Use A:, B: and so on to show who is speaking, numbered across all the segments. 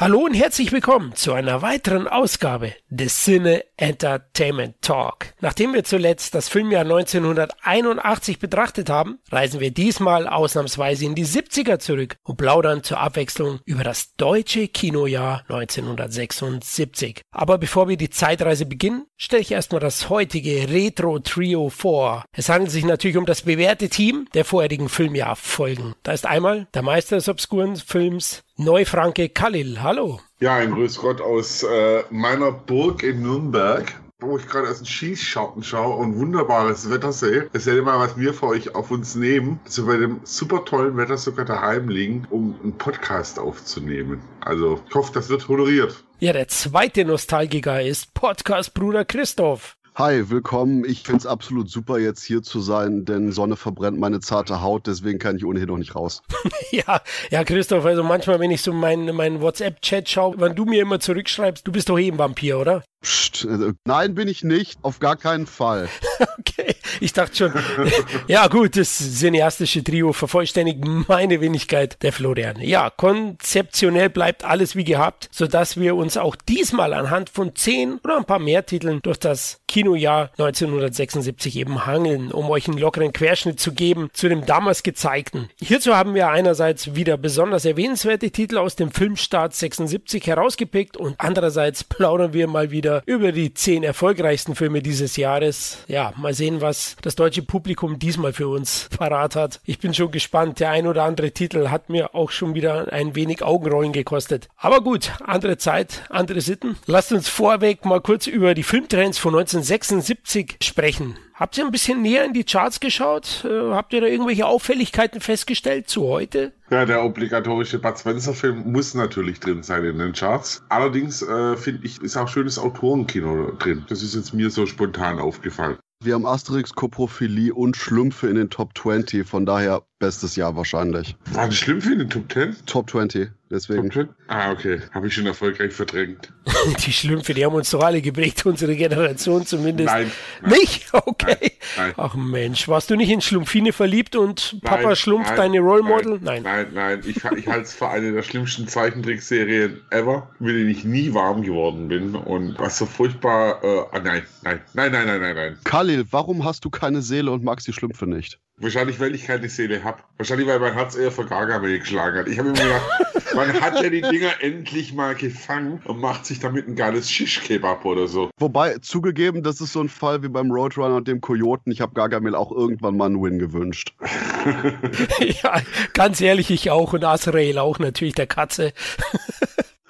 A: Hallo und herzlich willkommen zu einer weiteren Ausgabe des Cine Entertainment Talk. Nachdem wir zuletzt das Filmjahr 1981 betrachtet haben, reisen wir diesmal ausnahmsweise in die 70er zurück und plaudern zur Abwechslung über das deutsche Kinojahr 1976. Aber bevor wir die Zeitreise beginnen, stelle ich erstmal das heutige Retro Trio vor. Es handelt sich natürlich um das bewährte Team der vorherigen Filmjahrfolgen. Da ist einmal der Meister des obskuren Films, Neufranke Khalil, hallo.
B: Ja, ein Grüß Gott aus äh, meiner Burg in Nürnberg, wo ich gerade aus dem Schießscharten schaue und wunderbares Wetter sehe. Erzähl mal, was wir für euch auf uns nehmen, dass wir bei dem super tollen Wetter sogar daheim liegen, um einen Podcast aufzunehmen. Also, ich hoffe, das wird honoriert.
A: Ja, der zweite Nostalgiker ist Podcast-Bruder Christoph.
C: Hi, willkommen. Ich finde es absolut super, jetzt hier zu sein, denn Sonne verbrennt meine zarte Haut, deswegen kann ich ohnehin noch nicht raus.
A: ja, ja, Christoph, also manchmal, wenn ich so meinen mein WhatsApp-Chat schaue, wenn du mir immer zurückschreibst, du bist doch eh ein Vampir, oder?
C: Psst, äh, nein, bin ich nicht. Auf gar keinen Fall.
A: okay, ich dachte schon. ja, gut, das cineastische Trio vervollständigt meine Wenigkeit der Florian. Ja, konzeptionell bleibt alles wie gehabt, sodass wir uns auch diesmal anhand von zehn oder ein paar mehr Titeln durch das Kinojahr 1976 eben hangeln, um euch einen lockeren Querschnitt zu geben zu dem damals gezeigten. Hierzu haben wir einerseits wieder besonders erwähnenswerte Titel aus dem Filmstart 76 herausgepickt und andererseits plaudern wir mal wieder wieder über die zehn erfolgreichsten Filme dieses Jahres. Ja, mal sehen, was das deutsche Publikum diesmal für uns parat hat. Ich bin schon gespannt. Der ein oder andere Titel hat mir auch schon wieder ein wenig Augenrollen gekostet. Aber gut, andere Zeit, andere Sitten. Lasst uns vorweg mal kurz über die Filmtrends von 1976 sprechen. Habt ihr ein bisschen näher in die Charts geschaut? Äh, habt ihr da irgendwelche Auffälligkeiten festgestellt zu heute?
B: Ja, der obligatorische Bud Spencer-Film muss natürlich drin sein in den Charts. Allerdings äh, finde ich, ist auch schönes Autorenkino drin. Das ist jetzt mir so spontan aufgefallen.
C: Wir haben Asterix, Koprophilie und Schlümpfe in den Top 20, von daher bestes Jahr wahrscheinlich.
B: Waren Schlümpfe in den Top 10?
C: Top 20, deswegen.
B: Top 20? Ah, okay. Habe ich schon erfolgreich verdrängt.
A: die Schlümpfe, die haben uns doch alle geprägt, unsere Generation zumindest.
B: Nein. nein
A: nicht? Okay. Nein, nein. Ach Mensch, warst du nicht in Schlumpfine verliebt und Papa nein, Schlumpf deine Role Model?
B: Nein. Nein, nein. Ich, ich halte es für eine der schlimmsten Zeichentrickserien ever, mit denen ich nie warm geworden bin. Und was so furchtbar. Äh, ah, nein, nein, nein, nein, nein, nein, nein.
C: Khalil, warum hast du keine Seele und magst die Schlümpfe nicht?
B: Wahrscheinlich, weil ich keine Seele habe. Wahrscheinlich, weil mein Herz eher für Gargamel geschlagen hat. Ich habe mir gedacht, man hat ja die Dinger endlich mal gefangen und macht sich damit ein geiles Shish-Kebab oder so.
C: Wobei, zugegeben, das ist so ein Fall wie beim Roadrunner und dem Kojoten. Ich habe Gargamel auch irgendwann mal einen Win gewünscht.
A: ja, ganz ehrlich, ich auch. Und Azrael auch natürlich, der Katze.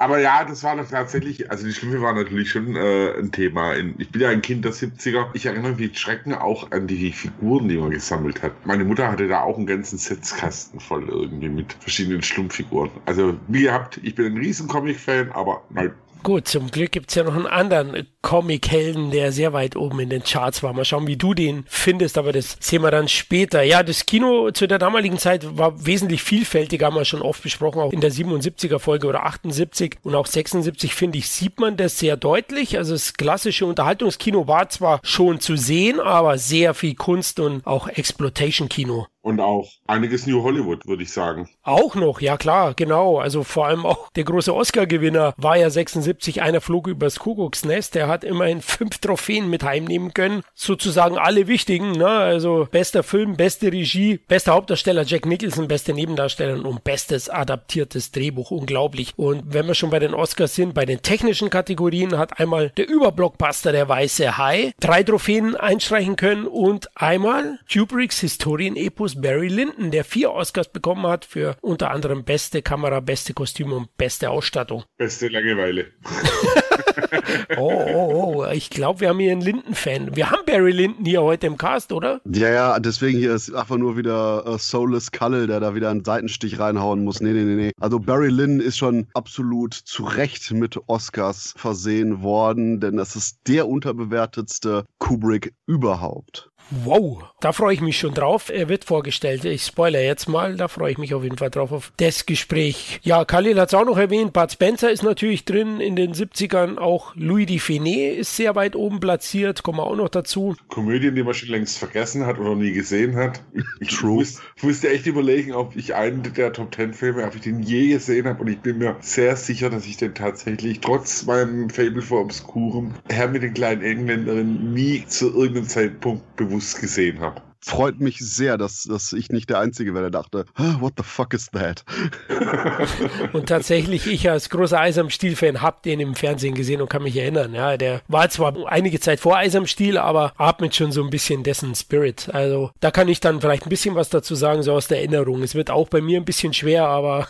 B: Aber ja, das war tatsächlich, also die Schlümpfe waren natürlich schon äh, ein Thema. In, ich bin ja ein Kind der 70er. Ich erinnere mich Schrecken auch an die Figuren, die man gesammelt hat. Meine Mutter hatte da auch einen ganzen Setzkasten voll irgendwie mit verschiedenen Schlumpffiguren. Also, wie ihr habt, ich bin ein riesen Comic-Fan, aber nein,
A: Gut, zum Glück gibt's ja noch einen anderen Comic-Helden, der sehr weit oben in den Charts war. Mal schauen, wie du den findest, aber das sehen wir dann später. Ja, das Kino zu der damaligen Zeit war wesentlich vielfältiger, haben wir schon oft besprochen, auch in der 77er Folge oder 78 und auch 76, finde ich, sieht man das sehr deutlich. Also das klassische Unterhaltungskino war zwar schon zu sehen, aber sehr viel Kunst und auch Exploitation-Kino.
B: Und auch einiges New Hollywood, würde ich sagen.
A: Auch noch, ja klar, genau. Also vor allem auch der große Oscar-Gewinner war ja 76, einer flog übers Kuckucksnest. Der hat immerhin fünf Trophäen mit heimnehmen können. Sozusagen alle wichtigen, ne? Also bester Film, beste Regie, bester Hauptdarsteller Jack Nicholson, beste Nebendarsteller und bestes adaptiertes Drehbuch. Unglaublich. Und wenn wir schon bei den Oscars sind, bei den technischen Kategorien hat einmal der Überblockbuster Der Weiße Hai drei Trophäen einstreichen können und einmal Kubricks Historienepos Bruce Barry Lyndon, der vier Oscars bekommen hat für unter anderem beste Kamera, beste Kostüme und beste Ausstattung.
B: Beste Langeweile.
A: oh, oh, oh, ich glaube, wir haben hier einen Linden-Fan. Wir haben Barry Lyndon hier heute im Cast, oder?
C: Ja, ja, deswegen hier ist einfach nur wieder uh, Soulless Culle, der da wieder einen Seitenstich reinhauen muss. Nee, nee, nee, nee. Also Barry Lyndon ist schon absolut zu Recht mit Oscars versehen worden, denn das ist der unterbewertetste Kubrick überhaupt.
A: Wow, da freue ich mich schon drauf. Er wird vorgestellt. Ich spoilere jetzt mal, da freue ich mich auf jeden Fall drauf auf das Gespräch. Ja, Khalil hat es auch noch erwähnt. Bud Spencer ist natürlich drin in den 70ern. Auch Louis Dufiné ist sehr weit oben platziert. Kommen wir auch noch dazu.
B: Komödien, die man schon längst vergessen hat oder nie gesehen hat. Ich, True. Muss, ich musste echt überlegen, ob ich einen der Top Ten Filme, ob ich den je gesehen habe. Und ich bin mir sehr sicher, dass ich den tatsächlich trotz meinem Fable for Obscurem Herr mit den kleinen Engländerinnen nie zu irgendeinem Zeitpunkt bewusst bewusst gesehen habe.
C: Freut mich sehr, dass, dass ich nicht der Einzige wäre, der dachte, what the fuck is that?
A: und tatsächlich, ich als großer Eis am Stiel-Fan habe den im Fernsehen gesehen und kann mich erinnern. Ja, der war zwar einige Zeit vor Eis am Stiel, aber atmet schon so ein bisschen dessen Spirit. Also da kann ich dann vielleicht ein bisschen was dazu sagen, so aus der Erinnerung. Es wird auch bei mir ein bisschen schwer, aber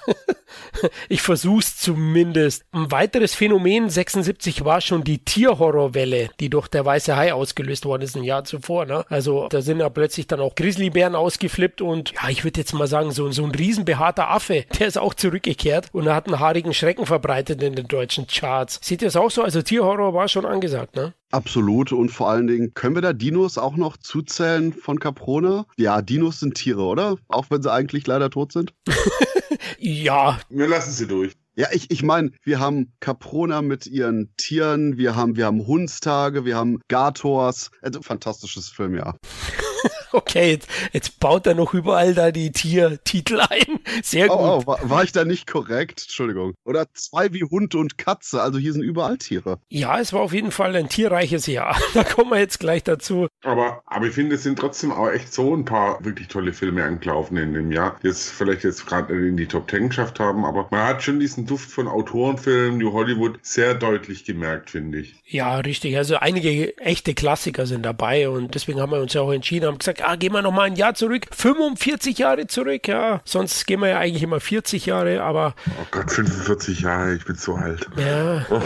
A: ich versuch's zumindest. Ein weiteres Phänomen 76 war schon die Tierhorrorwelle, die durch der Weiße Hai ausgelöst worden ist ein Jahr zuvor. Ne? Also da sind ja plötzlich dann auch Grizzlybären ausgeflippt und ja, ich würde jetzt mal sagen, so, so ein riesenbehaarter Affe, der ist auch zurückgekehrt und hat einen haarigen Schrecken verbreitet in den deutschen Charts. Seht ihr es auch so? Also Tierhorror war schon angesagt, ne?
C: Absolut. Und vor allen Dingen, können wir da Dinos auch noch zuzählen von Caprona? Ja, Dinos sind Tiere, oder? Auch wenn sie eigentlich leider tot sind?
A: ja.
B: Wir lassen sie durch.
C: Ja, ich, ich meine, wir haben Caprona mit ihren Tieren, wir haben, wir haben Hundstage, wir haben Gators. Also fantastisches Film, ja.
A: okay, jetzt, jetzt, baut er noch überall da die Tiertitel ein. Sehr
C: oh, gut. Oh, war, war, ich da nicht korrekt? Entschuldigung. Oder zwei wie Hund und Katze. Also hier sind überall Tiere.
A: Ja, es war auf jeden Fall ein tierreiches Jahr. Da kommen wir jetzt gleich dazu.
B: Aber, aber ich finde, es sind trotzdem auch echt so ein paar wirklich tolle Filme angelaufen in dem Jahr, die jetzt vielleicht jetzt gerade in die Top Ten geschafft haben. Aber man hat schon diesen Duft von Autorenfilmen, New Hollywood, sehr deutlich gemerkt, finde ich.
A: Ja, richtig. Also einige echte Klassiker sind dabei und deswegen haben wir uns ja auch entschieden, haben gesagt, ah, gehen wir noch mal ein Jahr zurück, 45 Jahre zurück, ja. Sonst gehen wir ja eigentlich immer 40 Jahre, aber.
B: Oh Gott, 45 Jahre, ich bin zu alt.
A: Ja. Oh.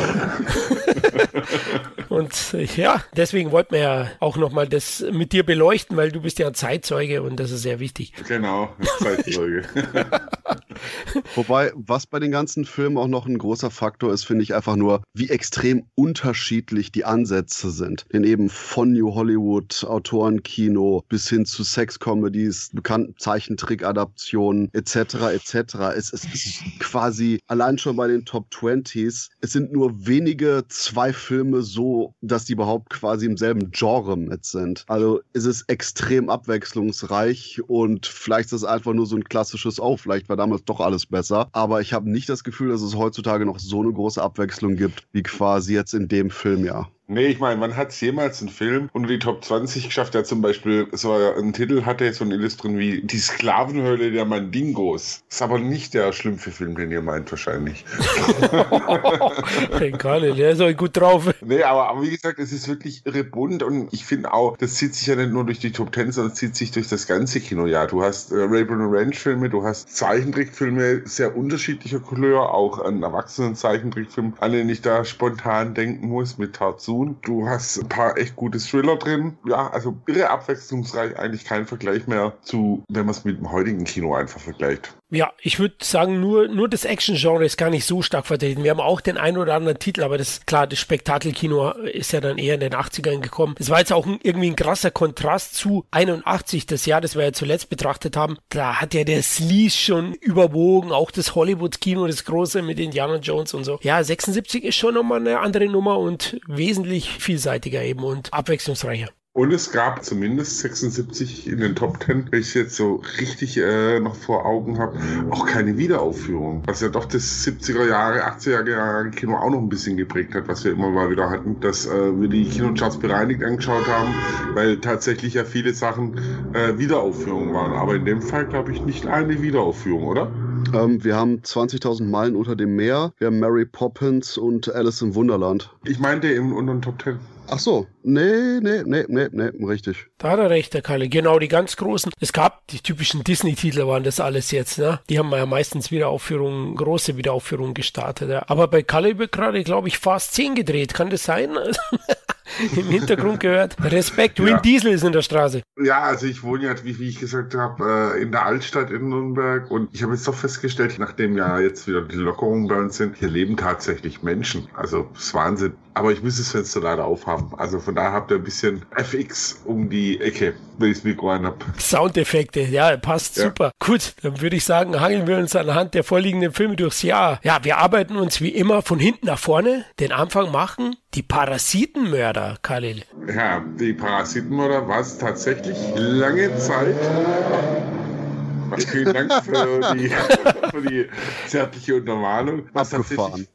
A: und ja, deswegen wollten wir ja auch noch mal das mit dir beleuchten, weil du bist ja ein Zeitzeuge und das ist sehr wichtig.
B: Genau, Zeitzeuge.
C: Wobei, was bei den ganzen Filmen auch noch ein großer Faktor ist, finde ich einfach nur, wie extrem unterschiedlich die Ansätze sind. Denn eben von New Hollywood, Autorenkino bis hin zu Sex-Comedies, bekannten Zeichentrick-Adaptionen etc. etc. Es, es ist quasi allein schon bei den Top 20s, es sind nur wenige zwei Filme so, dass die überhaupt quasi im selben Genre mit sind. Also es ist extrem abwechslungsreich und vielleicht ist es einfach nur so ein klassisches, oh, vielleicht war damals doch alles besser. Aber ich habe nicht das Gefühl, dass es heutzutage noch so eine große Abwechslung gibt, wie quasi jetzt in dem Film ja.
B: Nee, ich meine, man hat es jemals einen Film unter die Top 20 geschafft, der zum Beispiel so einen Titel hatte, so ein Illus drin wie Die Sklavenhöhle der Mandingos. Ist aber nicht der schlimmste Film, den ihr meint, wahrscheinlich.
A: Egal, der ist auch gut drauf.
B: Nee, aber, aber wie gesagt, es ist wirklich irre bunt und ich finde auch, das zieht sich ja nicht nur durch die Top 10, sondern zieht sich durch das ganze Kinojahr. Du hast äh, Rainbow Ranch Filme, du hast Zeichentrickfilme sehr unterschiedlicher Couleur, auch an erwachsenen Zeichentrickfilmen, an denen ich da spontan denken muss, mit Tarzan Monsoon. Du hast ein paar echt gute Thriller drin. Ja, also irre abwechslungsreich. Eigentlich kein Vergleich mehr zu, wenn man es mit dem heutigen Kino einfach vergleicht.
A: Ja, ich würde sagen, nur, nur das Action-Genre ist gar nicht so stark vertreten. Wir haben auch den einen oder anderen Titel, aber das klar, das Spektakelkino ist ja dann eher in den 80ern gekommen. Es war jetzt auch ein, irgendwie ein krasser Kontrast zu 81, das Jahr, das wir ja zuletzt betrachtet haben. Da hat ja der Sleaze schon überwogen, auch das Hollywood-Kino, das große mit Indiana Jones und so. Ja, 76 ist schon nochmal eine andere Nummer und wesentlich vielseitiger eben und abwechslungsreicher.
B: Und es gab zumindest 76 in den Top 10, wenn ich es jetzt so richtig äh, noch vor Augen habe, auch keine Wiederaufführung. Was ja doch das 70er Jahre, 80er Jahre Kino auch noch ein bisschen geprägt hat, was wir immer mal wieder hatten, dass äh, wir die Kinocharts bereinigt angeschaut haben, weil tatsächlich ja viele Sachen äh, Wiederaufführungen waren. Aber in dem Fall glaube ich nicht eine Wiederaufführung, oder?
C: Ähm, wir haben 20.000 Meilen unter dem Meer, wir haben Mary Poppins und Alice im Wunderland.
B: Ich meinte eben unter den Top 10.
C: Ach so, nee, nee, nee, nee, nee, richtig.
A: Da hat er recht, der Kalle. Genau, die ganz großen. Es gab die typischen Disney-Titel, waren das alles jetzt, ne? Die haben ja meistens Wiederaufführungen, große Wiederaufführungen gestartet. Ja. Aber bei Kalle wird gerade, glaube ich, fast 10 gedreht. Kann das sein? Im Hintergrund gehört. Respekt, Win ja. Diesel ist in der Straße.
B: Ja, also ich wohne ja, wie, wie ich gesagt habe, äh, in der Altstadt in Nürnberg und ich habe jetzt doch festgestellt, nachdem ja jetzt wieder die Lockerungen bei uns sind, hier leben tatsächlich Menschen. Also das ist Wahnsinn. Aber ich muss das Fenster leider aufhaben. Also von daher habt ihr ein bisschen FX um die Ecke, wenn ich das Mikro habe.
A: Soundeffekte, ja, passt ja. super. Gut, dann würde ich sagen, hangeln wir uns anhand der vorliegenden Filme durchs Jahr. Ja, wir arbeiten uns wie immer von hinten nach vorne. Den Anfang machen die Parasitenmörder, Khalil.
B: Ja, die Parasitenmörder war es tatsächlich lange Zeit Vielen Dank für die, für die zärtliche Untermalung. Was tatsächlich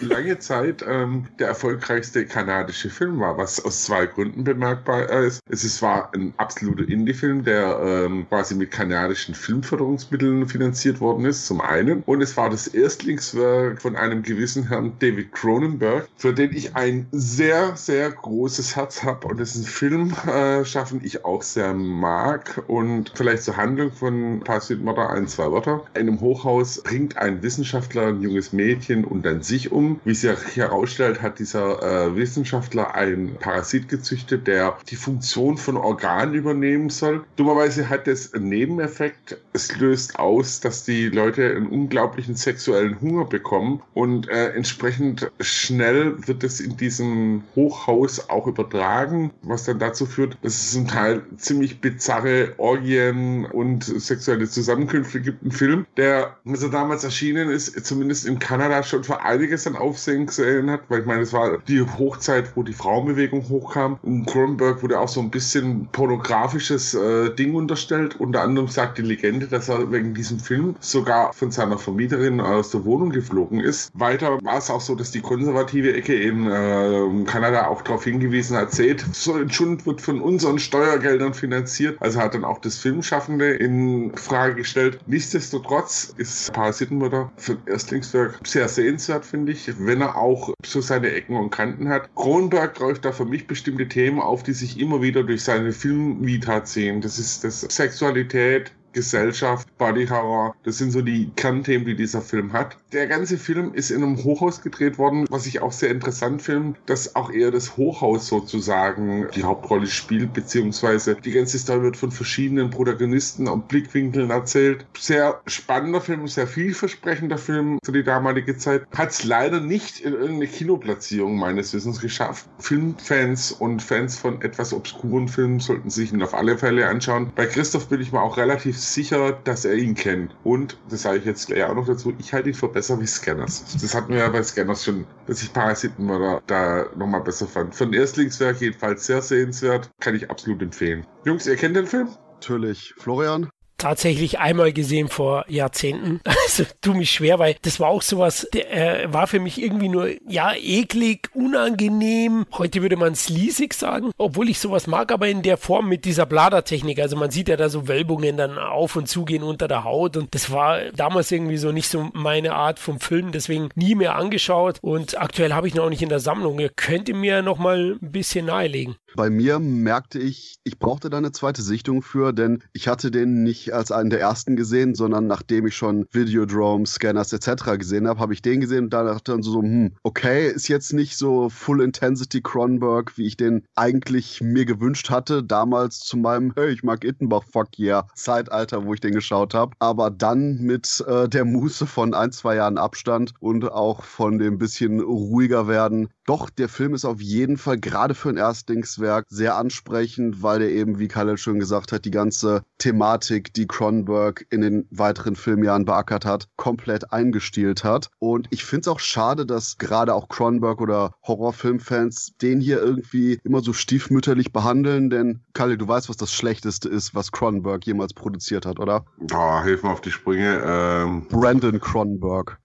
B: lange Zeit ähm, der erfolgreichste kanadische Film war, was aus zwei Gründen bemerkbar ist. Es ist, war ein absoluter Indie-Film, der ähm, quasi mit kanadischen Filmförderungsmitteln finanziert worden ist, zum einen. Und es war das Erstlingswerk von einem gewissen Herrn David Cronenberg, für den ich ein sehr, sehr großes Herz habe und dessen Film äh, schaffen ich auch sehr mag. Und vielleicht zur Handlung von Parasitmörder ein, zwei Wörter. In einem Hochhaus bringt ein Wissenschaftler ein junges Mädchen und dann sie sich um. Wie sich herausstellt, hat dieser äh, Wissenschaftler einen Parasit gezüchtet, der die Funktion von Organen übernehmen soll. Dummerweise hat es einen Nebeneffekt. Es löst aus, dass die Leute einen unglaublichen sexuellen Hunger bekommen und äh, entsprechend schnell wird es in diesem Hochhaus auch übertragen, was dann dazu führt, dass es zum Teil ziemlich bizarre Orgien und sexuelle Zusammenkünfte gibt. Ein Film, der, als er damals erschienen ist, zumindest in Kanada schon für einige einiges an Aufsehen gesehen hat, weil ich meine, es war die Hochzeit, wo die Frauenbewegung hochkam. Und Cronenberg wurde auch so ein bisschen pornografisches äh, Ding unterstellt. Unter anderem sagt die Legende, dass er wegen diesem Film sogar von seiner Vermieterin aus der Wohnung geflogen ist. Weiter war es auch so, dass die konservative Ecke in äh, Kanada auch darauf hingewiesen hat, seht, so ein Schund wird von unseren Steuergeldern finanziert. Also hat dann auch das Filmschaffende in Frage gestellt. Nichtsdestotrotz ist Parasitenmutter für Erstlingswerk sehr sehenswert, finde ich, wenn er auch so seine Ecken und Kanten hat. Kronberg greift da für mich bestimmte Themen auf, die sich immer wieder durch seine Filmvita ziehen. Das ist das Sexualität, Gesellschaft, Body Horror. Das sind so die Kernthemen, die dieser Film hat. Der ganze Film ist in einem Hochhaus gedreht worden, was ich auch sehr interessant finde, dass auch eher das Hochhaus sozusagen die Hauptrolle spielt, beziehungsweise die ganze Story wird von verschiedenen Protagonisten und Blickwinkeln erzählt. Sehr spannender Film, sehr vielversprechender Film für die damalige Zeit. Hat es leider nicht in irgendeine Kinoplatzierung meines Wissens geschafft. Filmfans und Fans von etwas obskuren Filmen sollten sich ihn auf alle Fälle anschauen. Bei Christoph bin ich mal auch relativ sicher, dass er ihn kennt. Und, das sage ich jetzt gleich auch noch dazu, ich halte ihn für besser wie Scanners. Das hatten wir ja bei Scanners schon, dass ich Parasiten da, nochmal besser fand. Ein Erstlingswerk jedenfalls sehr sehenswert, kann ich absolut empfehlen. Jungs, ihr kennt den Film?
C: Natürlich. Florian?
A: Tatsächlich einmal gesehen vor Jahrzehnten. Also tu mich schwer, weil das war auch sowas, der äh, war für mich irgendwie nur, ja, eklig, unangenehm. Heute würde man sleasig sagen, obwohl ich sowas mag, aber in der Form mit dieser Bladertechnik. Also man sieht ja da so Wölbungen dann auf und zugehen unter der Haut und das war damals irgendwie so nicht so meine Art vom Film, deswegen nie mehr angeschaut und aktuell habe ich noch nicht in der Sammlung. Ihr könnt ihr mir noch mal ein bisschen nahelegen.
C: Bei mir merkte ich, ich brauchte da eine zweite Sichtung für, denn ich hatte den nicht als einen der ersten gesehen, sondern nachdem ich schon Videodrome, Scanners etc. gesehen habe, habe ich den gesehen und da dachte dann so, hm, okay, ist jetzt nicht so Full Intensity Cronenberg, wie ich den eigentlich mir gewünscht hatte, damals zu meinem, hey, ich mag Ittenbach, fuck yeah, Zeitalter, wo ich den geschaut habe. Aber dann mit äh, der Muße von ein, zwei Jahren Abstand und auch von dem bisschen ruhiger werden. Doch, der Film ist auf jeden Fall gerade für ein Erstlingswerk Werk sehr ansprechend, weil er eben, wie Kalle schon gesagt hat, die ganze Thematik, die Cronenberg in den weiteren Filmjahren beackert hat, komplett eingestielt hat. Und ich finde es auch schade, dass gerade auch Cronenberg oder Horrorfilmfans den hier irgendwie immer so stiefmütterlich behandeln, denn Kalle, du weißt, was das Schlechteste ist, was Cronenberg jemals produziert hat, oder?
B: Oh, hilf mir auf die Sprünge. Ähm
C: Brandon Cronenberg.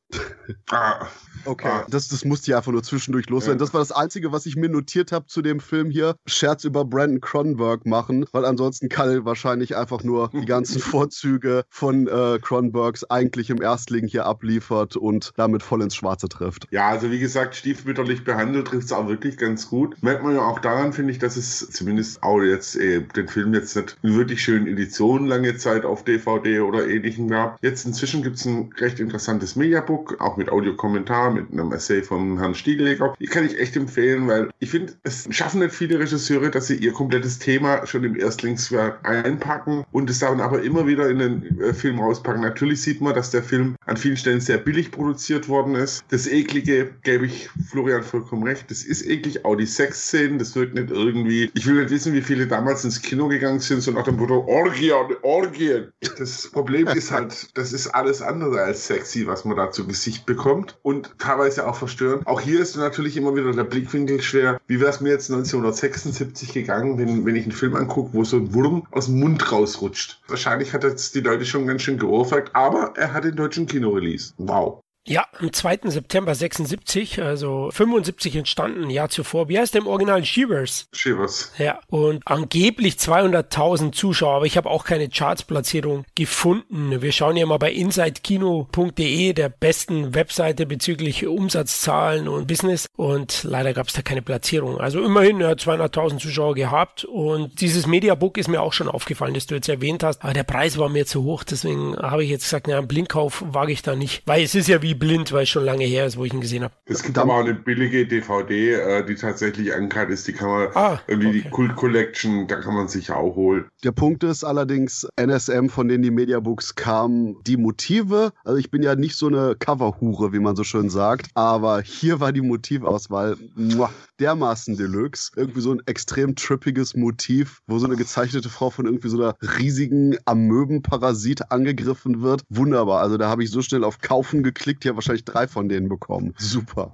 C: Ah, Okay, ah. das, das musste ja einfach nur zwischendurch loswerden. Ja. Das war das Einzige, was ich mir notiert habe zu dem Film hier. Scherz über Brandon Cronenberg machen, weil ansonsten Kalle wahrscheinlich einfach nur die ganzen Vorzüge von äh, Cronenbergs eigentlich im Erstling hier abliefert und damit voll ins Schwarze trifft.
B: Ja, also wie gesagt, stiefmütterlich behandelt trifft es auch wirklich ganz gut. Merkt man ja auch daran, finde ich, dass es zumindest auch jetzt äh, den Film jetzt nicht in wirklich schönen Editionen lange Zeit auf DVD oder ähnlichem gab. Jetzt inzwischen gibt es ein recht interessantes Mediabook Mediabook, auch mit Audiokommentar, mit einem Essay vom Herrn Stiegelegger. Die kann ich echt empfehlen, weil ich finde, es schaffen nicht viele Regisseure, dass sie ihr komplettes Thema schon im Erstlingswerk einpacken und es dann aber immer wieder in den äh, Film rauspacken. Natürlich sieht man, dass der Film an vielen Stellen sehr billig produziert worden ist. Das Eklige gebe ich Florian vollkommen recht. Das ist eklig. Auch die Sexszenen, das wirkt nicht irgendwie. Ich will nicht wissen, wie viele damals ins Kino gegangen sind, so nach dem Motto Orgie, Orgie. Das Problem ist halt, das ist alles andere als sexy, was man da zu Gesicht bekommt und teilweise auch verstörend. Auch hier ist natürlich immer wieder der Blickwinkel schwer. Wie wäre es mir jetzt 1976 gegangen, wenn, wenn ich einen Film angucke, wo so ein Wurm aus dem Mund rausrutscht? Wahrscheinlich hat jetzt die Leute schon ganz schön geohrfeigt, aber er hat den deutschen Kino-Release. Wow.
A: Ja, am 2. September 76, also 75 entstanden, ein Jahr zuvor. Wie heißt der im Original? Shivers.
B: Shivers.
A: Ja, und angeblich 200.000 Zuschauer, aber ich habe auch keine Chartsplatzierung gefunden. Wir schauen ja mal bei insidekino.de, der besten Webseite bezüglich Umsatzzahlen und Business und leider gab es da keine Platzierung. Also immerhin ja, 200.000 Zuschauer gehabt und dieses Mediabook ist mir auch schon aufgefallen, das du jetzt erwähnt hast, aber der Preis war mir zu hoch, deswegen habe ich jetzt gesagt, na, einen Blinkkauf wage ich da nicht, weil es ist ja wie wie blind, weil es schon lange her ist, wo ich ihn gesehen habe.
B: Es gibt aber auch eine billige DVD, äh, die tatsächlich ankert ist. Die kann man ah, irgendwie okay. die Kult Collection, da kann man sich auch holen.
C: Der Punkt ist allerdings, NSM, von denen die Mediabooks kamen, die Motive. Also ich bin ja nicht so eine Coverhure, wie man so schön sagt, aber hier war die Motivauswahl muah, dermaßen Deluxe. Irgendwie so ein extrem trippiges Motiv, wo so eine gezeichnete Frau von irgendwie so einer riesigen Amöbenparasit angegriffen wird. Wunderbar. Also da habe ich so schnell auf Kaufen geklickt habt ja wahrscheinlich drei von denen bekommen. Super.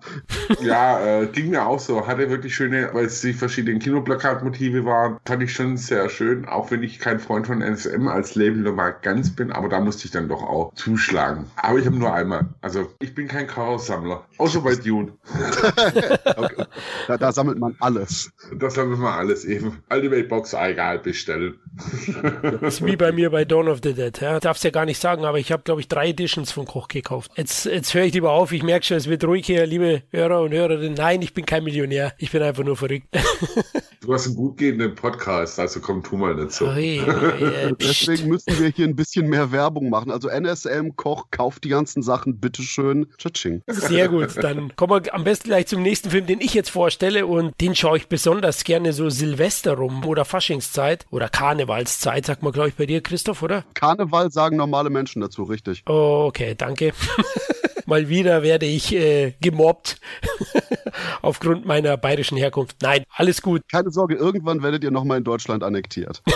B: Ja, äh, ging mir auch so. Hatte wirklich schöne, weil es die verschiedenen Kinoplakatmotive waren, fand ich schon sehr schön. Auch wenn ich kein Freund von NSM als Label normal ganz bin, aber da musste ich dann doch auch zuschlagen. Aber ich habe nur einmal. Also ich bin kein Chaos-Sammler. Außer bei Dune.
C: okay. Da, da, sammelt man alles.
B: Da sammelt man alles eben. Ultimate Box egal bestellen.
A: das ist wie bei mir bei Dawn of the Dead. Ja. Darf's ja gar nicht sagen, aber ich habe, glaube ich, drei Editions von Koch gekauft. Jetzt jetzt höre ich lieber auf. Ich merke schon, es wird ruhig hier, liebe Hörer und Hörerinnen. Nein, ich bin kein Millionär. Ich bin einfach nur verrückt.
B: Du hast einen gut gehenden Podcast, also komm, tu mal nicht so. Oh,
C: yeah, Deswegen müssen wir hier ein bisschen mehr Werbung machen. Also NSM Koch, kauft die ganzen Sachen, bitteschön. Tschatsching.
A: Sehr gut, dann kommen wir am besten gleich zum nächsten Film, den ich jetzt vorstelle und den schaue ich besonders gerne so Silvester rum oder Faschingszeit oder Karnevalszeit, sagt man, glaube ich, bei dir, Christoph, oder?
C: Karneval sagen normale Menschen dazu, richtig.
A: Oh, okay, danke. Mal wieder werde ich äh, gemobbt aufgrund meiner bayerischen Herkunft. Nein, alles gut.
C: Keine Sorge, irgendwann werdet ihr nochmal in Deutschland annektiert.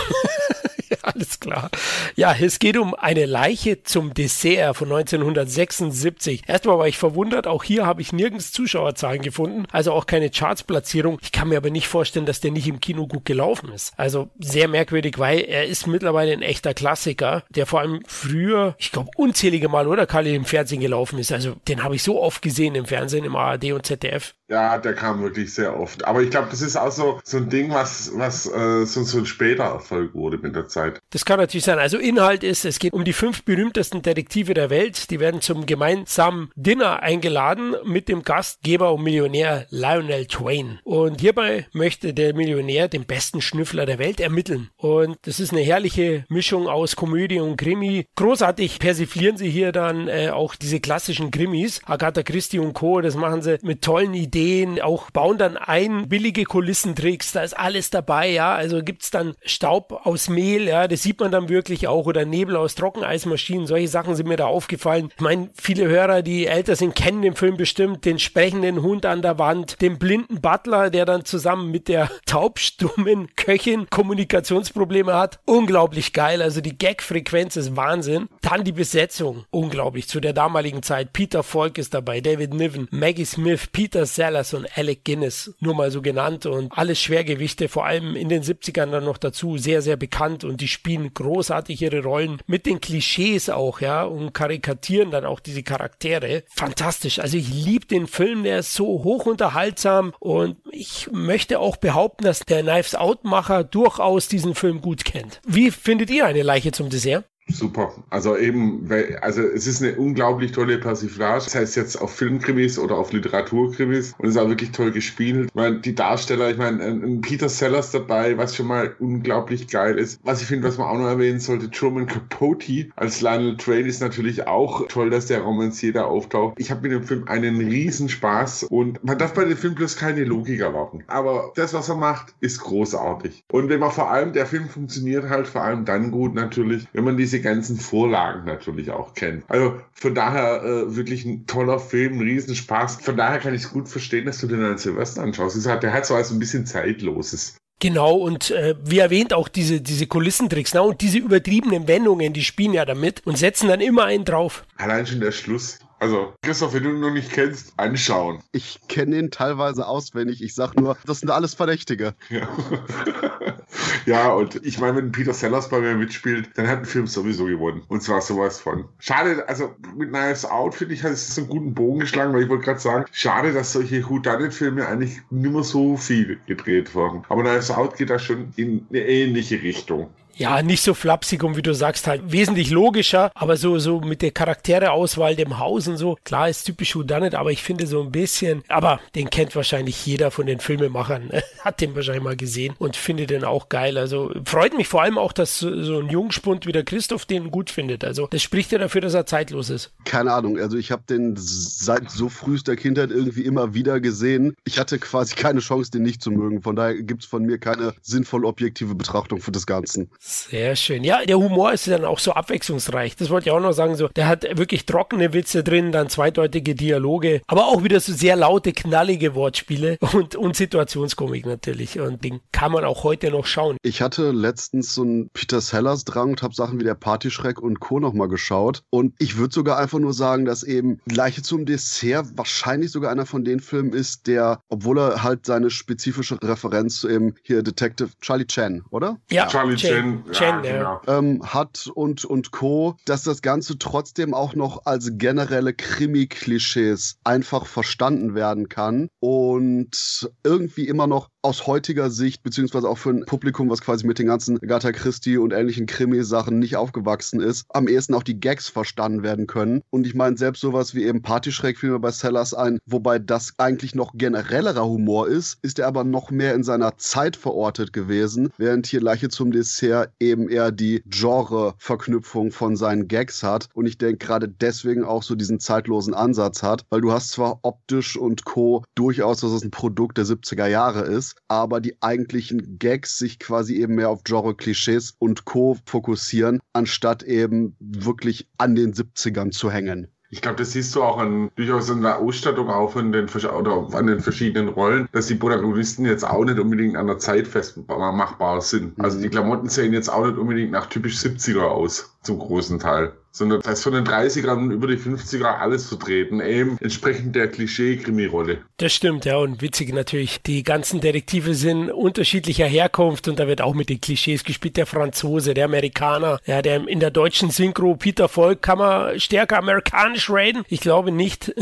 A: Alles klar. Ja, es geht um eine Leiche zum Dessert von 1976. Erstmal war ich verwundert, auch hier habe ich nirgends Zuschauerzahlen gefunden, also auch keine Chartsplatzierung. Ich kann mir aber nicht vorstellen, dass der nicht im Kino gut gelaufen ist. Also sehr merkwürdig, weil er ist mittlerweile ein echter Klassiker, der vor allem früher, ich glaube, unzählige Mal oder Kali im Fernsehen gelaufen ist. Also den habe ich so oft gesehen im Fernsehen, im ARD und ZDF.
B: Ja, der kam wirklich sehr oft. Aber ich glaube, das ist auch so, so ein Ding, was, was äh, so, so ein später Erfolg wurde mit der Zeit.
A: Das kann natürlich sein. Also Inhalt ist, es geht um die fünf berühmtesten Detektive der Welt. Die werden zum gemeinsamen Dinner eingeladen mit dem Gastgeber und Millionär Lionel Twain. Und hierbei möchte der Millionär den besten Schnüffler der Welt ermitteln. Und das ist eine herrliche Mischung aus Komödie und Krimi. Großartig persiflieren sie hier dann äh, auch diese klassischen Krimis. Agatha Christie und Co. Das machen sie mit tollen Ideen auch bauen dann ein, billige Kulissentricks, da ist alles dabei, ja, also gibt's dann Staub aus Mehl, ja, das sieht man dann wirklich auch, oder Nebel aus Trockeneismaschinen, solche Sachen sind mir da aufgefallen. Ich meine, viele Hörer, die älter sind, kennen den Film bestimmt, den sprechenden Hund an der Wand, den blinden Butler, der dann zusammen mit der taubstummen Köchin Kommunikationsprobleme hat, unglaublich geil, also die Gag-Frequenz ist Wahnsinn. Dann die Besetzung, unglaublich, zu der damaligen Zeit, Peter Falk ist dabei, David Niven, Maggie Smith, Peter Sellers, und Alec Guinness, nur mal so genannt. Und alles Schwergewichte, vor allem in den 70ern dann noch dazu, sehr, sehr bekannt. Und die spielen großartig ihre Rollen mit den Klischees auch, ja, und karikatieren dann auch diese Charaktere. Fantastisch. Also ich liebe den Film, der ist so hoch unterhaltsam und ich möchte auch behaupten, dass der Knives Out Macher durchaus diesen Film gut kennt. Wie findet ihr eine Leiche zum Dessert?
B: Super. Also eben, weil, also es ist eine unglaublich tolle Persiflage. Das heißt jetzt auf Filmkrimis oder auf Literaturkrimis und es ist auch wirklich toll gespielt. Ich die Darsteller, ich meine, ein Peter Sellers dabei, was schon mal unglaublich geil ist. Was ich finde, was man auch noch erwähnen sollte, Truman Capote als Lionel Train ist natürlich auch toll, dass der Romancier da auftaucht. Ich habe mit dem Film einen riesen Spaß und man darf bei dem Film bloß keine Logik erwarten. Aber das, was er macht, ist großartig. Und wenn man vor allem, der Film funktioniert halt vor allem dann gut natürlich, wenn man diese ganzen Vorlagen natürlich auch kennt. Also von daher äh, wirklich ein toller Film, ein Riesenspaß. Von daher kann ich es gut verstehen, dass du den an Silvester anschaust. Hat, der hat so also ein bisschen Zeitloses.
A: Genau, und äh, wie erwähnt, auch diese, diese Kulissentricks ne? und diese übertriebenen Wendungen, die spielen ja damit und setzen dann immer einen drauf.
B: Allein schon der Schluss. Also, Christoph, wenn du ihn noch nicht kennst, anschauen.
C: Ich kenne ihn teilweise auswendig. Ich sag nur, das sind alles Verdächtige.
B: Ja, ja und ich meine, wenn Peter Sellers bei mir mitspielt, dann hat ein Film sowieso gewonnen. Und zwar sowas von. Schade, also mit Knives Out, finde ich, hat es einen guten Bogen geschlagen, weil ich wollte gerade sagen, schade, dass solche Whodunit-Filme eigentlich nicht mehr so viel gedreht wurden. Aber Knives Out geht da schon in eine ähnliche Richtung
A: ja, nicht so flapsig und wie du sagst, halt wesentlich logischer, aber so, so mit der Charaktereauswahl, dem Haus und so, klar ist typisch Whodunit, aber ich finde so ein bisschen, aber den kennt wahrscheinlich jeder von den Filmemachern, hat den wahrscheinlich mal gesehen und findet den auch geil. Also freut mich vor allem auch, dass so, so ein Jungspund wie der Christoph den gut findet. Also das spricht ja dafür, dass er zeitlos ist.
C: Keine Ahnung, also ich habe den seit so frühester Kindheit irgendwie immer wieder gesehen. Ich hatte quasi keine Chance, den nicht zu mögen. Von daher gibt es von mir keine sinnvoll objektive Betrachtung für das Ganze.
A: Sehr schön. Ja, der Humor ist dann auch so abwechslungsreich. Das wollte ich auch noch sagen. So, der hat wirklich trockene Witze drin, dann zweideutige Dialoge, aber auch wieder so sehr laute, knallige Wortspiele und, und Situationskomik natürlich. Und den kann man auch heute noch schauen.
C: Ich hatte letztens so einen Peter Sellers Drang und habe Sachen wie der Partyschreck und Co. nochmal geschaut. Und ich würde sogar einfach nur sagen, dass eben Leiche zum Dessert wahrscheinlich sogar einer von den Filmen ist, der, obwohl er halt seine spezifische Referenz zu eben hier Detective Charlie Chan, oder?
B: Ja, Charlie Chan
A: Chen, ja,
C: genau. ähm, hat und, und Co., dass das Ganze trotzdem auch noch als generelle Krimi-Klischees einfach verstanden werden kann und irgendwie immer noch aus heutiger Sicht, beziehungsweise auch für ein Publikum, was quasi mit den ganzen Agatha Christie und ähnlichen Krimi-Sachen nicht aufgewachsen ist, am ehesten auch die Gags verstanden werden können. Und ich meine, selbst sowas wie eben Partyschreck fiel mir bei Sellers ein, wobei das eigentlich noch generellerer Humor ist, ist er aber noch mehr in seiner Zeit verortet gewesen, während hier Leiche zum Dessert eben eher die Genre-Verknüpfung von seinen Gags hat. Und ich denke gerade deswegen auch so diesen zeitlosen Ansatz hat, weil du hast zwar optisch und Co. durchaus, dass es ein Produkt der 70er Jahre ist, aber die eigentlichen Gags sich quasi eben mehr auf Genre-Klischees und Co. fokussieren, anstatt eben wirklich an den 70ern zu hängen.
B: Ich glaube, das siehst du auch an, durchaus in der Ausstattung auch in den, oder an den verschiedenen Rollen, dass die Protagonisten jetzt auch nicht unbedingt an der Zeit festmachbar sind. Also die Klamotten sehen jetzt auch nicht unbedingt nach typisch 70er aus, zum großen Teil sondern das ist von den 30ern über die 50er alles vertreten, eben entsprechend der Klischee-Krimi-Rolle.
A: Das stimmt, ja, und witzig natürlich, die ganzen Detektive sind unterschiedlicher Herkunft und da wird auch mit den Klischees gespielt, der Franzose, der Amerikaner, ja, der in der deutschen Synchro Peter Volk kann man stärker amerikanisch reden? Ich glaube nicht,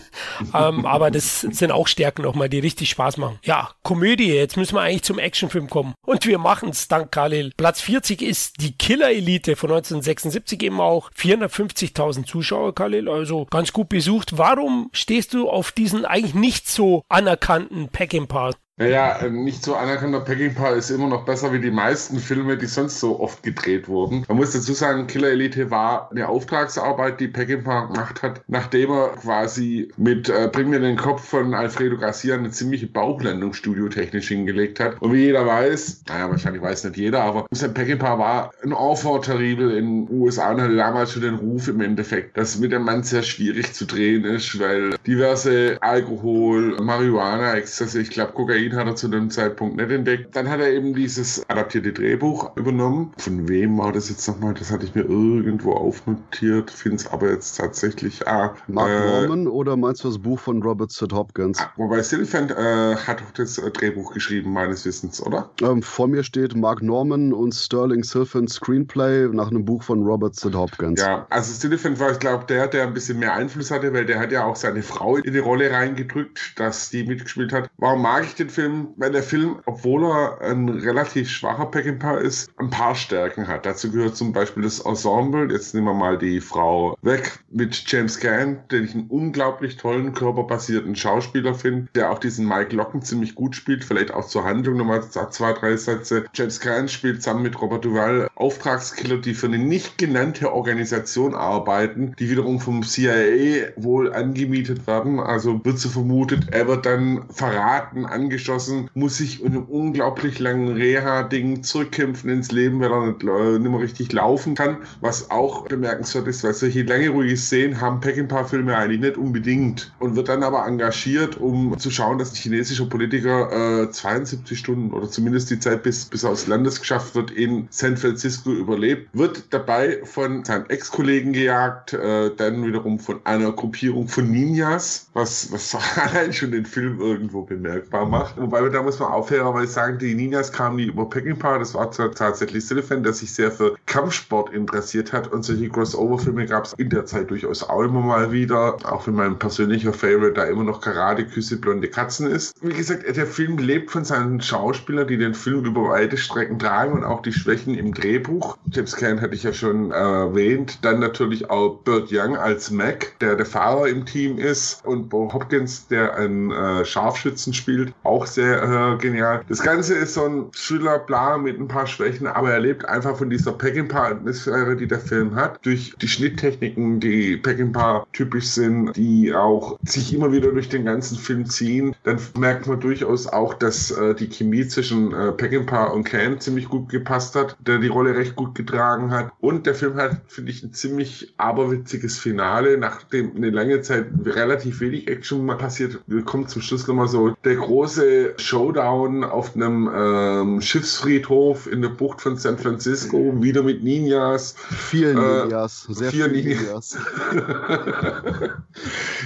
A: ähm, aber das sind auch Stärken nochmal, die richtig Spaß machen. Ja, Komödie, jetzt müssen wir eigentlich zum Actionfilm kommen und wir machen es, dank Khalil. Platz 40 ist die Killer-Elite von 1976 eben auch 450.000 Zuschauer, Khalil, also ganz gut besucht. Warum stehst du auf diesen eigentlich nicht so anerkannten Peckinpah?
B: Naja, ein nicht so anerkannter Peckinpah ist immer noch besser wie die meisten Filme, die sonst so oft gedreht wurden. Man muss dazu sagen, Killer Elite war eine Auftragsarbeit, die Peckinpah gemacht hat, nachdem er quasi mit äh, Bring mir den Kopf von Alfredo Garcia eine ziemliche Bauchlandung studiotechnisch hingelegt hat. Und wie jeder weiß, naja, wahrscheinlich weiß nicht jeder, aber Mr. Peckinpah war ein Enfant terrible in den USA und hatte damals schon den Ruf im Endeffekt, dass mit dem Mann sehr schwierig zu drehen ist, weil diverse Alkohol, Marihuana, Exzesse, ich glaube Kokain Kokain hat er zu dem Zeitpunkt nicht entdeckt. Dann hat er eben dieses adaptierte Drehbuch übernommen. Von wem war das jetzt nochmal? Das hatte ich mir irgendwo aufnotiert, finde es aber jetzt tatsächlich. Ah,
C: Mark äh, Norman oder meinst du das Buch von Robert Sid Hopkins? Ah,
B: wobei Sylphant äh, hat auch das äh, Drehbuch geschrieben, meines Wissens, oder?
C: Ähm, vor mir steht Mark Norman und Sterling Sylphant Screenplay nach einem Buch von Robert Sid Hopkins.
B: Ja, also Sylphant war, ich glaube, der, der ein bisschen mehr Einfluss hatte, weil der hat ja auch seine Frau in die Rolle reingedrückt, dass die mitgespielt hat. Warum mag ich den Film? Weil der Film, obwohl er ein relativ schwacher Peckinpah ist, ein paar Stärken hat. Dazu gehört zum Beispiel das Ensemble. Jetzt nehmen wir mal die Frau weg mit James Caan, den ich einen unglaublich tollen, körperbasierten Schauspieler finde, der auch diesen Mike Locken ziemlich gut spielt. Vielleicht auch zur Handlung nochmal zwei, drei Sätze. James Caan spielt zusammen mit Robert Duval Auftragskiller, die für eine nicht genannte Organisation arbeiten, die wiederum vom CIA wohl angemietet werden. Also wird so vermutet, er wird dann verraten, angeschossen, muss sich in einem unglaublich langen Reha-Ding zurückkämpfen ins Leben, weil er nicht, äh, nicht mehr richtig laufen kann. Was auch bemerkenswert ist, weil solche lange ruhige Szenen haben Peckinpah-Filme eigentlich nicht unbedingt und wird dann aber engagiert, um zu schauen, dass ein chinesischer Politiker äh, 72 Stunden oder zumindest die Zeit bis, bis aufs Landes geschafft wird in San Francisco überlebt, wird dabei von seinem Ex-Kollegen gejagt, äh, dann wiederum von einer Gruppierung von Ninjas, was, was allein schon den Film irgendwo bemerkbar macht. Wobei da muss man aufhörerweise sagen, die Ninjas kamen nie über Peckinpah, das war tatsächlich Silliphant, der sich sehr für Kampfsport interessiert hat und solche Crossover-Filme gab es in der Zeit durchaus auch immer mal wieder, auch wenn mein persönlicher Favorite da immer noch Karate, Küsse, blonde Katzen ist. Wie gesagt, der Film lebt von seinen Schauspielern, die den Film über weite Strecken tragen und auch die Schwächen im Drehbuch. James Caan hatte ich ja schon erwähnt. Dann natürlich auch Burt Young als Mac, der der Fahrer im Team ist und Bo Hopkins, der einen äh, Scharfschützen spielt, auch sehr äh, genial. Das Ganze ist so ein Thriller, bla, mit ein paar Schwächen, aber er lebt einfach von dieser Peckinpah-Atmosphäre, die der Film hat, durch die Schnitttechniken, die Peckinpah typisch sind, die auch sich immer wieder durch den ganzen Film ziehen. Dann merkt man durchaus auch, dass äh, die Chemie zwischen äh, Peckinpah und Cam ziemlich gut gepasst hat, der die Rolle recht gut getragen hat. Und der Film hat, finde ich, ein ziemlich aberwitziges Finale, nachdem eine lange Zeit relativ wenig Action passiert. Wir kommen zum Schluss nochmal so der große Showdown auf einem ähm, Schiffsfriedhof in der Bucht von San Francisco, wieder mit Ninjas.
C: Vielen äh, Ninjas,
B: sehr viele Ninjas.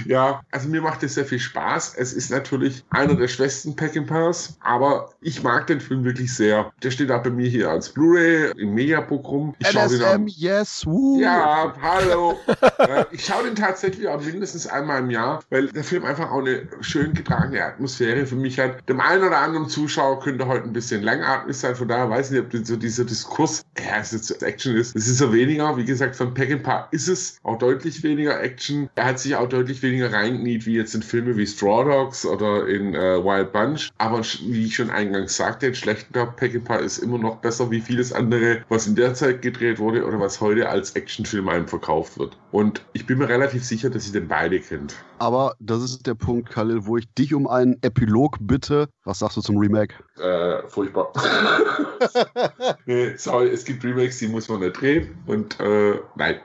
B: ja, also mir macht es sehr viel Spaß. Es ist natürlich einer der schwächsten Peckinpahs, aber ich mag den Film wirklich sehr. Der steht auch bei mir hier als Blu-ray im Mediabook rum. Ich
C: LSM, yes, woo.
B: Ja, hallo. ich schaue den tatsächlich auch mindestens einmal im Jahr, weil der Film einfach auch eine schön getragene Atmosphäre für mich hat. Dem einen oder anderen Zuschauer könnte heute ein bisschen langatmig sein, von daher weiß ich nicht, ob so dieser Diskurs, ja, es ist Action ist. Es ist ja weniger, wie gesagt, von Peckinpah ist es auch deutlich weniger Action. Er hat sich auch deutlich weniger reingeniet, wie jetzt in Filme wie Straw Dogs oder in äh, Wild Bunch. Aber wie ich schon eingangs sagte, ein schlechter Peckinpah ist immer noch besser wie vieles andere, was in der Zeit gedreht wurde oder was heute als Actionfilm einem verkauft wird. Und ich bin mir relativ sicher, dass ihr den beide kennt.
C: Aber das ist der Punkt, Khalil, wo ich dich um einen Epilog bitte. Was sagst du zum Remake?
B: Äh, furchtbar. nee, sorry, es gibt Remakes, die muss man nicht drehen. Und äh, nein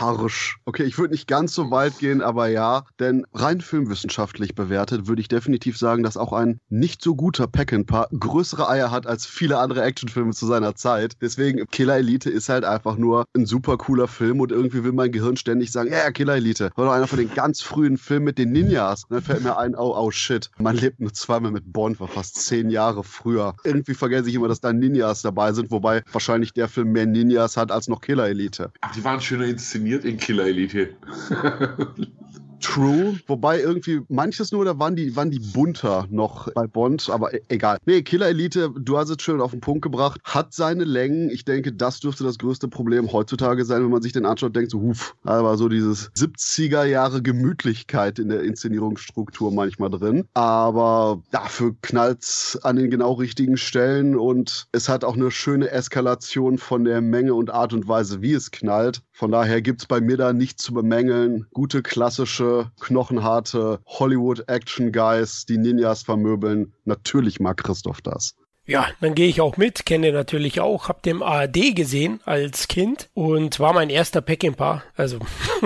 C: harsch. Okay, ich würde nicht ganz so weit gehen, aber ja, denn rein filmwissenschaftlich bewertet würde ich definitiv sagen, dass auch ein nicht so guter Peckinpah größere Eier hat als viele andere Actionfilme zu seiner Zeit. Deswegen, Killer Elite ist halt einfach nur ein super cooler Film und irgendwie will mein Gehirn ständig sagen, ja, yeah, Killer Elite. War doch einer von den ganz frühen Filmen mit den Ninjas. Und dann fällt mir ein, oh, oh shit, man lebt nur zweimal mit Bond, war fast zehn Jahre früher. Irgendwie vergesse ich immer, dass da Ninjas dabei sind, wobei wahrscheinlich der Film mehr Ninjas hat als noch Killer Elite.
B: Ach, die waren schöner inszeniert in Killer Elite.
C: True, wobei irgendwie manches nur, da waren die, waren die bunter noch bei Bond, aber e egal. Nee, Killer Elite, du hast es schön auf den Punkt gebracht, hat seine Längen. Ich denke, das dürfte das größte Problem heutzutage sein, wenn man sich den anschaut, denkt so, huf, aber so dieses 70er Jahre Gemütlichkeit in der Inszenierungsstruktur manchmal drin. Aber dafür knallt's an den genau richtigen Stellen und es hat auch eine schöne Eskalation von der Menge und Art und Weise, wie es knallt. Von daher gibt's bei mir da nichts zu bemängeln. Gute klassische knochenharte Hollywood-Action-Guys, die Ninjas vermöbeln. Natürlich mag Christoph das.
A: Ja, dann gehe ich auch mit, kenne natürlich auch, hab dem ARD gesehen als Kind und war mein erster Peckinpah. Also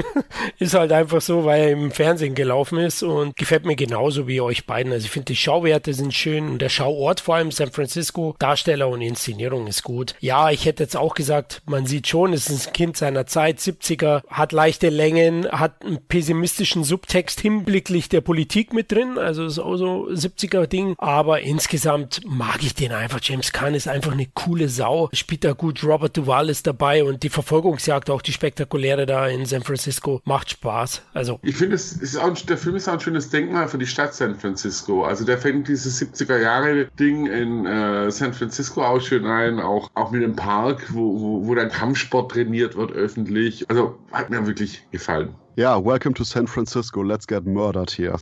A: ist halt einfach so, weil er im Fernsehen gelaufen ist und gefällt mir genauso wie euch beiden. Also ich finde die Schauwerte sind schön und der Schauort vor allem San Francisco, Darsteller und Inszenierung ist gut. Ja, ich hätte jetzt auch gesagt, man sieht schon, es ist ein Kind seiner Zeit, 70er, hat leichte Längen, hat einen pessimistischen Subtext hinblicklich der Politik mit drin, also ist auch so 70er Ding, aber insgesamt mag ich den genau, einfach James Caan ist einfach eine coole Sau. Spielt da gut, Robert Duvall ist dabei und die Verfolgungsjagd, auch die spektakuläre da in San Francisco, macht Spaß. Also.
B: Ich finde, der Film ist auch ein schönes Denkmal für die Stadt San Francisco. Also der fängt dieses 70er Jahre Ding in äh, San Francisco auch schön ein, auch, auch mit dem Park, wo, wo, wo dann Kampfsport trainiert wird öffentlich. Also hat mir wirklich gefallen.
C: Ja, welcome to San Francisco, let's get murdered here.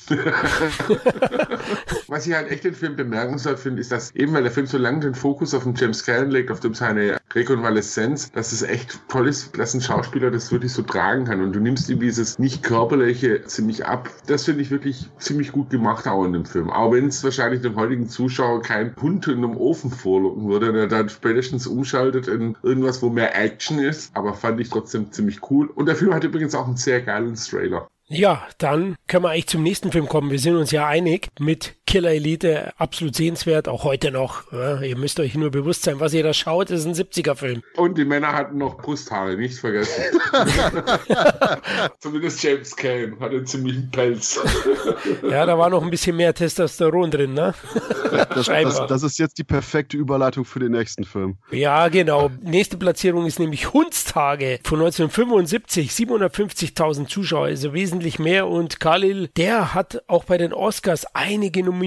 B: Was ich halt echt den Film bemerkenswert finde, ist, dass eben weil der Film so lange den Fokus auf den James Cannon legt, auf dem seine Rekonvaleszenz, dass es echt toll ist, dass ein Schauspieler das wirklich so tragen kann. Und du nimmst ihm dieses nicht körperliche ziemlich ab. Das finde ich wirklich ziemlich gut gemacht auch in dem Film. Auch wenn es wahrscheinlich dem heutigen Zuschauer kein Hund in einem Ofen vorlocken würde, der dann spätestens umschaltet in irgendwas, wo mehr Action ist. Aber fand ich trotzdem ziemlich cool. Und der Film hat übrigens auch einen sehr geilen Trailer.
A: Ja, dann können wir eigentlich zum nächsten Film kommen. Wir sind uns ja einig mit Killer Elite, absolut sehenswert, auch heute noch. Ja, ihr müsst euch nur bewusst sein, was ihr da schaut, ist ein 70er-Film.
B: Und die Männer hatten noch Brusthaare, nicht vergessen. Zumindest James Cain hatte einen ziemlichen Pelz.
A: ja, da war noch ein bisschen mehr Testosteron drin, ne?
C: Das, das, das, ist jetzt die perfekte Überleitung für den nächsten Film.
A: Ja, genau. Nächste Platzierung ist nämlich Hundstage von 1975, 750.000 Zuschauer, also wesentlich wesentlich mehr und Khalil, der hat auch bei den Oscars einige Nominierungen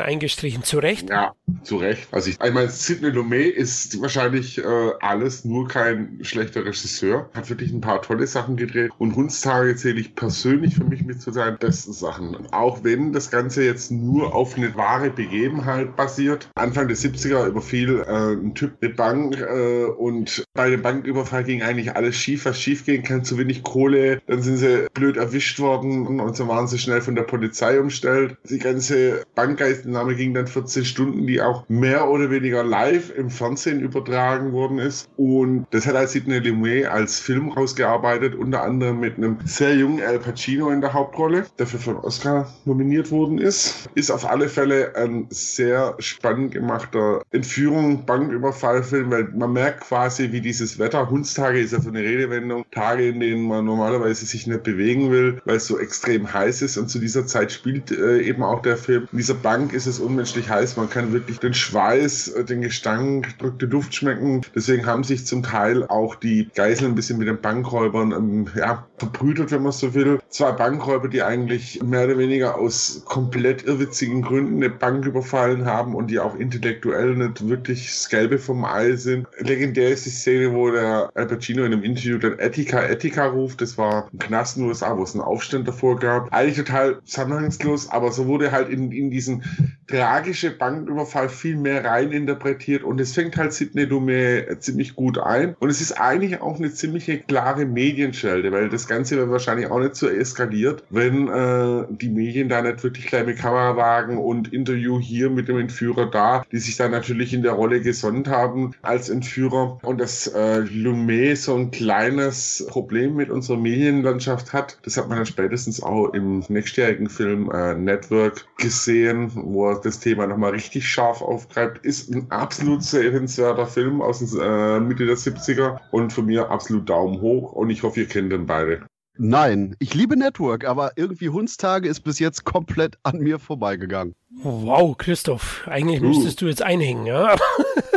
A: eingestrichen. Zu Recht?
B: Ja, zu Recht. Also ich, ich meine, Sidney Lumet ist wahrscheinlich äh, alles, nur kein schlechter Regisseur. Hat wirklich ein paar tolle Sachen gedreht und Hundstage zähle ich persönlich für mich mit zu seinen besten Sachen. Auch wenn das Ganze jetzt nur auf eine wahre Begebenheit basiert. Anfang der 70er überfiel äh, ein Typ eine Bank äh, und bei dem Banküberfall ging eigentlich alles schief, was schief gehen kann. Zu wenig Kohle, dann sind sie blöd erwischt worden und so waren sie schnell von der Polizei umstellt. Die ganze Bankgeistnahme ging dann 14 Stunden, die auch mehr oder weniger live im Fernsehen übertragen worden ist. Und das hat als Sidney Lumet als Film rausgearbeitet, unter anderem mit einem sehr jungen Al Pacino in der Hauptrolle, der für den Oscar nominiert worden ist. Ist auf alle Fälle ein sehr spannend gemachter Entführung, Banküberfallfilm, weil man merkt quasi, wie dieses Wetter, Hundstage ist ja so eine Redewendung, Tage, in denen man normalerweise sich nicht bewegen will, weil es so extrem heiß ist und zu dieser Zeit spielt äh, eben auch der Film. In dieser Bank ist es unmenschlich heiß, man kann wirklich den Schweiß, äh, den Gestank, drückte Duft schmecken. Deswegen haben sich zum Teil auch die Geiseln ein bisschen mit den Bankräubern ähm, ja, verbrütet, wenn man so will. Zwei Bankräuber, die eigentlich mehr oder weniger aus komplett irrwitzigen Gründen eine Bank überfallen haben und die auch intellektuell nicht wirklich das Gelbe vom Ei sind. Legendär ist die Szene, wo der Al Pacino in einem Interview dann Etika, Etika ruft. Das war ein Knast in den USA, wo es einen Aufstand davor gab. Eigentlich total zusammenhangslos, aber so wurde halt in, in diesen tragische Banküberfall viel mehr rein interpretiert und es fängt halt Sidney Lumet ziemlich gut ein. Und es ist eigentlich auch eine ziemliche klare Medienschelte, weil das Ganze wäre wahrscheinlich auch nicht so eskaliert, wenn äh, die Medien da nicht wirklich kleine Kamerawagen und Interview hier mit dem Entführer da, die sich da natürlich in der Rolle gesonnt haben als Entführer. Und dass äh, Lumet so ein kleines Problem mit unserer Medienlandschaft hat, das hat man dann spätestens auch im nächstjährigen Film äh, Network gesehen, wo er das Thema nochmal richtig scharf aufgreift. Ist ein absolut sehenswerter Film aus äh, Mitte der 70er und von mir absolut Daumen hoch und ich hoffe, ihr kennt den beide.
C: Nein, ich liebe Network, aber irgendwie Hundstage ist bis jetzt komplett an mir vorbeigegangen.
A: wow, Christoph, eigentlich uh. müsstest du jetzt einhängen, ja?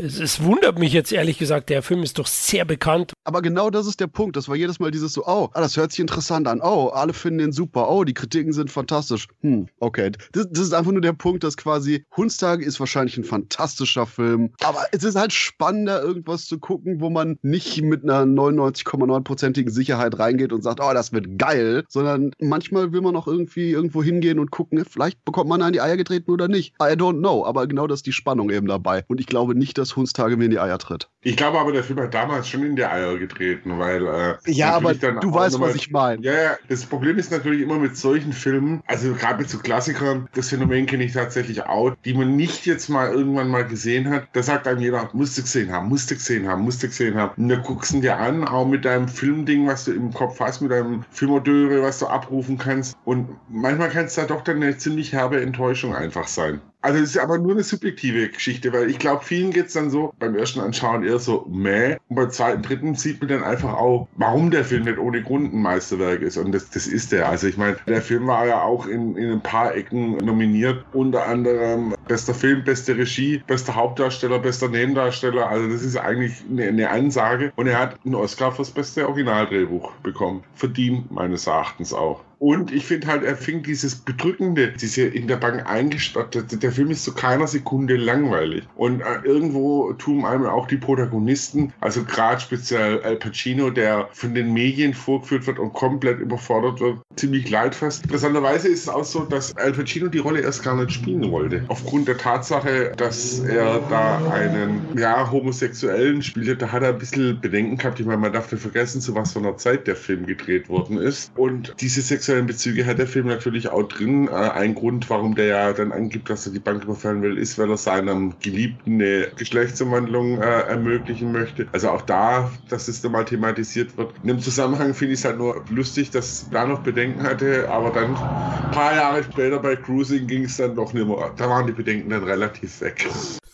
A: es, es, wundert mich jetzt ehrlich gesagt, der Film ist doch sehr bekannt.
C: Aber genau das ist der Punkt. Das war jedes Mal dieses so, oh, ah, das hört sich interessant an. Oh, alle finden den super. Oh, die Kritiken sind fantastisch. Hm, okay. Das, das ist einfach nur der Punkt, dass quasi Hundstage ist wahrscheinlich ein fantastischer Film. Aber es ist halt spannender, irgendwas zu gucken, wo man nicht mit einer 99,9%igen Sicherheit reingeht und sagt, oh, das wird geil, sondern manchmal will man auch irgendwie irgendwo hingehen und gucken, vielleicht bekommt man an die Eier getreten oder nicht. I don't know. Aber genau das ist die Spannung eben dabei. Und ich glaube nicht, dass Hundstage mir in die Eier tritt.
B: Ich glaube aber, der Film hat damals schon in die Eier getreten, weil. Äh,
C: ja, aber du weißt, mal, was ich meine.
B: Ja, ja. Das Problem ist natürlich immer mit solchen Filmen, also gerade mit so Klassikern, das Phänomen kenne ich tatsächlich auch, die man nicht jetzt mal irgendwann mal gesehen hat. Da sagt einem jeder, musste gesehen haben, musste gesehen haben, musste gesehen haben. Und da guckst du dir an, auch mit deinem Filmding, was du im Kopf hast, mit deinem Filmodöre, was du abrufen kannst. Und manchmal kann es da doch dann eine ziemlich herbe Enttäuschung einfach sein. Also es ist aber nur eine subjektive Geschichte, weil ich glaube, vielen geht's dann so beim ersten Anschauen eher so meh. Und beim zweiten, dritten sieht man dann einfach auch, warum der Film nicht ohne Grund ein Meisterwerk ist. Und das, das ist der. Also ich meine, der Film war ja auch in, in ein paar Ecken nominiert. Unter anderem bester Film, beste Regie, bester Hauptdarsteller, bester Nebendarsteller. Also das ist eigentlich eine, eine Ansage. Und er hat einen Oscar fürs beste Originaldrehbuch bekommen. Verdient meines Erachtens auch. Und ich finde halt, er fing dieses Bedrückende, diese in der Bank eingesperrt. Der Film ist zu keiner Sekunde langweilig. Und äh, irgendwo tun einem auch die Protagonisten, also gerade speziell Al Pacino, der von den Medien vorgeführt wird und komplett überfordert wird, ziemlich leidfest. Interessanterweise ist es auch so, dass Al Pacino die Rolle erst gar nicht spielen wollte. Aufgrund der Tatsache, dass er da einen, ja, Homosexuellen spielte, da hat er ein bisschen Bedenken gehabt. Ich meine, man darf nicht vergessen, zu was von einer Zeit der Film gedreht worden ist. Und diese sexuelle sexuellen Bezüge hat der Film natürlich auch drin. Äh, ein Grund, warum der ja dann angibt, dass er die Bank überfallen will, ist, weil er seinem Geliebten eine Geschlechtsumwandlung äh, ermöglichen möchte. Also auch da, dass es da mal thematisiert wird. In dem Zusammenhang finde ich es halt nur lustig, dass da noch Bedenken hatte, aber dann ein paar Jahre später bei Cruising ging es dann doch nicht mehr. Da waren die Bedenken dann relativ weg.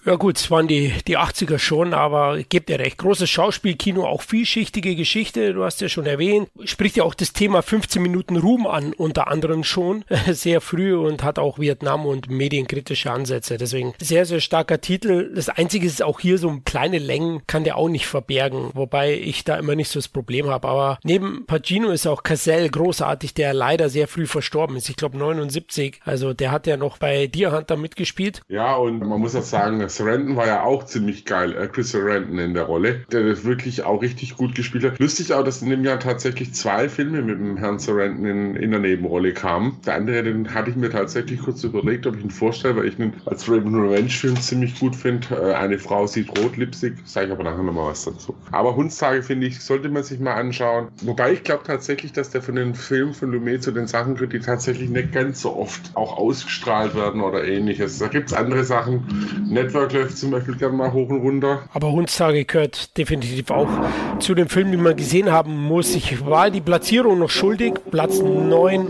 A: Ja gut, es waren die, die 80er schon, aber gebe dir recht. Großes Schauspielkino, auch vielschichtige Geschichte, du hast ja schon erwähnt. Spricht ja auch das Thema 15 Minuten Ruhm an, unter anderem schon, sehr früh und hat auch Vietnam und medienkritische Ansätze. Deswegen sehr, sehr starker Titel. Das Einzige ist auch hier so kleine Längen kann der auch nicht verbergen, wobei ich da immer nicht so das Problem habe. Aber neben Pacino ist auch Cassell großartig, der leider sehr früh verstorben ist. Ich glaube 79. Also der hat ja noch bei Deer Hunter mitgespielt.
B: Ja, und man muss auch sagen, Sarandon war ja auch ziemlich geil, äh, Chris Sarandon in der Rolle, der das wirklich auch richtig gut gespielt hat. Lustig auch, dass in dem Jahr tatsächlich zwei Filme mit dem Herrn Sarandon in, in der Nebenrolle kamen. Der andere, den hatte ich mir tatsächlich kurz überlegt, ob ich ihn vorstelle, weil ich ihn als Raven Revenge Film ziemlich gut finde. Äh, eine Frau sieht rot, Lipstick, sage ich aber nachher nochmal was dazu. Aber Hundstage, finde ich, sollte man sich mal anschauen. Wobei ich glaube tatsächlich, dass der von den Filmen von Lumet zu den Sachen gehört, die tatsächlich nicht ganz so oft auch ausgestrahlt werden oder ähnliches. Da gibt es andere Sachen. Network Network läuft zum Beispiel gerne mal hoch und runter.
A: Aber Hundstage gehört definitiv auch zu den Filmen, die man gesehen haben muss. Ich war die Platzierung noch schuldig. Platz 9,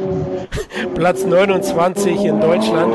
A: Platz 29 in Deutschland.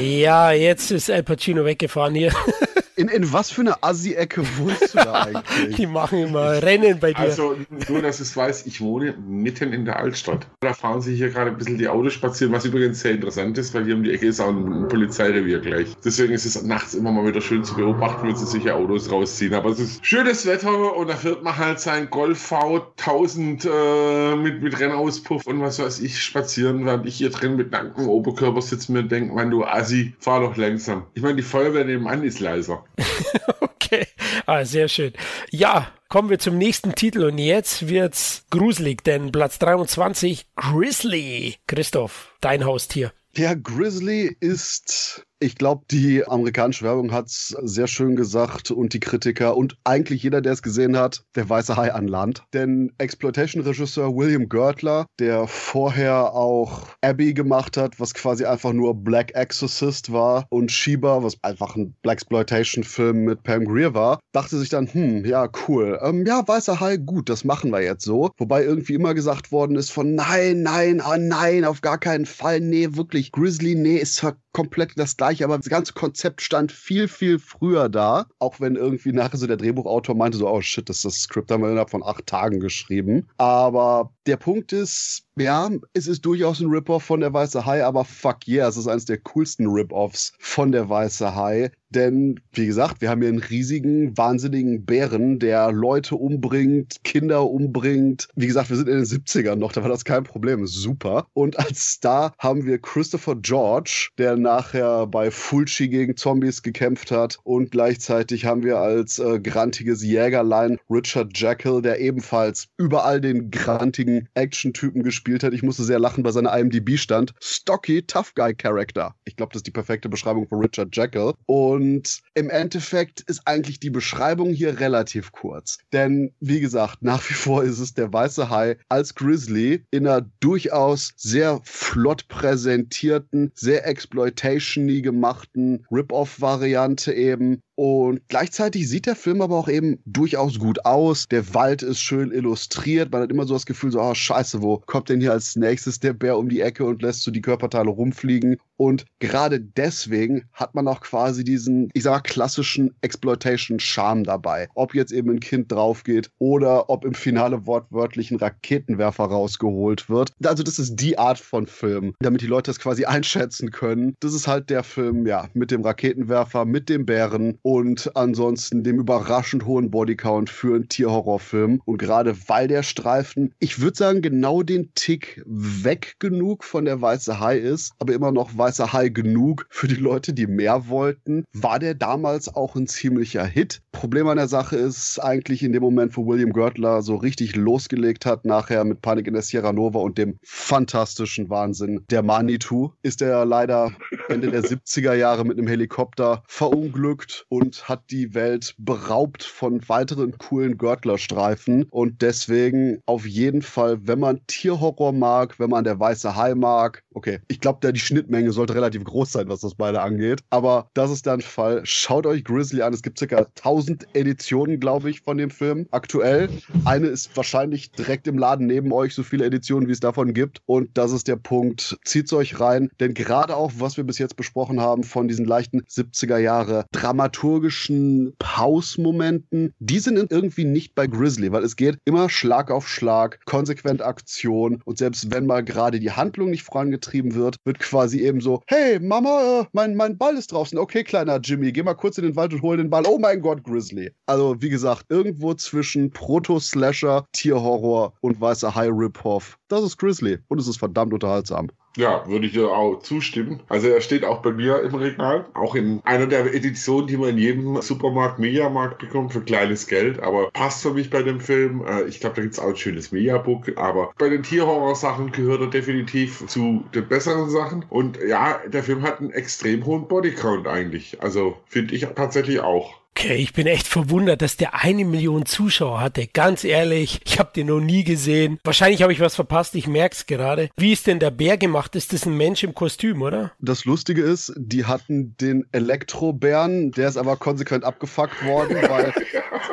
A: Ja, jetzt ist Al Pacino weggefahren hier.
C: In, in was für eine Assi-Ecke wohnst du da eigentlich?
A: Die machen immer Rennen bei dir.
B: Also, nur, dass es weiß, ich wohne mitten in der Altstadt. Da fahren sich hier gerade ein bisschen die Autos spazieren, was übrigens sehr interessant ist, weil hier um die Ecke ist auch ein Polizeirevier gleich. Deswegen ist es nachts immer mal wieder schön zu beobachten, wenn sie sich hier Autos rausziehen. Aber es ist schönes Wetter und da fährt man halt sein Golf V1000 äh, mit, mit Rennauspuff und was weiß ich spazieren, während ich hier drin mit nacktem Oberkörper sitze und mir denke, mein du Assi, fahr doch langsam. Ich meine, die Feuerwehr nebenan ist leiser.
A: okay, ah, sehr schön. Ja, kommen wir zum nächsten Titel und jetzt wird's gruselig, denn Platz 23, Grizzly. Christoph, dein Haustier.
C: Der Grizzly ist ich glaube, die amerikanische Werbung hat es sehr schön gesagt und die Kritiker und eigentlich jeder, der es gesehen hat, der weiße Hai an Land. Denn Exploitation-Regisseur William Girdler, der vorher auch Abby gemacht hat, was quasi einfach nur Black Exorcist war, und Sheba, was einfach ein Black Exploitation-Film mit Pam Greer war, dachte sich dann, hm, ja, cool. Ähm, ja, weißer Hai, gut, das machen wir jetzt so. Wobei irgendwie immer gesagt worden ist von nein, nein, oh nein, auf gar keinen Fall, nee, wirklich, Grizzly, nee, ist zwar komplett das gleiche, aber das ganze Konzept stand viel, viel früher da. Auch wenn irgendwie nachher so der Drehbuchautor meinte so, oh shit, das, das Skript haben wir innerhalb von acht Tagen geschrieben. Aber der Punkt ist, ja, es ist durchaus ein Rip-Off von der Weiße Hai, aber fuck yeah, es ist eines der coolsten Rip-Offs von der Weiße Hai. Denn, wie gesagt, wir haben hier einen riesigen, wahnsinnigen Bären, der Leute umbringt, Kinder umbringt. Wie gesagt, wir sind in den 70ern noch, da war das kein Problem. Super. Und als Star haben wir Christopher George, der nachher bei Fulci gegen Zombies gekämpft hat. Und gleichzeitig haben wir als äh, grantiges Jägerlein Richard Jekyll, der ebenfalls überall den grantigen Action-Typen gespielt hat. Ich musste sehr lachen bei seiner IMDb stand. Stocky Tough Guy Character. Ich glaube, das ist die perfekte Beschreibung von Richard Jekyll. Und und im Endeffekt ist eigentlich die Beschreibung hier relativ kurz. Denn, wie gesagt, nach wie vor ist es der weiße Hai als Grizzly in einer durchaus sehr flott präsentierten, sehr exploitationy gemachten Rip-Off-Variante eben Und gleichzeitig sieht der Film aber auch eben durchaus gut aus. Der Wald ist schön illustriert. Man hat immer so das Gefühl, so, oh scheiße, wo kommt denn hier als nächstes der Bär um die Ecke und lässt so die Körperteile rumfliegen? Und gerade deswegen hat man auch quasi diesen, ich sag mal, klassischen Exploitation-Charme dabei. Ob jetzt eben ein Kind draufgeht oder ob im Finale wortwörtlich ein Raketenwerfer rausgeholt wird. Also das ist die Art von Film, damit die Leute das quasi einschätzen können. Das ist halt der Film, ja, mit dem Raketenwerfer, mit dem Bären und ansonsten dem überraschend hohen Bodycount für einen Tierhorrorfilm. Und gerade weil der Streifen, ich würde sagen, genau den Tick weg genug von der Weiße Hai ist, aber immer noch Weiße Hai genug für die Leute, die mehr wollten, war der damals auch ein ziemlicher Hit. Problem an der Sache ist eigentlich in dem Moment, wo William Görtler so richtig losgelegt hat, nachher mit Panik in der Sierra Nova und dem fantastischen Wahnsinn der Manitou, ist er leider Ende der 70er Jahre mit einem Helikopter verunglückt und hat die Welt beraubt von weiteren coolen Görtlerstreifen. Und deswegen auf jeden Fall, wenn man Tierhorror mag, wenn man der weiße Hai mag, okay, ich glaube, die Schnittmenge sollte relativ groß sein, was das beide angeht. Aber das ist dann Fall. Schaut euch Grizzly an. Es gibt circa 1000 Editionen, glaube ich, von dem Film aktuell. Eine ist wahrscheinlich direkt im Laden neben euch, so viele Editionen, wie es davon gibt. Und das ist der Punkt. Zieht's euch rein. Denn gerade auch, was wir bis jetzt besprochen haben, von diesen leichten 70er Jahre dramaturgischen Pausmomenten, die sind irgendwie nicht bei Grizzly, weil es geht immer Schlag auf Schlag, konsequent Aktion. Und selbst wenn mal gerade die Handlung nicht vorangetrieben wird, wird quasi eben so, hey, Mama, äh, mein, mein Ball ist draußen. Okay, kleiner Jimmy, geh mal kurz in den Wald und hol den Ball. Oh mein Gott, Grizzly. Also, wie gesagt, irgendwo zwischen Proto-Slasher, Tierhorror und weißer High-Rip-Off. Das ist Grizzly und es ist verdammt unterhaltsam.
B: Ja, würde ich dir auch zustimmen. Also er steht auch bei mir im Regal, auch in einer der Editionen, die man in jedem Supermarkt, Mediamarkt bekommt für kleines Geld, aber passt für mich bei dem Film. Äh, ich glaube, da gibt es auch ein schönes Mediabook, aber bei den Tierhorror-Sachen gehört er definitiv zu den besseren Sachen. Und ja, der Film hat einen extrem hohen Bodycount eigentlich. Also finde ich tatsächlich auch.
A: Okay, ich bin echt verwundert, dass der eine Million Zuschauer hatte. Ganz ehrlich, ich habe den noch nie gesehen. Wahrscheinlich habe ich was verpasst, ich merke es gerade. Wie ist denn der Bär gemacht? Ist das ein Mensch im Kostüm, oder?
C: Das Lustige ist, die hatten den Elektrobären, der ist aber konsequent abgefuckt worden, weil,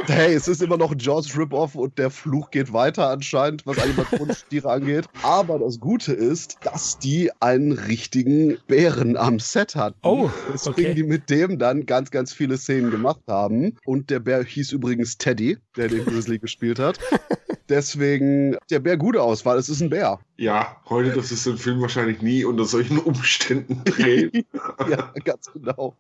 C: hey, es ist immer noch Jaws Rip-Off und der Fluch geht weiter anscheinend, was Animationstiere angeht. Aber das Gute ist, dass die einen richtigen Bären am Set hatten.
A: Oh,
C: Deswegen
A: okay.
C: die mit dem dann ganz, ganz viele Szenen gemacht haben. Und der Bär hieß übrigens Teddy, der den Grizzly gespielt hat. Deswegen der Bär gute Auswahl. Es ist ein Bär.
B: Ja, heute das ist ein Film wahrscheinlich nie unter solchen Umständen drehen.
C: ja, ganz genau.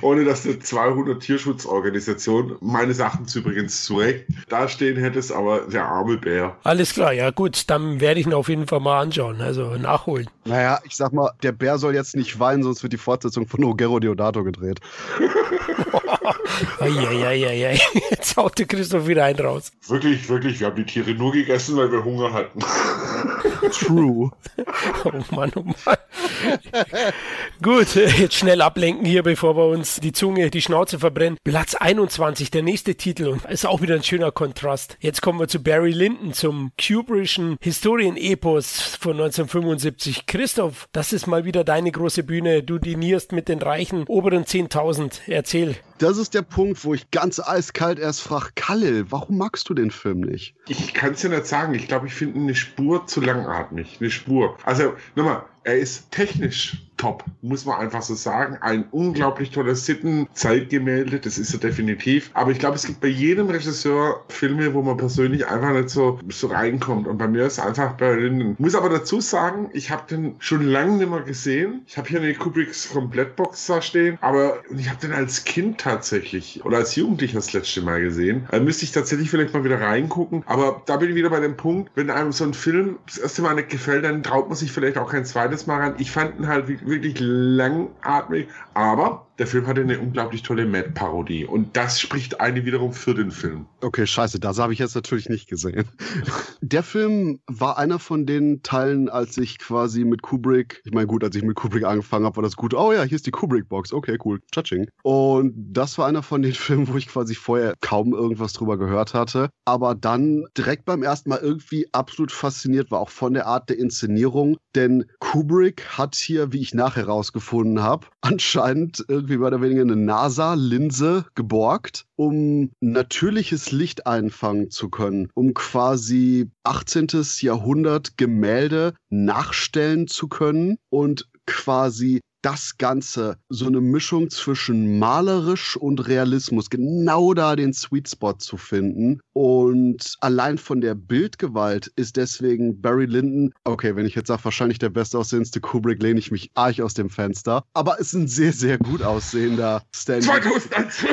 B: Ohne dass eine 200 Tierschutzorganisation, meines Erachtens übrigens zu Recht, dastehen hättest, aber der arme Bär.
A: Alles klar, ja gut, dann werde ich ihn auf jeden Fall mal anschauen, also nachholen.
C: Naja, ich sag mal, der Bär soll jetzt nicht weinen, sonst wird die Fortsetzung von Ruggero Deodato gedreht.
A: Eieieiei, jetzt haut der Christoph wieder einen raus.
B: Wirklich, wirklich, wir haben die Tiere nur gegessen, weil wir Hunger hatten.
C: True.
A: Oh Mann, oh Mann. Gut, jetzt schnell ablenken hier, bevor wir uns die Zunge, die Schnauze verbrennen. Platz 21, der nächste Titel und ist auch wieder ein schöner Kontrast. Jetzt kommen wir zu Barry Lyndon, zum Kubrischen Historienepos von 1975. Christoph, das ist mal wieder deine große Bühne. Du dinierst mit den reichen oberen 10.000. Erzähl.
C: Das ist der Punkt, wo ich ganz eiskalt erst frage, Khalil, warum magst du den Film nicht?
B: Ich kann es ja nicht sagen. Ich glaube, ich finde eine Spur zu langatmig. Eine Spur. Also, nochmal, er ist technisch top, muss man einfach so sagen. Ein unglaublich tolles Sitten-Zeitgemälde, das ist er definitiv. Aber ich glaube, es gibt bei jedem Regisseur Filme, wo man persönlich einfach nicht so, so reinkommt. Und bei mir ist einfach bei Linden. Muss aber dazu sagen, ich habe den schon lange nicht mehr gesehen. Ich habe hier eine Kubricks Komplettbox da stehen, aber ich habe den als Kind tatsächlich oder als Jugendlicher das letzte Mal gesehen. Da müsste ich tatsächlich vielleicht mal wieder reingucken. Aber da bin ich wieder bei dem Punkt, wenn einem so ein Film das erste Mal nicht gefällt, dann traut man sich vielleicht auch kein zweites Mal ran. Ich fand ihn halt wirklich langatmig, aber der Film hatte eine unglaublich tolle Mad-Parodie und das spricht eine wiederum für den Film.
C: Okay, scheiße, das habe ich jetzt natürlich nicht gesehen. Der Film war einer von den Teilen, als ich quasi mit Kubrick, ich meine gut, als ich mit Kubrick angefangen habe, war das gut. Oh ja, hier ist die Kubrick-Box. Okay, cool. Touching. Und das war einer von den Filmen, wo ich quasi vorher kaum irgendwas drüber gehört hatte, aber dann direkt beim ersten Mal irgendwie absolut fasziniert war, auch von der Art der Inszenierung. Denn Kubrick hat hier, wie ich nachher rausgefunden habe, anscheinend irgendwie irgendwie mehr oder weniger eine NASA-Linse geborgt, um natürliches Licht einfangen zu können, um quasi 18. Jahrhundert Gemälde nachstellen zu können und quasi das Ganze, so eine Mischung zwischen malerisch und Realismus, genau da den Sweet Spot zu finden. Und allein von der Bildgewalt ist deswegen Barry Lyndon, okay, wenn ich jetzt sage, wahrscheinlich der bestaussehendste Kubrick, lehne ich mich arg aus dem Fenster. Aber es ist ein sehr, sehr gut aussehender Stanley. 2001!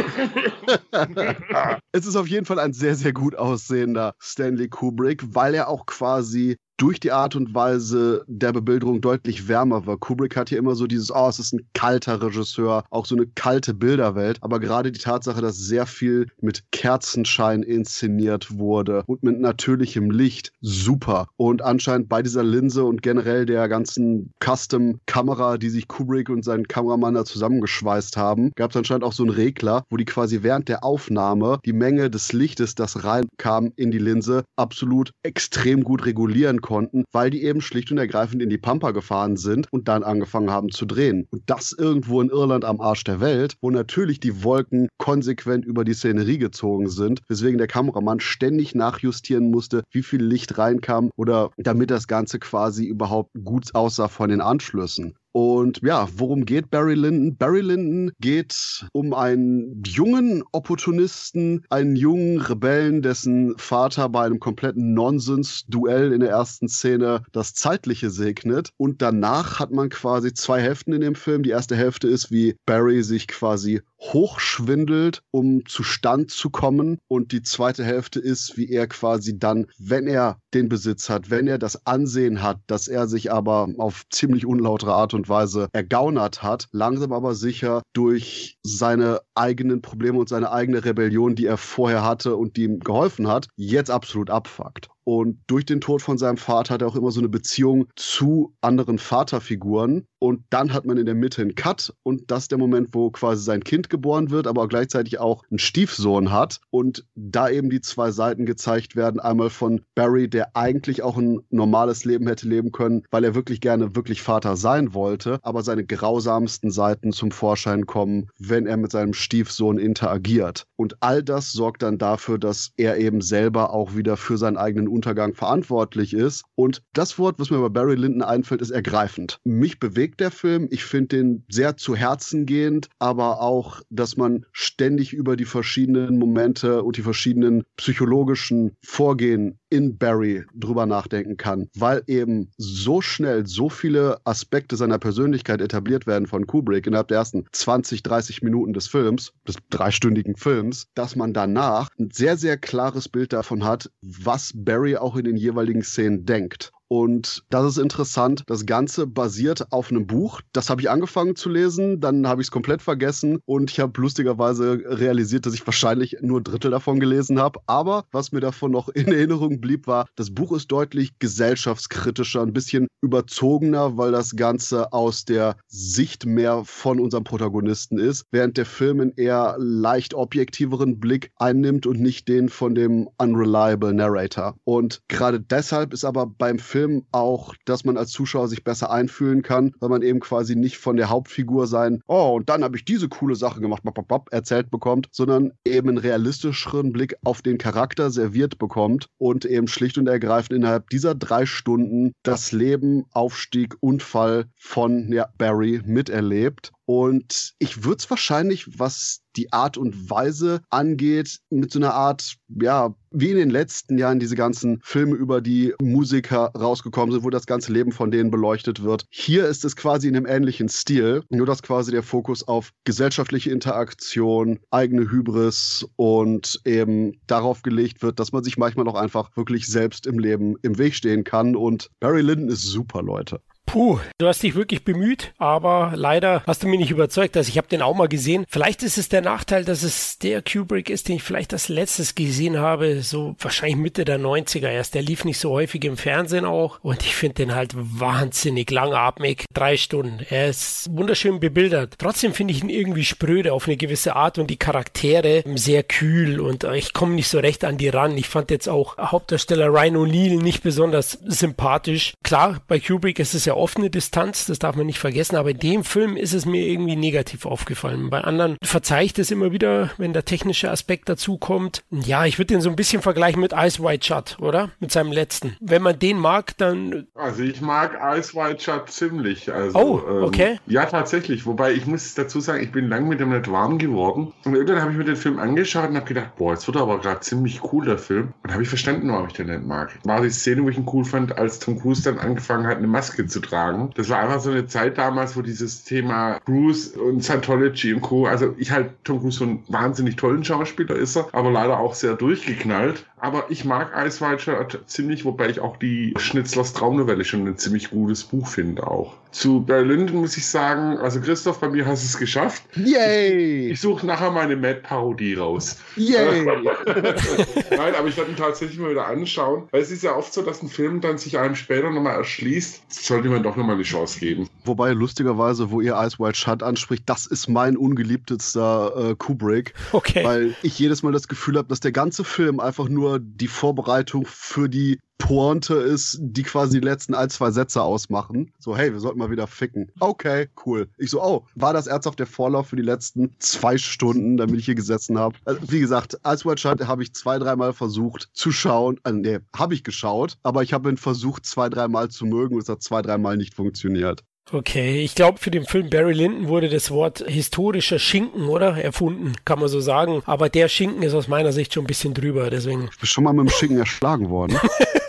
C: es ist auf jeden Fall ein sehr, sehr gut aussehender Stanley Kubrick, weil er auch quasi durch die Art und Weise der Bebilderung deutlich wärmer war. Kubrick hat hier immer so dieses, oh, es ist ein kalter Regisseur, auch so eine kalte Bilderwelt. Aber gerade die Tatsache, dass sehr viel mit Kerzenschein inszeniert wurde und mit natürlichem Licht, super. Und anscheinend bei dieser Linse und generell der ganzen Custom-Kamera, die sich Kubrick und sein Kameramann da zusammengeschweißt haben, gab es anscheinend auch so einen Regler, wo die quasi während der Aufnahme die Menge des Lichtes, das reinkam in die Linse, absolut extrem gut regulieren konnte konnten, weil die eben schlicht und ergreifend in die Pampa gefahren sind und dann angefangen haben zu drehen. Und das irgendwo in Irland am Arsch der Welt, wo natürlich die Wolken konsequent über die Szenerie gezogen sind, weswegen der Kameramann ständig nachjustieren musste, wie viel Licht reinkam oder damit das Ganze quasi überhaupt gut aussah von den Anschlüssen. Und ja, worum geht Barry Lyndon? Barry Lyndon geht um einen jungen Opportunisten, einen jungen Rebellen, dessen Vater bei einem kompletten Nonsens-Duell in der ersten Szene das Zeitliche segnet. Und danach hat man quasi zwei Hälften in dem Film. Die erste Hälfte ist, wie Barry sich quasi hochschwindelt, um zu Stand zu kommen. Und die zweite Hälfte ist, wie er quasi dann, wenn er den Besitz hat, wenn er das Ansehen hat, dass er sich aber auf ziemlich unlautere Art und Weise ergaunert hat, langsam aber sicher durch seine eigenen Probleme und seine eigene Rebellion, die er vorher hatte und die ihm geholfen hat, jetzt absolut abfuckt. Und durch den Tod von seinem Vater hat er auch immer so eine Beziehung zu anderen Vaterfiguren. Und dann hat man in der Mitte einen Cut und das ist der Moment, wo quasi sein Kind geboren wird, aber auch gleichzeitig auch einen Stiefsohn hat. Und da eben die zwei Seiten gezeigt werden. Einmal von Barry, der eigentlich auch ein normales Leben hätte leben können, weil er wirklich gerne wirklich Vater sein wollte, aber seine grausamsten Seiten zum Vorschein kommen, wenn er mit seinem Stiefsohn interagiert. Und all das sorgt dann dafür, dass er eben selber auch wieder für seinen eigenen Untergang verantwortlich ist. Und das Wort, was mir bei Barry Lyndon einfällt, ist ergreifend. Mich bewegt der Film. Ich finde den sehr zu Herzen gehend, aber auch, dass man ständig über die verschiedenen Momente und die verschiedenen psychologischen Vorgehen in Barry drüber nachdenken kann, weil eben so schnell so viele Aspekte seiner Persönlichkeit etabliert werden von Kubrick innerhalb der ersten 20, 30 Minuten des Films, des dreistündigen Films, dass man danach ein sehr, sehr klares Bild davon hat, was Barry auch in den jeweiligen Szenen denkt. Und das ist interessant. Das Ganze basiert auf einem Buch. Das habe ich angefangen zu lesen, dann habe ich es komplett vergessen und ich habe lustigerweise realisiert, dass ich wahrscheinlich nur ein Drittel davon gelesen habe. Aber was mir davon noch in Erinnerung blieb, war, das Buch ist deutlich gesellschaftskritischer, ein bisschen überzogener, weil das Ganze aus der Sicht mehr von unserem Protagonisten ist, während der Film einen eher leicht objektiveren Blick einnimmt und nicht den von dem unreliable Narrator. Und gerade deshalb ist aber beim Film Film auch, dass man als Zuschauer sich besser einfühlen kann, weil man eben quasi nicht von der Hauptfigur sein, oh, und dann habe ich diese coole Sache gemacht, bop, bop, bop, erzählt bekommt, sondern eben einen realistischeren Blick auf den Charakter serviert bekommt und eben schlicht und ergreifend innerhalb dieser drei Stunden das Leben, Aufstieg, Unfall von ja, Barry miterlebt und ich würde es wahrscheinlich, was die Art und Weise angeht, mit so einer Art, ja, wie in den letzten Jahren diese ganzen Filme über die Musiker rausgekommen sind, wo das ganze Leben von denen beleuchtet wird. Hier ist es quasi in einem ähnlichen Stil, nur dass quasi der Fokus auf gesellschaftliche Interaktion, eigene Hybris und eben darauf gelegt wird, dass man sich manchmal auch einfach wirklich selbst im Leben im Weg stehen kann. Und Barry Lyndon ist super, Leute.
A: Puh, du hast dich wirklich bemüht, aber leider hast du mich nicht überzeugt. Also ich habe den auch mal gesehen. Vielleicht ist es der Nachteil, dass es der Kubrick ist, den ich vielleicht als letztes gesehen habe, so wahrscheinlich Mitte der 90er erst. Der lief nicht so häufig im Fernsehen auch und ich finde den halt wahnsinnig langatmig. Drei Stunden. Er ist wunderschön bebildert. Trotzdem finde ich ihn irgendwie spröde auf eine gewisse Art und die Charaktere sehr kühl und ich komme nicht so recht an die ran. Ich fand jetzt auch Hauptdarsteller Ryan O'Neill nicht besonders sympathisch. Klar, bei Kubrick ist es ja offene Distanz, das darf man nicht vergessen, aber in dem Film ist es mir irgendwie negativ aufgefallen. Bei anderen verzeihe ich das immer wieder, wenn der technische Aspekt dazu kommt. Ja, ich würde den so ein bisschen vergleichen mit Ice White Shut, oder? Mit seinem letzten. Wenn man den mag, dann.
B: Also ich mag Ice White Shut ziemlich. Also,
A: oh, okay.
B: Ähm, ja, tatsächlich. Wobei ich muss dazu sagen, ich bin lang mit dem nicht warm geworden. Und irgendwann habe ich mir den Film angeschaut und habe gedacht, boah, jetzt wird er aber gerade ziemlich cool, der Film. Und habe ich verstanden, warum ich den nicht mag. War die Szene, wo ich ihn cool fand, als Tom Cruise dann angefangen hat, eine Maske zu tragen. Das war einfach so eine Zeit damals, wo dieses Thema Cruise und Scientology und Co. Also ich halt Tom Cruise so einen wahnsinnig tollen Schauspieler ist er, aber leider auch sehr durchgeknallt. Aber ich mag Ice White Shirt ziemlich, wobei ich auch die Schnitzlers Traumnovelle schon ein ziemlich gutes Buch finde auch. Zu Berlin muss ich sagen, also Christoph, bei mir hast du es geschafft.
C: Yay!
B: Ich, ich suche nachher meine Mad-Parodie raus.
C: Yay!
B: Nein, aber ich werde ihn tatsächlich mal wieder anschauen, weil es ist ja oft so, dass ein Film dann sich einem später nochmal erschließt. Sollte man doch nochmal eine Chance geben.
C: Wobei, lustigerweise, wo ihr Ice White Shut anspricht, das ist mein ungeliebtester äh, Kubrick.
A: Okay.
C: Weil ich jedes Mal das Gefühl habe, dass der ganze Film einfach nur die Vorbereitung für die Pointe ist, die quasi die letzten ein, zwei Sätze ausmachen. So, hey, wir sollten mal wieder ficken. Okay, cool. Ich so, oh, war das ernsthaft der Vorlauf für die letzten zwei Stunden, damit ich hier gesessen habe? Also, wie gesagt, White Shut habe ich zwei, dreimal versucht zu schauen. Äh, nee, habe ich geschaut, aber ich habe ihn versucht, zwei, dreimal zu mögen und es hat zwei, dreimal nicht funktioniert.
A: Okay, ich glaube, für den Film Barry Lyndon wurde das Wort historischer Schinken, oder? Erfunden, kann man so sagen. Aber der Schinken ist aus meiner Sicht schon ein bisschen drüber, deswegen.
C: Ich bin schon mal mit dem Schinken erschlagen worden.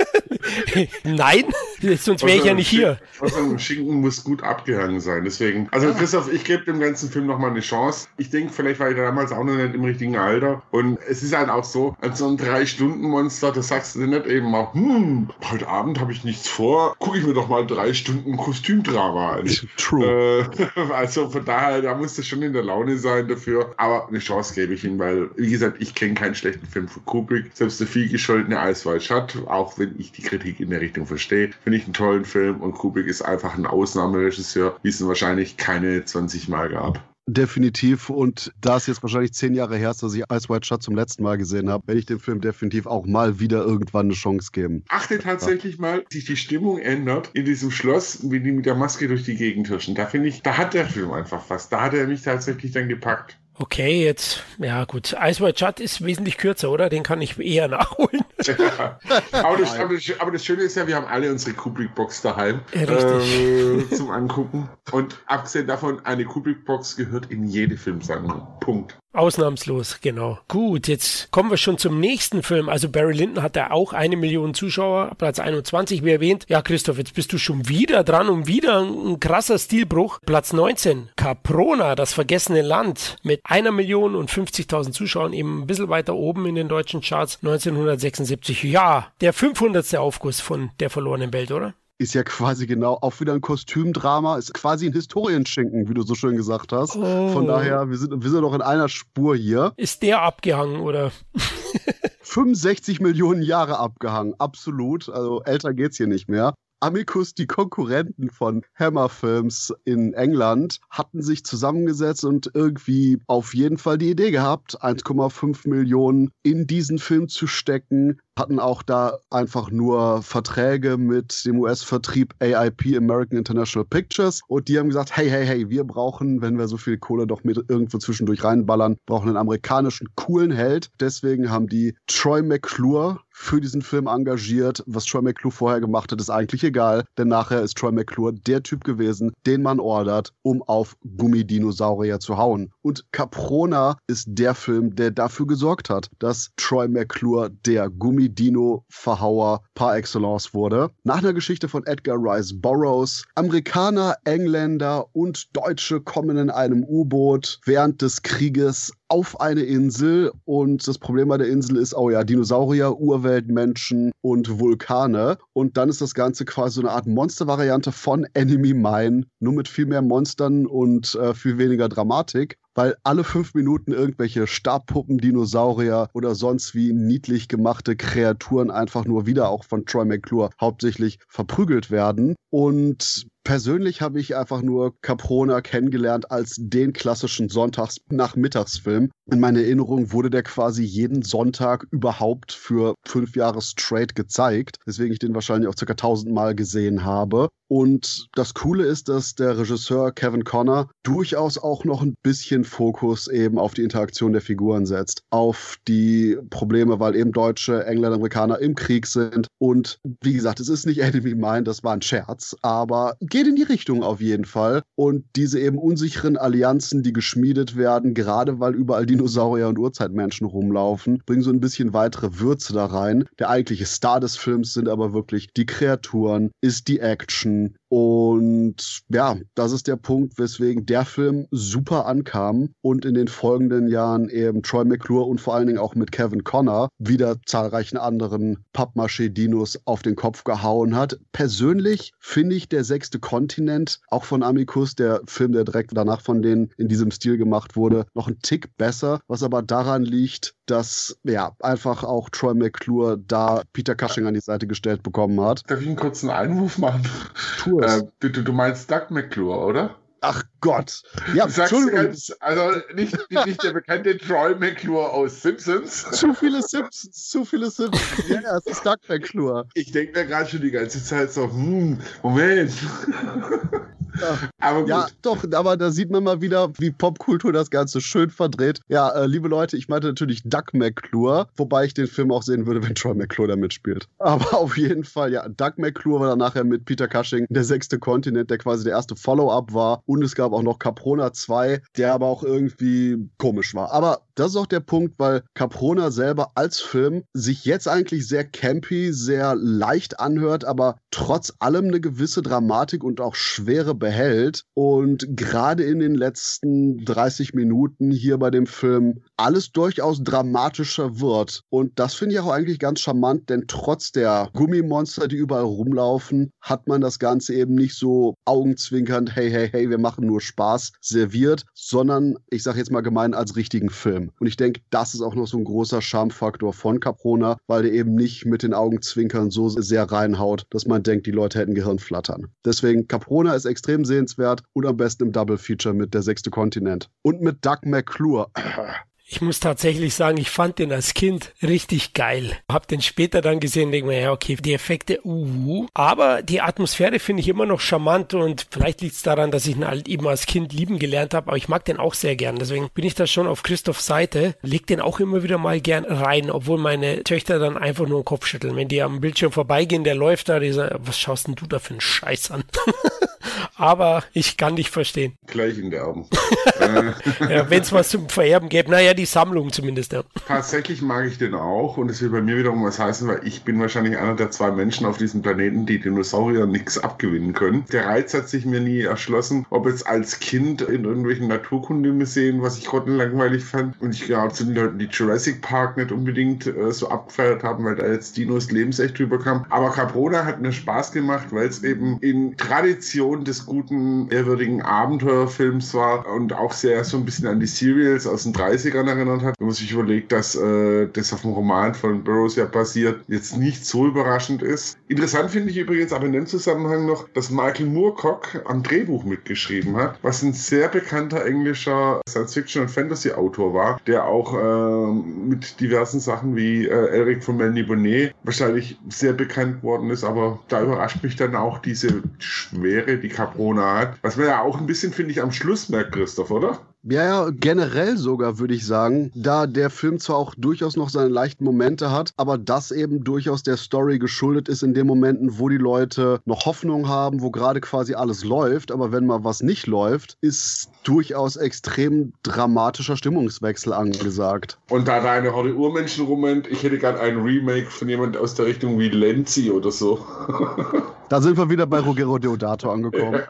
A: Nein, sonst wäre ich ja nicht hier.
B: Also Schinken muss gut abgehangen sein. Deswegen, also ja. Christoph, ich gebe dem ganzen Film nochmal eine Chance. Ich denke, vielleicht war ich damals auch noch nicht im richtigen Alter. Und es ist halt auch so, als so ein Drei-Stunden-Monster, das sagst du nicht eben mal, hm, heute Abend habe ich nichts vor, gucke ich mir doch mal drei Stunden Kostümdrama an.
C: True.
B: Äh, also von daher, da musst du schon in der Laune sein dafür. Aber eine Chance gebe ich ihm, weil, wie gesagt, ich kenne keinen schlechten Film von Kubrick. Selbst der viel gescholtene Eiswald hat, auch wenn ich die Kritik in der Richtung verstehe, finde ich einen tollen Film und Kubrick ist einfach ein Ausnahmeregisseur, wie es ihn wahrscheinlich keine 20 Mal gab.
C: Definitiv. Und da es jetzt wahrscheinlich zehn Jahre her ist, dass ich Ice White Shut zum letzten Mal gesehen habe, werde ich dem Film definitiv auch mal wieder irgendwann eine Chance geben.
B: Achte tatsächlich mal, sich die Stimmung ändert in diesem Schloss, wie die mit der Maske durch die Gegend hirschen. Da finde ich, da hat der Film einfach was. Da hat er mich tatsächlich dann gepackt.
A: Okay, jetzt, ja gut. Ice White Shut ist wesentlich kürzer, oder? Den kann ich eher nachholen.
B: Ja. Aber, das, aber, das, aber, das, Schöne ist ja, wir haben alle unsere Kubrick-Box daheim
A: ja, äh,
B: zum Angucken. Und abgesehen davon, eine Kubrick-Box gehört in jede Filmsammlung. Punkt.
A: Ausnahmslos, genau. Gut, jetzt kommen wir schon zum nächsten Film. Also Barry Lyndon hat ja auch eine Million Zuschauer, Platz 21, wie erwähnt. Ja, Christoph, jetzt bist du schon wieder dran und wieder ein krasser Stilbruch. Platz 19, Caprona, das vergessene Land, mit einer Million und 50.000 Zuschauern, eben ein bisschen weiter oben in den deutschen Charts, 1976. Ja, der 500. Aufguss von Der verlorenen Welt, oder?
C: Ist ja quasi genau auch wieder ein Kostümdrama, ist quasi ein Historienschinken, wie du so schön gesagt hast. Oh. Von daher, wir sind, wir sind noch in einer Spur hier.
A: Ist der abgehangen, oder?
C: 65 Millionen Jahre abgehangen, absolut. Also älter geht's hier nicht mehr. Amicus, die Konkurrenten von Hammer Films in England, hatten sich zusammengesetzt und irgendwie auf jeden Fall die Idee gehabt, 1,5 Millionen in diesen Film zu stecken, hatten auch da einfach nur Verträge mit dem US-Vertrieb AIP, American International Pictures. Und die haben gesagt, hey, hey, hey, wir brauchen, wenn wir so viel Kohle doch mit irgendwo zwischendurch reinballern, brauchen einen amerikanischen coolen Held. Deswegen haben die Troy McClure für diesen Film engagiert. Was Troy McClure vorher gemacht hat, ist eigentlich egal, denn nachher ist Troy McClure der Typ gewesen, den man ordert, um auf Gummidinosaurier zu hauen. Und Caprona ist der Film, der dafür gesorgt hat, dass Troy McClure der Gummi Dino-Verhauer par excellence wurde. Nach einer Geschichte von Edgar Rice Burroughs. Amerikaner, Engländer und Deutsche kommen in einem U-Boot während des Krieges auf eine Insel und das Problem bei der Insel ist, oh ja, Dinosaurier, Urwelt, Menschen und Vulkane und dann ist das Ganze quasi so eine Art Monster-Variante von Enemy Mine, nur mit viel mehr Monstern und äh, viel weniger Dramatik weil alle fünf Minuten irgendwelche Stabpuppen, Dinosaurier oder sonst wie niedlich gemachte Kreaturen einfach nur wieder auch von Troy McClure hauptsächlich verprügelt werden. Und Persönlich habe ich einfach nur Caprona kennengelernt als den klassischen Sonntags-Nachmittagsfilm. In meiner Erinnerung wurde der quasi jeden Sonntag überhaupt für fünf Jahre straight gezeigt, weswegen ich den wahrscheinlich auch circa tausendmal gesehen habe. Und das Coole ist, dass der Regisseur Kevin Connor durchaus auch noch ein bisschen Fokus eben auf die Interaktion der Figuren setzt. Auf die Probleme, weil eben Deutsche, Engländer, Amerikaner im Krieg sind. Und wie gesagt, es ist nicht Enemy Mine, das war ein Scherz, aber geht in die Richtung auf jeden Fall. Und diese eben unsicheren Allianzen, die geschmiedet werden, gerade weil überall Dinosaurier und Urzeitmenschen rumlaufen, bringen so ein bisschen weitere Würze da rein. Der eigentliche Star des Films sind aber wirklich die Kreaturen, ist die Action, und ja, das ist der Punkt, weswegen der Film super ankam und in den folgenden Jahren eben Troy McClure und vor allen Dingen auch mit Kevin Connor wieder zahlreichen anderen Pappmaché-Dinos auf den Kopf gehauen hat. Persönlich finde ich der sechste Kontinent, auch von Amicus, der Film, der direkt danach von denen in diesem Stil gemacht wurde, noch ein Tick besser, was aber daran liegt, dass ja einfach auch Troy McClure da Peter Cushing an die Seite gestellt bekommen hat.
B: Darf ich einen kurzen Einwurf machen?
C: Tu es.
B: Äh, du, du meinst Doug McClure, oder?
C: Ach Gott. Ja,
B: ganz, also nicht, nicht der bekannte Troy McClure aus Simpsons.
C: Zu viele Simpsons, zu viele Simpsons. Ja, ja, es ist Doug McClure.
B: Ich denke mir gerade schon die ganze Zeit so, hm, Moment.
C: Ja.
B: Aber gut.
C: Ja, doch, aber da sieht man mal wieder, wie Popkultur das Ganze schön verdreht. Ja, äh, liebe Leute, ich meinte natürlich Doug McClure, wobei ich den Film auch sehen würde, wenn Troy McClure da mitspielt. Aber auf jeden Fall, ja, Doug McClure war dann nachher mit Peter Cushing der sechste Kontinent, der quasi der erste Follow-up war. Und es gab auch noch Caprona 2, der aber auch irgendwie komisch war. Aber das ist auch der Punkt, weil Caprona selber als Film sich jetzt eigentlich sehr campy, sehr leicht anhört, aber trotz allem eine gewisse Dramatik und auch Schwere behält. Und gerade in den letzten 30 Minuten hier bei dem Film alles durchaus dramatischer wird. Und das finde ich auch eigentlich ganz charmant, denn trotz der Gummimonster, die überall rumlaufen, hat man das Ganze eben nicht so augenzwinkernd, hey, hey, hey, wir machen nur Spaß serviert, sondern ich sage jetzt mal gemein als richtigen Film. Und ich denke, das ist auch noch so ein großer Charmfaktor von Caprona, weil der eben nicht mit den Augenzwinkern so sehr reinhaut, dass man denkt, die Leute hätten Gehirnflattern. Deswegen Caprona ist extrem sehenswert und am besten im Double Feature mit der sechste Kontinent. Und mit Doug McClure.
A: Ich muss tatsächlich sagen, ich fand den als Kind richtig geil. Hab den später dann gesehen, denke mir, ja, okay, die Effekte, uh, aber die Atmosphäre finde ich immer noch charmant und vielleicht liegt es daran, dass ich ihn halt eben als Kind lieben gelernt habe, aber ich mag den auch sehr gern. Deswegen bin ich da schon auf Christophs Seite, leg den auch immer wieder mal gern rein, obwohl meine Töchter dann einfach nur den Kopf schütteln. Wenn die am Bildschirm vorbeigehen, der läuft da, die sagen, was schaust denn du da für einen Scheiß an? aber ich kann dich verstehen.
B: Gleich in der Augen.
A: Ja, Wenn es was zum Vererben gäbe, naja, die Sammlung zumindest, ja.
B: Tatsächlich mag ich den auch und es will bei mir wiederum was heißen, weil ich bin wahrscheinlich einer der zwei Menschen auf diesem Planeten, die Dinosaurier nichts abgewinnen können. Der Reiz hat sich mir nie erschlossen, ob jetzt als Kind in irgendwelchen Naturkundemuseen, was ich grottenlangweilig fand und ich glaube zu den Leuten, die Jurassic Park nicht unbedingt äh, so abgefeiert haben, weil da jetzt Dinos lebensecht drüber kam. Aber Caprona hat mir Spaß gemacht, weil es eben in Tradition des guten, ehrwürdigen Abenteuerfilms war und auch sehr so ein bisschen an die Serials aus den 30ern erinnert hat. Wenn man sich überlegt, dass äh, das auf dem Roman von Burroughs ja basiert, jetzt nicht so überraschend ist. Interessant finde ich übrigens aber in dem Zusammenhang noch, dass Michael Moorcock am Drehbuch mitgeschrieben hat, was ein sehr bekannter englischer Science-Fiction- und Fantasy-Autor war, der auch äh, mit diversen Sachen wie äh, Eric von Melny Bonnet wahrscheinlich sehr bekannt geworden ist, aber da überrascht mich dann auch diese Schwere, die Caprona hat, was man ja auch ein bisschen, finde ich, am Schluss merkt, Christoph, oder?
C: Ja, ja, generell sogar würde ich sagen, da der Film zwar auch durchaus noch seine leichten Momente hat, aber das eben durchaus der Story geschuldet ist in den Momenten, wo die Leute noch Hoffnung haben, wo gerade quasi alles läuft, aber wenn mal was nicht läuft, ist durchaus extrem dramatischer Stimmungswechsel angesagt.
B: Und da da eine Horde Urmenschen rumrennt, ich hätte gern ein Remake von jemand aus der Richtung wie Lenzi oder so.
C: Da sind wir wieder bei Ruggero Deodato angekommen.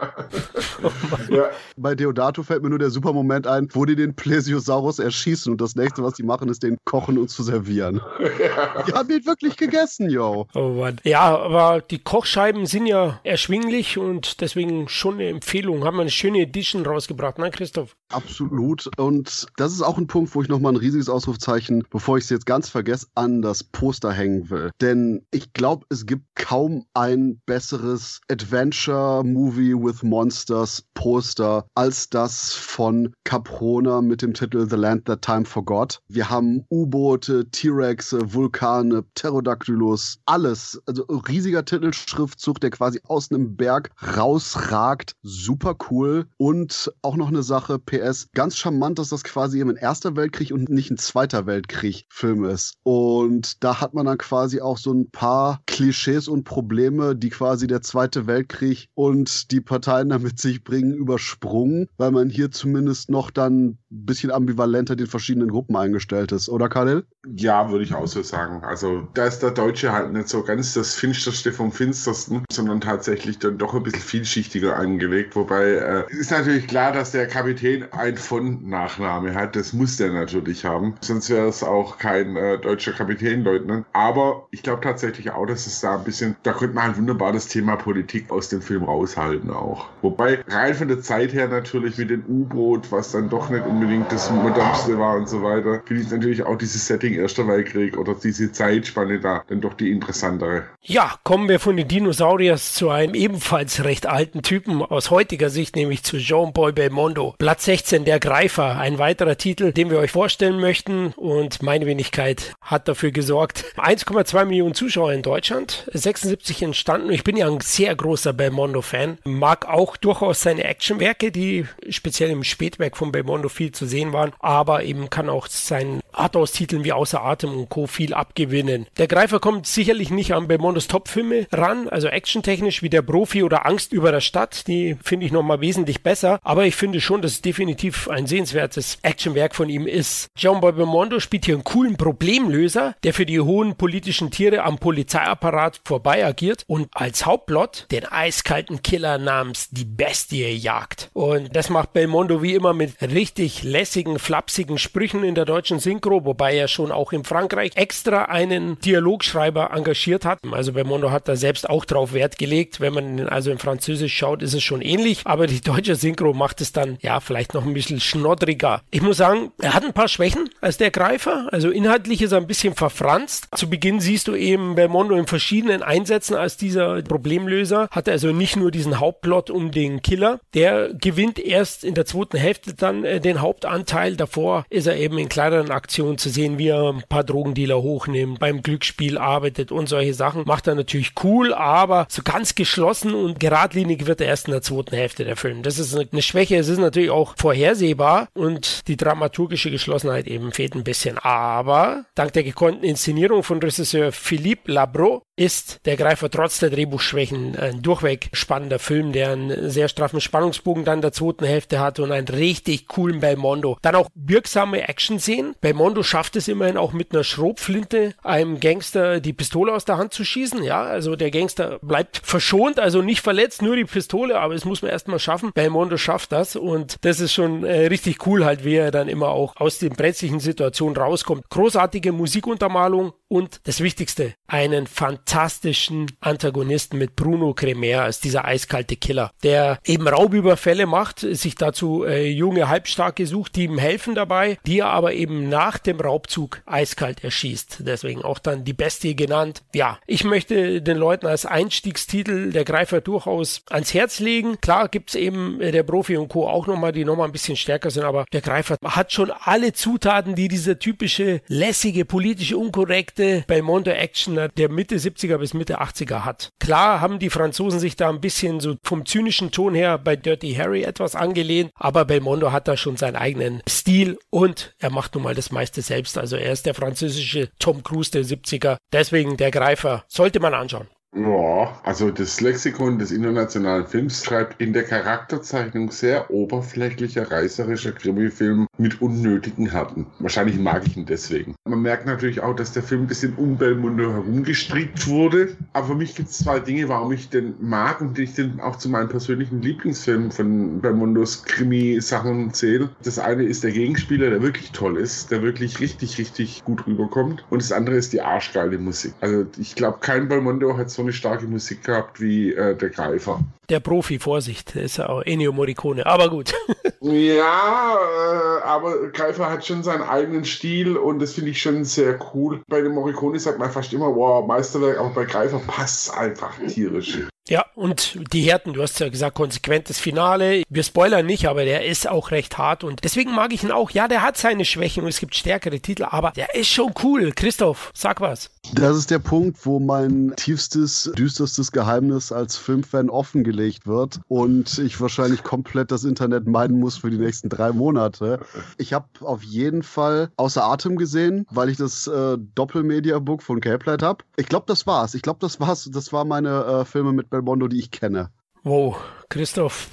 C: ja. Bei Deodato fällt mir nur der super Moment ein, wo die den Plesiosaurus erschießen und das nächste, was die machen, ist den kochen und zu servieren. Ja. Die haben ihn wirklich gegessen, yo.
A: Oh Mann. Ja, aber die Kochscheiben sind ja erschwinglich und deswegen schon eine Empfehlung. Haben wir eine schöne Edition rausgebracht, ne, Christoph?
C: Absolut. Und das ist auch ein Punkt, wo ich nochmal ein riesiges Ausrufzeichen, bevor ich es jetzt ganz vergesse, an das Poster hängen will. Denn ich glaube, es gibt kaum ein besseres Adventure-Movie with Monsters Poster als das von Caprona mit dem Titel The Land That Time Forgot. Wir haben U-Boote, T-Rexe, Vulkane, Pterodactylus, alles. Also riesiger Titelschriftzug, der quasi aus einem Berg rausragt. Super cool. Und auch noch eine Sache, PS, ganz charmant, dass das quasi eben ein Erster Weltkrieg und nicht ein Zweiter Weltkrieg-Film ist. Und da hat man dann quasi auch so ein paar Klischees und Probleme, die quasi der Zweite Weltkrieg und die Parteien damit sich bringen, übersprungen, weil man hier zumindest noch dann bisschen ambivalenter den verschiedenen Gruppen eingestellt ist, oder Khalil?
B: Ja, würde ich auch so sagen. Also da ist der Deutsche halt nicht so ganz das Finsterste vom Finstersten, sondern tatsächlich dann doch ein bisschen vielschichtiger angelegt. Wobei äh, ist natürlich klar, dass der Kapitän ein von Nachname hat. Das muss der natürlich haben. Sonst wäre es auch kein äh, deutscher Kapitänleutnant. Aber ich glaube tatsächlich auch, dass es da ein bisschen, da könnte man halt wunderbar das Thema Politik aus dem Film raushalten auch. Wobei rein von der Zeit her natürlich mit dem U-Boot, was dann doch nicht unbedingt das modernste war und so weiter, finde ich natürlich auch dieses Setting Erster Weltkrieg oder diese Zeitspanne da dann doch die interessantere.
A: Ja, kommen wir von den Dinosauriers zu einem ebenfalls recht alten Typen aus heutiger Sicht, nämlich zu Jean-Paul Belmondo. Platz 16, der Greifer, ein weiterer Titel, den wir euch vorstellen möchten und meine Wenigkeit hat dafür gesorgt. 1,2 Millionen Zuschauer in Deutschland, 76 entstanden. Ich bin ja ein sehr großer Belmondo-Fan, mag auch durchaus seine Actionwerke, die speziell im Spätwerk von Belmondo viel zu sehen waren, aber eben kann auch seinen Arthouse-Titeln wie Außer Atem und Co. viel abgewinnen. Der Greifer kommt sicherlich nicht an Belmondos Top-Filme ran, also actiontechnisch wie der Profi oder Angst über der Stadt, die finde ich nochmal wesentlich besser, aber ich finde schon, dass es definitiv ein sehenswertes Actionwerk von ihm ist. Jean Paul Belmondo spielt hier einen coolen Problemlöser, der für die hohen politischen Tiere am Polizeiapparat vorbei agiert und als Hauptplot den eiskalten Killer namens die Bestie jagt. Und das macht Belmondo wie immer mit richtig lässigen, flapsigen Sprüchen in der deutschen Synchro, wobei er schon auch in Frankreich extra einen Dialogschreiber engagiert hat. Also Belmondo hat da selbst auch drauf Wert gelegt. Wenn man also in Französisch schaut, ist es schon ähnlich, aber die deutsche Synchro macht es dann ja vielleicht noch ein bisschen schnoddriger. Ich muss sagen, er hat ein paar Schwächen als der Greifer. Also inhaltlich ist er ein bisschen verfranst. Zu Beginn siehst du eben Belmondo in verschiedenen Einsätzen als dieser Problemlöser. Hat also nicht nur diesen Hauptplot um den Killer. Der gewinnt erst in der zweiten Hälfte dann äh, den Hauptanteil. Davor ist er eben in kleineren Aktionen zu sehen, wie er ein paar Drogendealer hochnimmt, beim Glücksspiel arbeitet und solche Sachen. Macht er natürlich cool, aber so ganz geschlossen und geradlinig wird er erst in der zweiten Hälfte der Film. Das ist eine Schwäche. Es ist natürlich auch vorhersehbar und die dramaturgische Geschlossenheit eben fehlt ein bisschen. Aber dank der gekonnten Inszenierung von Regisseur Philippe Labro ist der Greifer trotz der Drehbuchschwächen ein durchweg spannender Film, der einen sehr straffen Spannungsbogen dann der zweiten Hälfte hat und einen richtig coolen Belmondo. Dann auch wirksame Action-Szenen. Belmondo schafft es immerhin auch mit einer Schrotflinte einem Gangster die Pistole aus der Hand zu schießen. Ja, also der Gangster bleibt verschont, also nicht verletzt, nur die Pistole, aber es muss man erstmal schaffen. Belmondo schafft das und das ist schon äh, richtig cool halt, wie er dann immer auch aus den brenzlichen Situationen rauskommt. Großartige Musikuntermalung und das Wichtigste, einen fantastischen Antagonisten mit Bruno Cremer als dieser eiskalte Killer, der eben Raubüberfälle macht, sich dazu äh, junge Halbstarke sucht, die ihm helfen dabei, die er aber eben nach dem Raubzug eiskalt erschießt. Deswegen auch dann die Bestie genannt. Ja, ich möchte den Leuten als Einstiegstitel der Greifer durchaus ans Herz legen. Klar gibt's eben äh, der Profi und Co. auch nochmal, die nochmal ein bisschen stärker sind, aber der Greifer hat schon alle Zutaten, die dieser typische lässige, politisch unkorrekte echte Belmondo-Action der Mitte 70er bis Mitte 80er hat. Klar haben die Franzosen sich da ein bisschen so vom zynischen Ton her bei Dirty Harry etwas angelehnt, aber Belmondo hat da schon seinen eigenen Stil und er macht nun mal das meiste selbst. Also er ist der französische Tom Cruise der 70er. Deswegen der Greifer. Sollte man anschauen.
B: Ja, also das Lexikon des internationalen Films schreibt in der Charakterzeichnung sehr oberflächlicher reißerischer Krimifilm mit unnötigen Härten. Wahrscheinlich mag ich ihn deswegen. Man merkt natürlich auch, dass der Film ein bisschen um Belmondo herumgestrickt wurde. Aber für mich gibt es zwei Dinge, warum ich den mag und ich den auch zu meinen persönlichen Lieblingsfilmen von Belmondos Krimi-Sachen zähle. Das eine ist der Gegenspieler, der wirklich toll ist, der wirklich richtig, richtig gut rüberkommt. Und das andere ist die arschgeile Musik. Also ich glaube, kein Belmondo hat so eine starke Musik gehabt wie äh, der Greifer.
A: Der Profi, Vorsicht, ist auch Ennio Morricone, aber gut.
B: ja, äh, aber Greifer hat schon seinen eigenen Stil und das finde ich schon sehr cool. Bei dem Morricone sagt man fast immer, wow, Meisterwerk, aber bei Greifer passt es einfach tierisch.
A: Ja, und die Härten, du hast ja gesagt, konsequentes Finale. Wir spoilern nicht, aber der ist auch recht hart und deswegen mag ich ihn auch. Ja, der hat seine Schwächen und es gibt stärkere Titel, aber der ist schon cool. Christoph, sag was.
C: Das ist der Punkt, wo mein tiefstes, düsterstes Geheimnis als Filmfan offengelegt wird und ich wahrscheinlich komplett das Internet meiden muss für die nächsten drei Monate. Ich habe auf jeden Fall außer Atem gesehen, weil ich das äh, Doppelmedia-Book von Cape Light habe. Ich glaube, das war's. Ich glaube, das war's. Das war meine äh, Filme mit Belmondo, die ich kenne.
A: Wow, Christoph,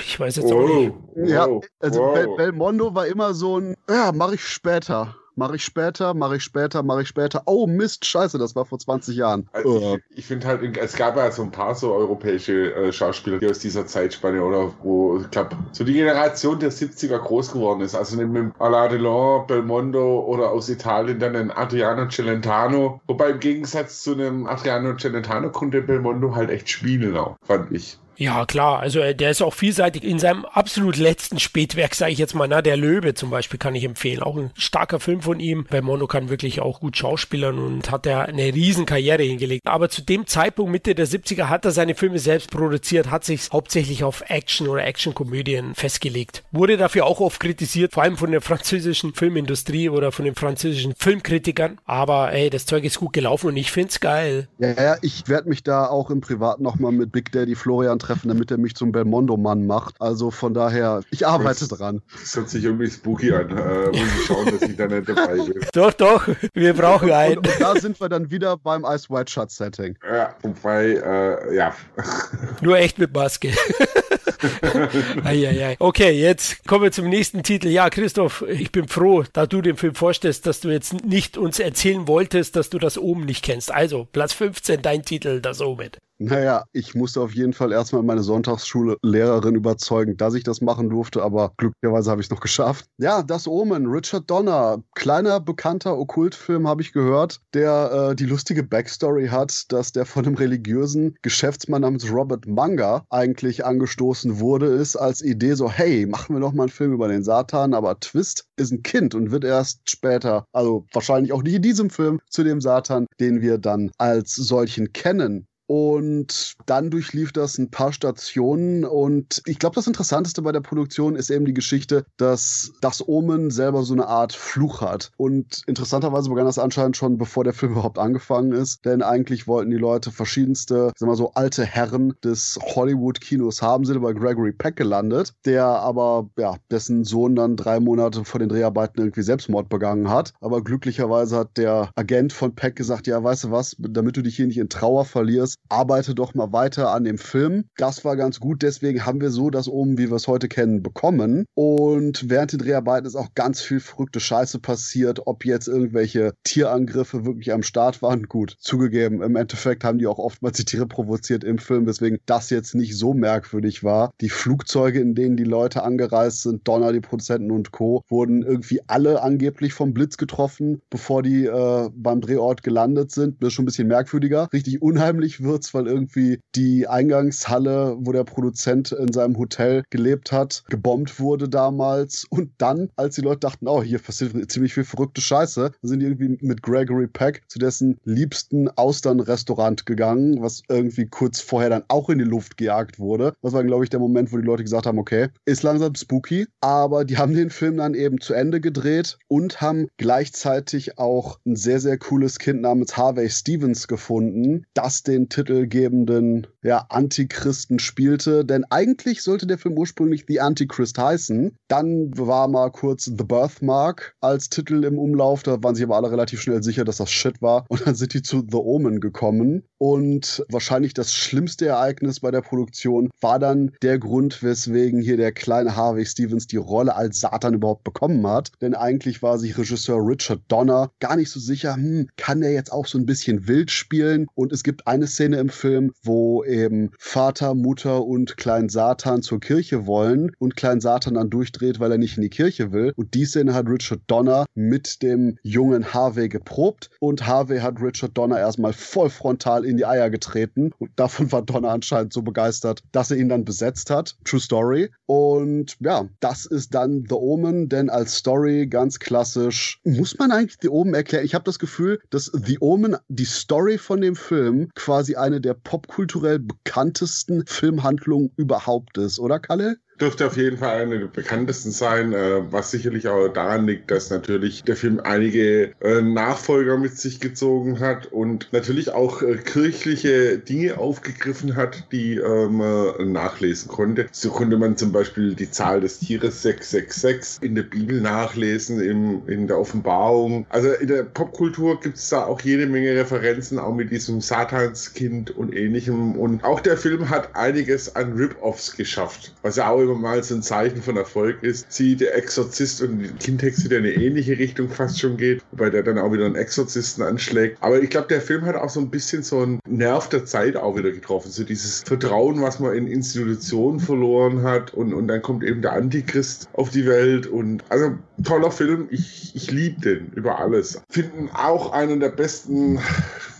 A: ich weiß jetzt auch nicht.
C: Ja, also wow. Bel Belmondo war immer so ein, ja, mache ich später. Mache ich später, mache ich später, mache ich später. Oh Mist, scheiße, das war vor 20 Jahren.
B: Also ich, ich finde halt, es gab ja so ein paar so europäische äh, Schauspieler, die aus dieser Zeitspanne oder wo, ich glaube, so die Generation der 70er groß geworden ist. Also mit Alain Delon, Belmondo oder aus Italien dann ein Adriano Celentano. Wobei im Gegensatz zu einem Adriano Celentano konnte Belmondo halt echt spielen auch, fand ich.
A: Ja, klar. Also äh, der ist auch vielseitig. In seinem absolut letzten Spätwerk, sage ich jetzt mal, na, der Löwe zum Beispiel kann ich empfehlen. Auch ein starker Film von ihm. Weil Mono kann wirklich auch gut schauspielern und hat er eine riesen Karriere hingelegt. Aber zu dem Zeitpunkt, Mitte der 70er, hat er seine Filme selbst produziert, hat sich hauptsächlich auf Action oder Actionkomödien festgelegt. Wurde dafür auch oft kritisiert, vor allem von der französischen Filmindustrie oder von den französischen Filmkritikern. Aber ey, das Zeug ist gut gelaufen und ich find's geil.
C: Ja, ja ich werde mich da auch im Privat nochmal mit Big Daddy Florian treffen, damit er mich zum Belmondo-Mann macht. Also von daher, ich arbeite
B: das,
C: dran.
B: Das hört sich irgendwie spooky an. Äh, muss ich schauen, dass ich da nicht dabei bin.
A: Doch, doch, wir brauchen einen.
C: Und, und, da sind wir dann wieder beim Ice White Shut Setting.
B: Ja, wobei, äh, ja.
A: Nur echt mit Maske. Eieiei. Okay, jetzt kommen wir zum nächsten Titel. Ja, Christoph, ich bin froh, da du den Film vorstellst, dass du jetzt nicht uns erzählen wolltest, dass du das oben nicht kennst. Also, Platz 15, dein Titel, das oben.
C: Naja, ich musste auf jeden Fall erstmal meine Sonntagsschule-Lehrerin überzeugen, dass ich das machen durfte, aber glücklicherweise habe ich es noch geschafft. Ja, das Omen, Richard Donner, kleiner, bekannter Okkultfilm, habe ich gehört, der äh, die lustige Backstory hat, dass der von einem religiösen Geschäftsmann namens Robert Munger eigentlich angestoßen wurde, ist als Idee so, hey, machen wir doch mal einen Film über den Satan, aber Twist ist ein Kind und wird erst später, also wahrscheinlich auch nicht in diesem Film, zu dem Satan, den wir dann als solchen kennen. Und dann durchlief das ein paar Stationen. Und ich glaube, das Interessanteste bei der Produktion ist eben die Geschichte, dass das Omen selber so eine Art Fluch hat. Und interessanterweise begann das anscheinend schon, bevor der Film überhaupt angefangen ist. Denn eigentlich wollten die Leute verschiedenste, sagen wir so, alte Herren des Hollywood-Kinos haben, sind bei Gregory Peck gelandet, der aber, ja, dessen Sohn dann drei Monate vor den Dreharbeiten irgendwie Selbstmord begangen hat. Aber glücklicherweise hat der Agent von Peck gesagt, ja, weißt du was, damit du dich hier nicht in Trauer verlierst, arbeite doch mal weiter an dem Film. Das war ganz gut, deswegen haben wir so das oben, wie wir es heute kennen, bekommen. Und während den Dreharbeiten ist auch ganz viel verrückte Scheiße passiert, ob jetzt irgendwelche Tierangriffe wirklich am Start waren. Gut, zugegeben, im Endeffekt haben die auch oftmals die Tiere provoziert im Film, weswegen das jetzt nicht so merkwürdig war. Die Flugzeuge, in denen die Leute angereist sind, Donner, die Produzenten und Co., wurden irgendwie alle angeblich vom Blitz getroffen, bevor die äh, beim Drehort gelandet sind. Das ist schon ein bisschen merkwürdiger. Richtig unheimlich wird's, weil irgendwie die Eingangshalle, wo der Produzent in seinem Hotel gelebt hat, gebombt wurde damals. Und dann, als die Leute dachten, oh, hier passiert ziemlich viel verrückte Scheiße, sind die irgendwie mit Gregory Peck zu dessen liebsten Austernrestaurant gegangen, was irgendwie kurz vorher dann auch in die Luft gejagt wurde. Das war, glaube ich, der Moment, wo die Leute gesagt haben, okay, ist langsam spooky, aber die haben den Film dann eben zu Ende gedreht und haben gleichzeitig auch ein sehr, sehr cooles Kind namens Harvey Stevens gefunden, das den titelgebenden ja, Antichristen spielte. Denn eigentlich sollte der Film ursprünglich The Antichrist heißen. Dann war mal kurz The Birthmark als Titel im Umlauf. Da waren sich aber alle relativ schnell sicher, dass das Shit war. Und dann sind die zu The Omen gekommen. Und wahrscheinlich das schlimmste Ereignis bei der Produktion war dann der Grund, weswegen hier der kleine Harvey Stevens die Rolle als Satan überhaupt bekommen hat. Denn eigentlich war sich Regisseur Richard Donner gar nicht so sicher, hm, kann er jetzt auch so ein bisschen wild spielen? Und es gibt eine Szene im Film, wo eben Vater, Mutter und Klein Satan zur Kirche wollen und Klein Satan dann durchdreht, weil er nicht in die Kirche will. Und die Szene hat Richard Donner mit dem jungen Harvey geprobt und Harvey hat Richard Donner erstmal voll frontal in die Eier getreten. Und davon war Donner anscheinend so begeistert, dass er ihn dann besetzt hat. True Story. Und ja, das ist dann The Omen, denn als Story ganz klassisch muss man eigentlich The Omen erklären. Ich habe das Gefühl, dass The Omen, die Story von dem Film, quasi eine der popkulturell bekanntesten Filmhandlungen überhaupt ist, oder Kalle?
B: Dürfte auf jeden Fall eine der bekanntesten sein, äh, was sicherlich auch daran liegt, dass natürlich der Film einige äh, Nachfolger mit sich gezogen hat und natürlich auch äh, kirchliche Dinge aufgegriffen hat, die man ähm, nachlesen konnte. So konnte man zum Beispiel die Zahl des Tieres 666 in der Bibel nachlesen, im, in der Offenbarung. Also in der Popkultur gibt es da auch jede Menge Referenzen, auch mit diesem Satanskind und ähnlichem. Und auch der Film hat einiges an Rip-Offs geschafft, was ja auch immer mal so ein Zeichen von Erfolg ist. Sie, der Exorzist und die Kindhexe, der in eine ähnliche Richtung fast schon geht, wobei der dann auch wieder einen Exorzisten anschlägt. Aber ich glaube, der Film hat auch so ein bisschen so einen Nerv der Zeit auch wieder getroffen. So dieses Vertrauen, was man in Institutionen verloren hat und, und dann kommt eben der Antichrist auf die Welt und also toller Film. Ich, ich liebe den über alles. Finden auch einen der besten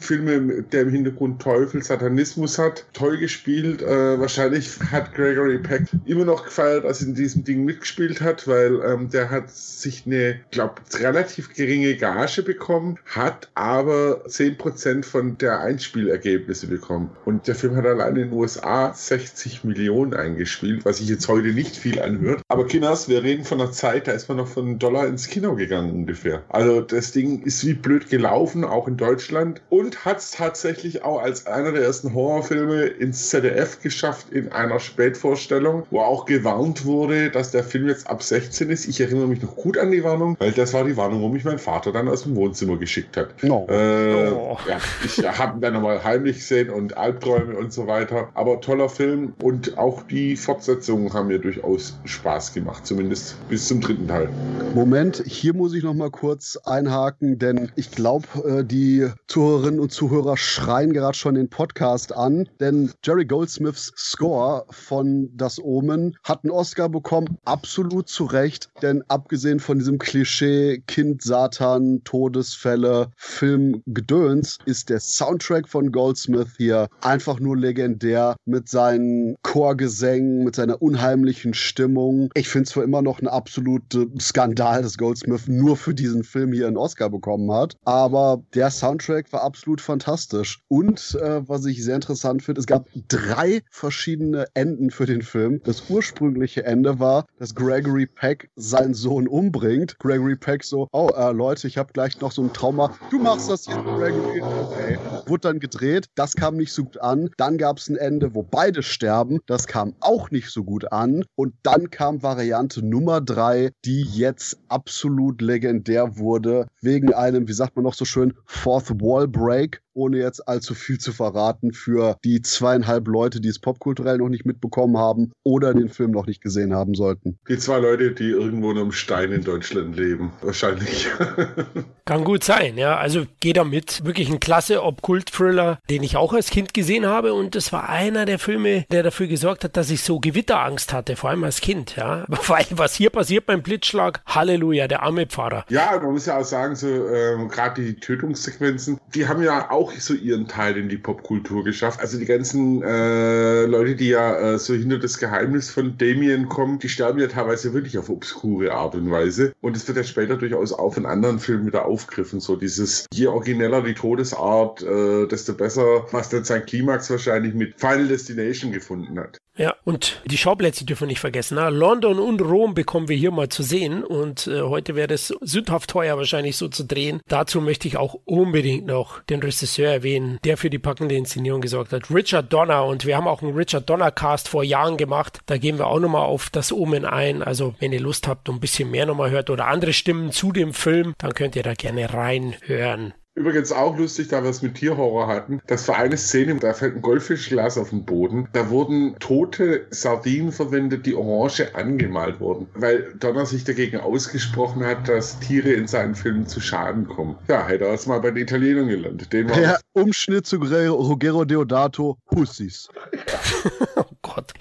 B: Filme, der im Hintergrund Teufel, Satanismus hat. Toll gespielt. Äh, wahrscheinlich hat Gregory Peck immer noch gefeiert, als er in diesem Ding mitgespielt hat, weil ähm, der hat sich eine, glaube relativ geringe Gage bekommen, hat aber 10% von der Einspielergebnisse bekommen. Und der Film hat allein in den USA 60 Millionen eingespielt, was sich jetzt heute nicht viel anhört. Aber Kinders, wir reden von einer Zeit, da ist man noch von einem Dollar ins Kino gegangen ungefähr. Also das Ding ist wie blöd gelaufen, auch in Deutschland. Und hat es tatsächlich auch als einer der ersten Horrorfilme ins ZDF geschafft in einer Spätvorstellung, wo auch gewarnt wurde, dass der Film jetzt ab 16 ist. Ich erinnere mich noch gut an die Warnung, weil das war die Warnung, wo mich mein Vater dann aus dem Wohnzimmer geschickt hat. No. Äh, oh. ja, ich habe ihn dann nochmal heimlich gesehen und Albträume und so weiter. Aber toller Film und auch die Fortsetzungen haben mir durchaus Spaß gemacht, zumindest bis zum dritten Teil.
C: Moment, hier muss ich noch mal kurz einhaken, denn ich glaube, äh, die Zuhörerinnen und Zuhörer schreien gerade schon den Podcast an, denn Jerry Goldsmiths Score von Das Omen hat einen Oscar bekommen, absolut zu Recht, denn abgesehen von diesem Klischee Kind, Satan, Todesfälle, Film, Gedöns, ist der Soundtrack von Goldsmith hier einfach nur legendär mit seinen Chorgesängen, mit seiner unheimlichen Stimmung. Ich finde es zwar immer noch ein absoluter Skandal, dass Goldsmith nur für diesen Film hier einen Oscar bekommen hat, aber der Soundtrack war absolut absolut fantastisch. Und äh, was ich sehr interessant finde, es gab drei verschiedene Enden für den Film. Das ursprüngliche Ende war, dass Gregory Peck seinen Sohn umbringt. Gregory Peck so, oh äh, Leute, ich habe gleich noch so ein Trauma. Du machst das jetzt, Gregory. Okay. Wurde dann gedreht. Das kam nicht so gut an. Dann gab es ein Ende, wo beide sterben. Das kam auch nicht so gut an. Und dann kam Variante Nummer drei, die jetzt absolut legendär wurde, wegen einem, wie sagt man noch so schön, Fourth Wall Break break ohne jetzt allzu viel zu verraten, für die zweieinhalb Leute, die es popkulturell noch nicht mitbekommen haben oder den Film noch nicht gesehen haben sollten.
B: Die zwei Leute, die irgendwo in einem Stein in Deutschland leben, wahrscheinlich.
A: Kann gut sein, ja. Also geht da mit. Wirklich ein klasse Ob-Kult-Thriller, den ich auch als Kind gesehen habe und das war einer der Filme, der dafür gesorgt hat, dass ich so Gewitterangst hatte, vor allem als Kind, ja. Weil was hier passiert beim Blitzschlag, Halleluja, der arme Pfarrer.
B: Ja, man muss ja auch sagen, so ähm, gerade die Tötungssequenzen, die haben ja auch auch so ihren Teil in die Popkultur geschafft. Also die ganzen äh, Leute, die ja äh, so hinter das Geheimnis von Damien kommen, die sterben ja teilweise wirklich auf obskure Art und Weise. Und es wird ja später durchaus auch in anderen Filmen wieder aufgriffen. So dieses, je origineller die Todesart, äh, desto besser, was dann sein Klimax wahrscheinlich mit Final Destination gefunden hat.
A: Ja, und die Schauplätze dürfen wir nicht vergessen. Na? London und Rom bekommen wir hier mal zu sehen und äh, heute wäre es sündhaft teuer wahrscheinlich so zu drehen. Dazu möchte ich auch unbedingt noch den Regisseur erwähnen, der für die packende Inszenierung gesorgt hat. Richard Donner und wir haben auch einen Richard Donner Cast vor Jahren gemacht. Da gehen wir auch nochmal auf das Omen ein. Also wenn ihr Lust habt und ein bisschen mehr nochmal hört oder andere Stimmen zu dem Film, dann könnt ihr da gerne reinhören.
B: Übrigens auch lustig, da wir es mit Tierhorror hatten, dass für eine Szene, da fällt ein Goldfischglas auf den Boden, da wurden tote Sardinen verwendet, die orange angemalt wurden, weil Donner sich dagegen ausgesprochen hat, dass Tiere in seinen Filmen zu Schaden kommen. Ja, hätte er es mal bei den Italienern gelernt. Den
C: Der Umschnitt zu Ruggero Deodato, Pussies.
A: oh Gott.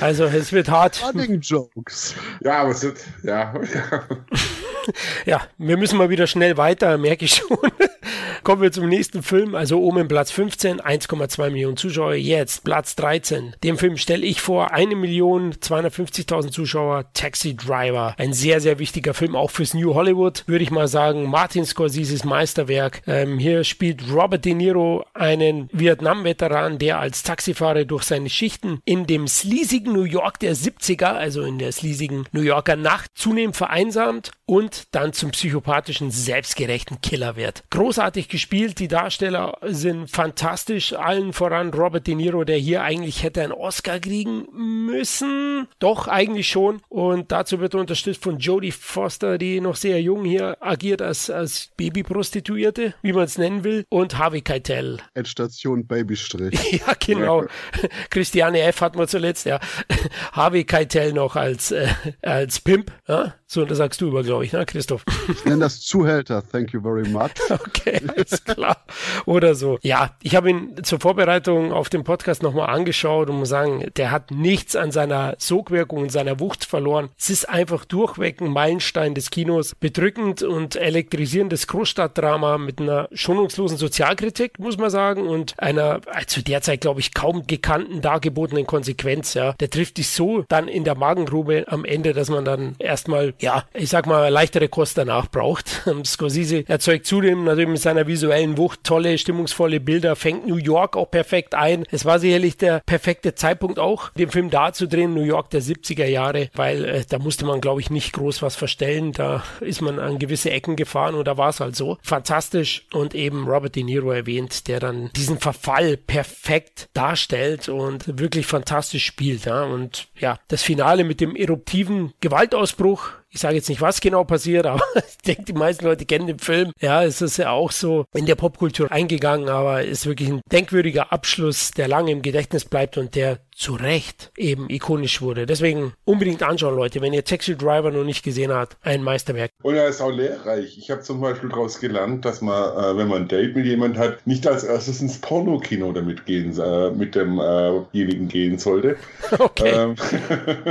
A: Also es wird hart.
C: Running Jokes.
B: Ja, aber es wird, ja.
A: ja. ja, wir müssen mal wieder schnell weiter, merke ich schon. Kommen wir zum nächsten Film. Also oben Platz 15, 1,2 Millionen Zuschauer. Jetzt Platz 13. Den Film stelle ich vor, 1.250.000 Zuschauer, Taxi Driver. Ein sehr, sehr wichtiger Film, auch fürs New Hollywood, würde ich mal sagen. Martin Scorseses Meisterwerk. Ähm, hier spielt Robert De Niro einen Vietnam-Veteran, der als Taxifahrer durch seine Schichten in dem sleasigen New York der 70er, also in der sleasigen New Yorker Nacht, zunehmend vereinsamt und dann zum psychopathischen, selbstgerechten Killer wird. Großartig gespielt, die Darsteller sind fantastisch, allen voran Robert De Niro, der hier eigentlich hätte einen Oscar kriegen müssen. Doch, eigentlich schon. Und dazu wird er unterstützt von Jodie Foster, die noch sehr jung hier agiert als, als Babyprostituierte, wie man es nennen will, und Harvey Keitel.
C: Endstation Babystrich.
A: ja, genau. Christiane F. hat man zuletzt, ja. Harvey Keitel noch als, äh, als Pimp. Ja? So, das sagst du über, glaube ich, ne, Christoph?
C: Ich nenne das Zuhälter, thank you very much.
A: Okay, alles klar. Oder so. Ja, ich habe ihn zur Vorbereitung auf den Podcast nochmal angeschaut und muss sagen, der hat nichts an seiner Sogwirkung und seiner Wucht verloren. Es ist einfach durchweg ein Meilenstein des Kinos. Bedrückend und elektrisierendes Großstadtdrama mit einer schonungslosen Sozialkritik, muss man sagen, und einer zu der Zeit, glaube ich, kaum gekannten, dargebotenen Konsequenz. Ja, der trifft dich so dann in der Magengrube am Ende, dass man dann erstmal, ja, ich sag mal, leichtere Kost danach braucht. Scorsese erzeugt zudem natürlich mit seiner visuellen Wucht tolle, stimmungsvolle Bilder, fängt New York auch perfekt ein. Es war sicherlich der perfekte Zeitpunkt auch, den Film da zu drehen, New York der 70er Jahre, weil äh, da musste man, glaube ich, nicht groß was verstellen. Da ist man an gewisse Ecken gefahren und da war es halt so. Fantastisch und eben Robert De Niro erwähnt, der dann diesen Verfall perfekt darstellt und wirklich fantastisch spielt. Ja? Und ja, das Finale mit dem eruptiven Gewaltausbruch ich sage jetzt nicht, was genau passiert, aber ich denke, die meisten Leute kennen den Film. Ja, es ist ja auch so in der Popkultur eingegangen, aber ist wirklich ein denkwürdiger Abschluss, der lange im Gedächtnis bleibt und der zu Recht eben ikonisch wurde. Deswegen unbedingt anschauen, Leute, wenn ihr Taxi Driver noch nicht gesehen habt, ein Meisterwerk.
B: Und er ist auch lehrreich. Ich habe zum Beispiel daraus gelernt, dass man, äh, wenn man ein Date mit jemand hat, nicht als erstes ins Pornokino damit gehen, äh, mit demjenigen äh gehen sollte. Okay. Ähm,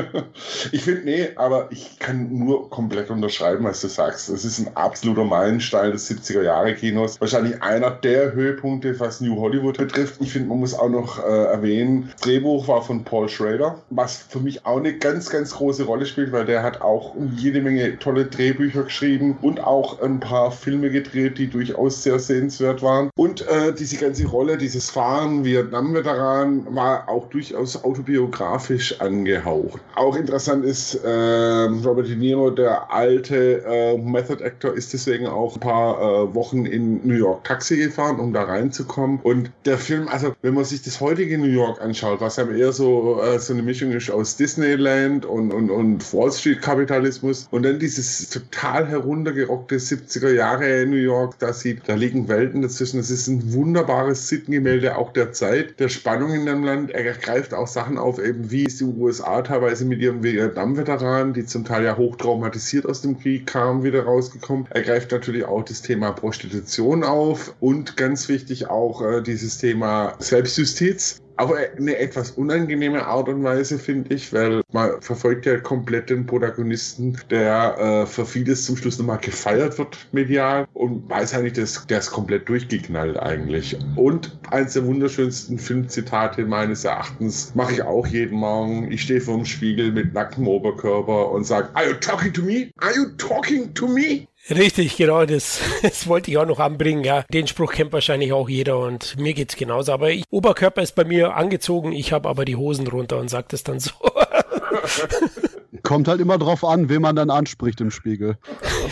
B: ich finde, nee, aber ich kann nur komplett unterschreiben, was du sagst. Es ist ein absoluter Meilenstein des 70er Jahre Kinos. Wahrscheinlich einer der Höhepunkte, was New Hollywood betrifft. Ich finde, man muss auch noch äh, erwähnen, Drehbuch war von Paul Schrader, was für mich auch eine ganz, ganz große Rolle spielt, weil der hat auch jede Menge tolle Drehbücher geschrieben und auch ein paar Filme gedreht, die durchaus sehr sehenswert waren. Und äh, diese ganze Rolle, dieses Fahren, Vietnam-Veteran, war auch durchaus autobiografisch angehaucht. Auch interessant ist, äh, Robert De Niro, der alte äh, Method Actor, ist deswegen auch ein paar äh, Wochen in New York Taxi gefahren, um da reinzukommen. Und der Film, also wenn man sich das heutige New York anschaut, was ja eher so, äh, so eine Mischung ist aus Disneyland und, und, und Wall Street Kapitalismus und dann dieses total heruntergerockte 70er Jahre New York, da sieht, da liegen Welten dazwischen. Es ist ein wunderbares Sittengemälde auch der Zeit, der Spannung in dem Land. Er greift auch Sachen auf, eben wie die USA teilweise mit ihrem Vietnam-Veteranen, die zum Teil ja hochtraumatisiert aus dem Krieg kamen, wieder rausgekommen. Er greift natürlich auch das Thema Prostitution auf und ganz wichtig auch äh, dieses Thema Selbstjustiz auf eine etwas unangenehme Art und Weise, finde ich, weil man verfolgt ja komplett den Protagonisten, der äh, für vieles zum Schluss nochmal gefeiert wird medial und weiß eigentlich, dass der ist komplett durchgeknallt eigentlich. Und eins der wunderschönsten Filmzitate meines Erachtens mache ich auch jeden Morgen. Ich stehe vor dem Spiegel mit nacktem Oberkörper und sage, Are you talking to me? Are you talking to me?
A: Richtig, genau, das, das wollte ich auch noch anbringen. Ja, den Spruch kennt wahrscheinlich auch jeder und mir geht's genauso. Aber ich, Oberkörper ist bei mir angezogen, ich habe aber die Hosen runter und sage das dann so.
C: Kommt halt immer drauf an, wen man dann anspricht im Spiegel.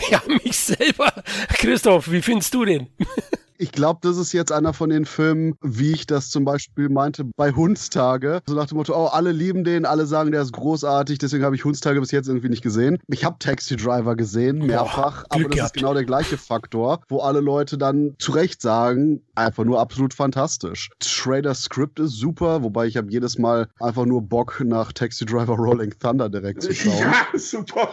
A: Ja, mich selber. Christoph, wie findest du den?
C: Ich glaube, das ist jetzt einer von den Filmen, wie ich das zum Beispiel meinte bei Hundstage. So nach dem Motto, oh, alle lieben den, alle sagen, der ist großartig, deswegen habe ich Hundstage bis jetzt irgendwie nicht gesehen. Ich habe Taxi Driver gesehen, mehrfach, Boah, aber das gehabt. ist genau der gleiche Faktor, wo alle Leute dann zu Recht sagen, einfach nur absolut fantastisch. Schrader Script ist super, wobei ich habe jedes Mal einfach nur Bock nach Taxi Driver Rolling Thunder direkt zu schauen. Ja, super.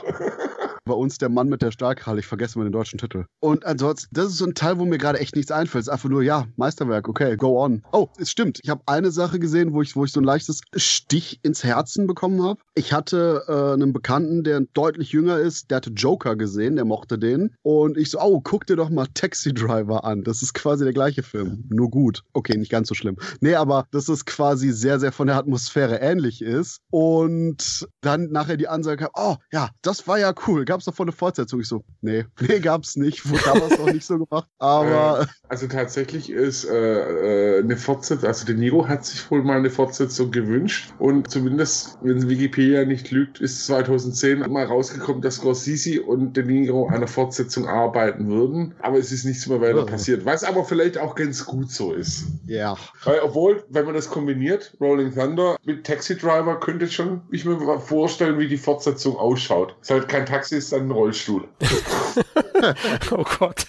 C: Bei uns der Mann mit der Stahlkralle, ich vergesse mal den deutschen Titel. Und ansonsten, das ist so ein Teil, wo mir gerade echt nichts einfällt. Es ist einfach nur, ja, Meisterwerk, okay, go on. Oh, es stimmt. Ich habe eine Sache gesehen, wo ich, wo ich so ein leichtes Stich ins Herzen bekommen habe. Ich hatte äh, einen Bekannten, der deutlich jünger ist, der hatte Joker gesehen, der mochte den. Und ich so, oh, guck dir doch mal Taxi Driver an. Das ist quasi der gleiche Film. Nur gut. Okay, nicht ganz so schlimm. Nee, aber das ist quasi sehr, sehr von der Atmosphäre ähnlich ist. Und dann nachher die Ansage kam, oh, ja, das war ja cool. Gab es davon eine Fortsetzung? Ich so, nee, nee, gab's nicht. Wurde damals noch nicht so gemacht. Aber.
B: Äh, also tatsächlich ist äh, äh, eine Fortsetzung, also De Niro hat sich wohl mal eine Fortsetzung gewünscht. Und zumindest, wenn Wikipedia nicht lügt, ist 2010 mal rausgekommen, dass Scorsese und De Niro an einer Fortsetzung arbeiten würden. Aber es ist nichts mehr weiter oh. passiert. Was aber vielleicht auch ganz gut so ist.
C: Ja.
B: Weil, obwohl, wenn man das kombiniert, Rolling Thunder mit Taxi Driver, könnte schon ich mir vorstellen, wie die Fortsetzung ausschaut. Es ist halt kein Taxi, ist ein Rollstuhl.
A: oh Gott.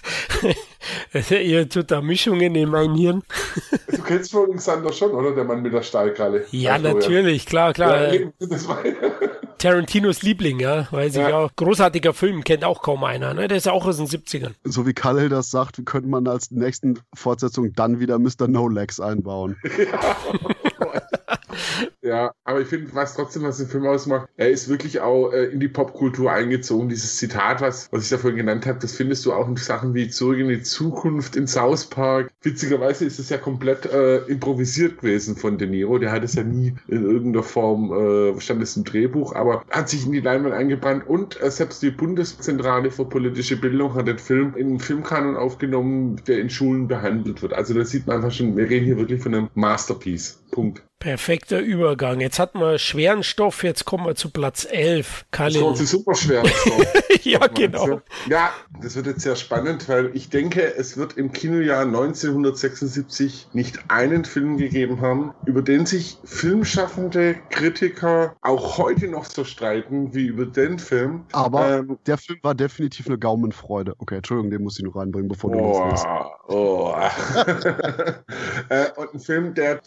A: Ihr tut da Mischungen in meinem Hirn.
B: du kennst Rolling Thunder schon, oder? Der Mann mit der Stahlkralle.
A: Ja, natürlich, klar, klar. Ja, Tarantinos Liebling, ja, weiß ja. ich auch. Großartiger Film, kennt auch kaum einer, ne? Der ist auch aus den 70ern.
C: So wie Kalle das sagt, könnte man als nächsten Fortsetzung dann wieder Mr. No Legs einbauen.
B: Ja. Ja, aber ich finde, was trotzdem, was den Film ausmacht, er ist wirklich auch äh, in die Popkultur eingezogen. Dieses Zitat, was, was ich da vorhin genannt habe, das findest du auch in Sachen wie Zurück in die Zukunft, in South Park. Witzigerweise ist es ja komplett äh, improvisiert gewesen von De Niro. Der hat es ja nie in irgendeiner Form, äh, stand es im Drehbuch, aber hat sich in die Leinwand eingebrannt und äh, selbst die Bundeszentrale für politische Bildung hat den Film in einen Filmkanon aufgenommen, der in Schulen behandelt wird. Also da sieht man einfach schon, wir reden hier wirklich von einem Masterpiece. Punkt.
A: Perfekter Übergang. Jetzt hatten wir schweren Stoff, jetzt kommen wir zu Platz 11.
B: Kalin. Das ist super Stoff.
A: ja, genau.
B: Ja, das wird jetzt sehr spannend, weil ich denke, es wird im Kinojahr 1976 nicht einen Film gegeben haben, über den sich filmschaffende Kritiker auch heute noch so streiten wie über den Film.
C: Aber ähm, der Film war definitiv eine Gaumenfreude. Okay, Entschuldigung, den muss ich noch reinbringen, bevor du
B: oh, loslässt. Oh. äh, und ein Film, der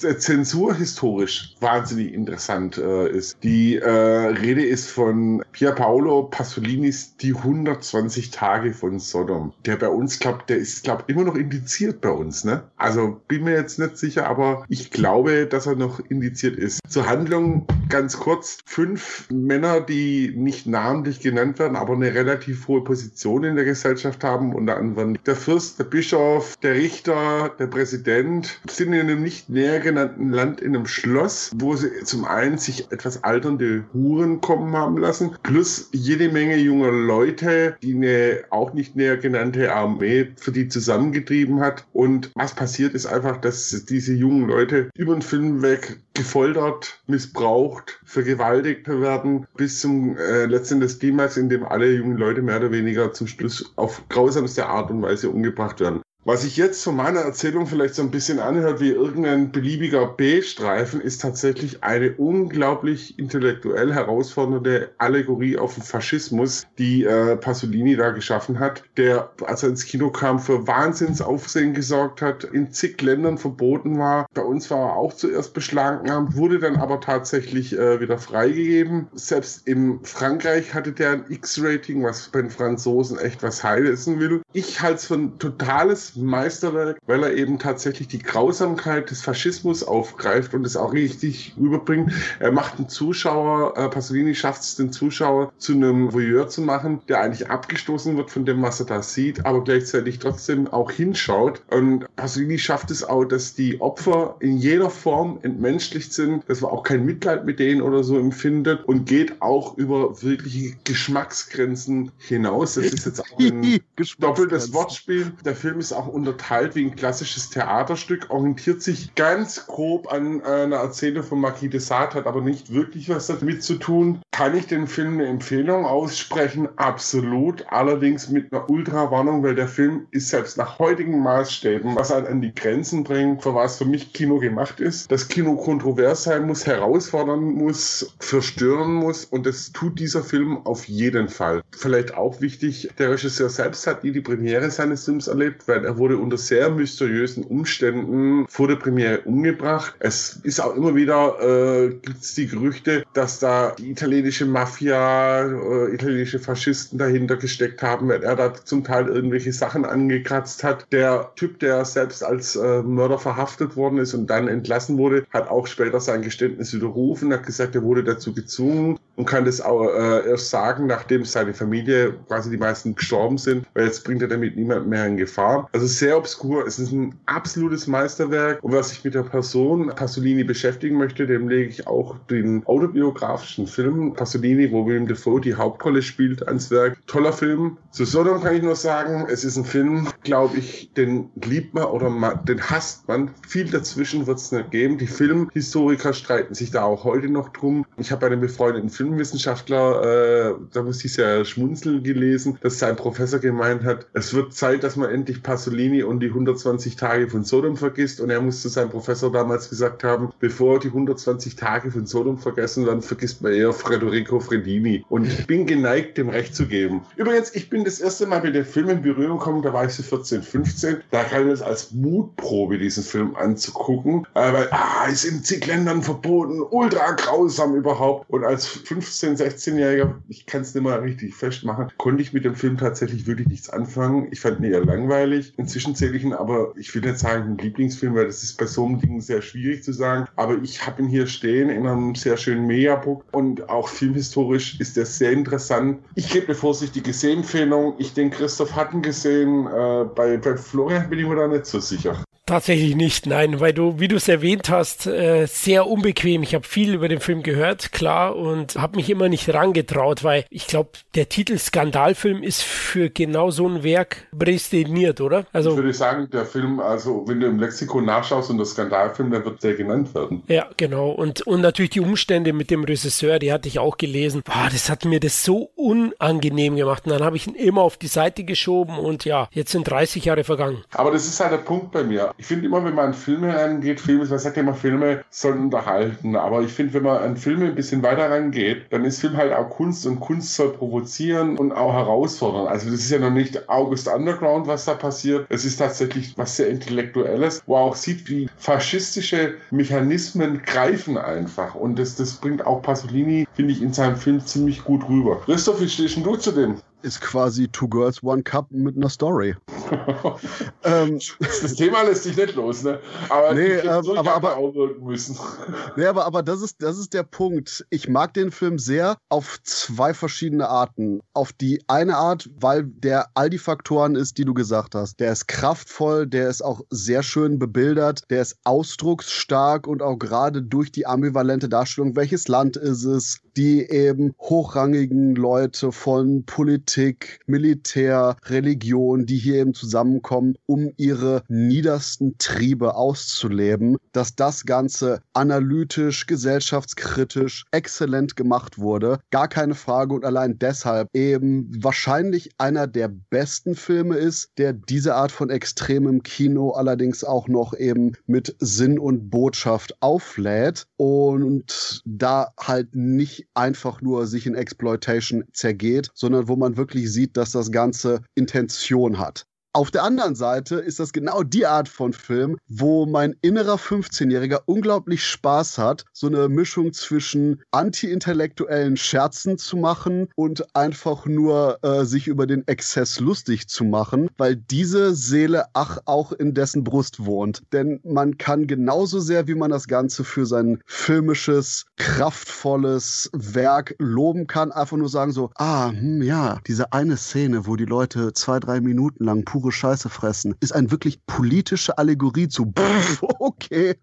B: zensurhistorisch wahnsinnig interessant äh, ist. Die äh, Rede ist von Pier Paolo Pasolinis Die 120 Tage von Sodom. Der bei uns, glaubt, der ist, glaube immer noch indiziert bei uns, ne? Also bin mir jetzt nicht sicher, aber ich glaube, dass er noch indiziert ist. Zur Handlung ganz kurz. Fünf Männer, die nicht namentlich genannt werden, aber eine relativ hohe Position in der Gesellschaft haben, unter anderem der Fürst, der Bischof, der Richter, der Präsident, sind in einem nicht näher genannten Land in einem Schloss, wo sie zum einen sich etwas alternde Huren kommen haben lassen, plus jede Menge junger Leute, die eine auch nicht näher genannte Armee für die zusammengetrieben hat. Und was passiert ist einfach, dass diese jungen Leute über den Film weg gefoltert, missbraucht, vergewaltigt werden, bis zum äh, letzten des Klimax, in dem alle jungen Leute mehr oder weniger zum Schluss auf grausamste Art und Weise umgebracht werden. Was sich jetzt von meiner Erzählung vielleicht so ein bisschen anhört wie irgendein beliebiger B-Streifen, ist tatsächlich eine unglaublich intellektuell herausfordernde Allegorie auf den Faschismus, die äh, Pasolini da geschaffen hat, der, als er ins Kino kam, für Wahnsinnsaufsehen gesorgt hat, in zig Ländern verboten war. Bei uns war er auch zuerst beschlagnahmt, wurde dann aber tatsächlich äh, wieder freigegeben. Selbst in Frankreich hatte der ein X-Rating, was bei den Franzosen echt was heißen will. Ich halte es für ein totales Meisterwerk, weil er eben tatsächlich die Grausamkeit des Faschismus aufgreift und es auch richtig überbringt. Er macht den Zuschauer, äh, Pasolini schafft es, den Zuschauer zu einem Voyeur zu machen, der eigentlich abgestoßen wird von dem, was er da sieht, aber gleichzeitig trotzdem auch hinschaut. Und Pasolini schafft es auch, dass die Opfer in jeder Form entmenschlicht sind, dass man auch kein Mitleid mit denen oder so empfindet und geht auch über wirkliche Geschmacksgrenzen hinaus. Das ist jetzt auch ein doppeltes Wortspiel. Der Film ist auch unterteilt wie ein klassisches Theaterstück, orientiert sich ganz grob an einer Erzählung von Marquis de Sade, hat aber nicht wirklich was damit zu tun. Kann ich den Film eine Empfehlung aussprechen? Absolut. Allerdings mit einer Ultrawarnung, weil der Film ist selbst nach heutigen Maßstäben, was halt an die Grenzen bringt, für was für mich Kino gemacht ist. Das Kino kontrovers sein muss, herausfordern muss, verstören muss und das tut dieser Film auf jeden Fall. Vielleicht auch wichtig, der Regisseur selbst hat nie die Premiere seines Films erlebt, weil er wurde unter sehr mysteriösen Umständen vor der Premiere umgebracht. Es ist auch immer wieder, äh, gibt es die Gerüchte, dass da die italienische Mafia, äh, italienische Faschisten dahinter gesteckt haben, weil er da zum Teil irgendwelche Sachen angekratzt hat. Der Typ, der selbst als äh, Mörder verhaftet worden ist und dann entlassen wurde, hat auch später sein Geständnis widerrufen, hat gesagt, er wurde dazu gezwungen und kann das auch äh, erst sagen, nachdem seine Familie, quasi die meisten gestorben sind, weil jetzt bringt er damit niemand mehr in Gefahr. Also sehr obskur. Es ist ein absolutes Meisterwerk und wer sich mit der Person Pasolini beschäftigen möchte, dem lege ich auch den autobiografischen Film Pasolini, wo William Defoe die Hauptrolle spielt, ans Werk. Toller Film. Zu Sodom kann ich nur sagen, es ist ein Film, glaube ich, den liebt man oder man, den hasst man. Viel dazwischen wird es nicht geben. Die Filmhistoriker streiten sich da auch heute noch drum. Ich habe bei einem befreundeten Filmwissenschaftler, äh, da muss ich sehr schmunzeln gelesen, dass sein Professor gemeint hat, es wird Zeit, dass man endlich Pasolini und die 120 Tage von Sodom vergisst. Und er musste seinem Professor damals gesagt haben, bevor die 120 Tage von Sodom vergessen werden, vergisst man eher Federico Fredini. Und ich bin geneigt, dem Recht zu geben. Übrigens, ich bin das erste Mal mit dem Film in Berührung gekommen, da war ich so 14, 15. Da kann ich es als Mutprobe, diesen Film anzugucken. Äh, weil, ah, ist in zig Ländern verboten, ultra grausam überhaupt. Und als 15, 16-Jähriger, ich kann es nicht mal richtig festmachen, konnte ich mit dem Film tatsächlich wirklich nichts anfangen. Ich fand ihn eher langweilig. Inzwischen zähle ich ihn aber, ich will nicht sagen, Lieblingsfilm, weil das ist bei so einem Ding sehr schwierig zu sagen. Aber ich habe ihn hier stehen in einem sehr schönen Mediabook und auch filmhistorisch ist der sehr interessant. Ich gebe eine vorsichtige Sehempfehlung. Ich denke, Christoph hat ihn gesehen. Äh, bei, bei Florian bin ich mir da nicht so sicher.
A: Tatsächlich nicht, nein, weil du, wie du es erwähnt hast, äh, sehr unbequem. Ich habe viel über den Film gehört, klar, und habe mich immer nicht rangetraut, weil ich glaube, der Titel Skandalfilm ist für genau so ein Werk prädestiniert, oder?
B: Also, ich würde sagen, der Film, also wenn du im Lexikon nachschaust und der Skandalfilm, dann wird der genannt werden.
A: Ja, genau. Und, und natürlich die Umstände mit dem Regisseur, die hatte ich auch gelesen. Boah, das hat mir das so unangenehm gemacht. Und dann habe ich ihn immer auf die Seite geschoben und ja, jetzt sind 30 Jahre vergangen.
B: Aber das ist halt der Punkt bei mir ich finde immer, wenn man an Filme rangeht, Filme, man sagt ja immer, Filme sollen unterhalten. Aber ich finde, wenn man an Filme ein bisschen weiter rangeht, dann ist Film halt auch Kunst und Kunst soll provozieren und auch herausfordern. Also das ist ja noch nicht August Underground, was da passiert. Es ist tatsächlich was sehr Intellektuelles, wo auch sieht, wie faschistische Mechanismen greifen einfach. Und das, das bringt auch Pasolini, finde ich, in seinem Film ziemlich gut rüber. Christoph, wie stehst du zu dem?
C: Ist quasi Two Girls, One Cup mit einer Story.
B: ähm, das Thema lässt sich nicht los, ne? Aber
C: nee, ähm, aber, aber, müssen. nee, aber, aber das ist, das ist der Punkt. Ich mag den Film sehr auf zwei verschiedene Arten. Auf die eine Art, weil der all die Faktoren ist, die du gesagt hast. Der ist kraftvoll, der ist auch sehr schön bebildert, der ist ausdrucksstark und auch gerade durch die ambivalente Darstellung, welches Land ist es, die eben hochrangigen Leute von Politik, Militär, Religion, die hier eben zusammenkommen, um ihre niedersten Triebe auszuleben, dass das Ganze analytisch, gesellschaftskritisch, exzellent gemacht wurde. Gar keine Frage und allein deshalb eben wahrscheinlich einer der besten Filme ist, der diese Art von extremem Kino allerdings auch noch eben mit Sinn und Botschaft auflädt und da halt nicht einfach nur sich in Exploitation zergeht, sondern wo man wirklich sieht, dass das Ganze Intention hat. Auf der anderen Seite ist das genau die Art von Film, wo mein innerer 15-Jähriger unglaublich Spaß hat, so eine Mischung zwischen anti-intellektuellen Scherzen zu machen und einfach nur äh, sich über den Exzess lustig zu machen, weil diese Seele ach auch in dessen Brust wohnt. Denn man kann genauso sehr, wie man das Ganze für sein filmisches, kraftvolles Werk loben kann, einfach nur sagen so, ah, hm, ja, diese eine Szene, wo die Leute zwei, drei Minuten lang pur pure Scheiße fressen, ist eine wirklich politische Allegorie zu, okay.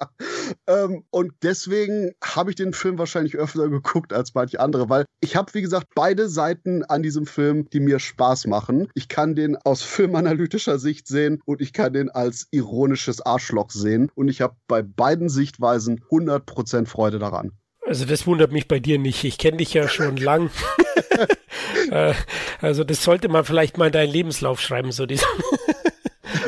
C: ähm, und deswegen habe ich den Film wahrscheinlich öfter geguckt als manche andere, weil ich habe, wie gesagt, beide Seiten an diesem Film, die mir Spaß machen. Ich kann den aus filmanalytischer Sicht sehen und ich kann den als ironisches Arschloch sehen. Und ich habe bei beiden Sichtweisen 100% Freude daran.
A: Also das wundert mich bei dir nicht. Ich kenne dich ja schon lang. Äh, also das sollte man vielleicht mal in deinen Lebenslauf schreiben, so diese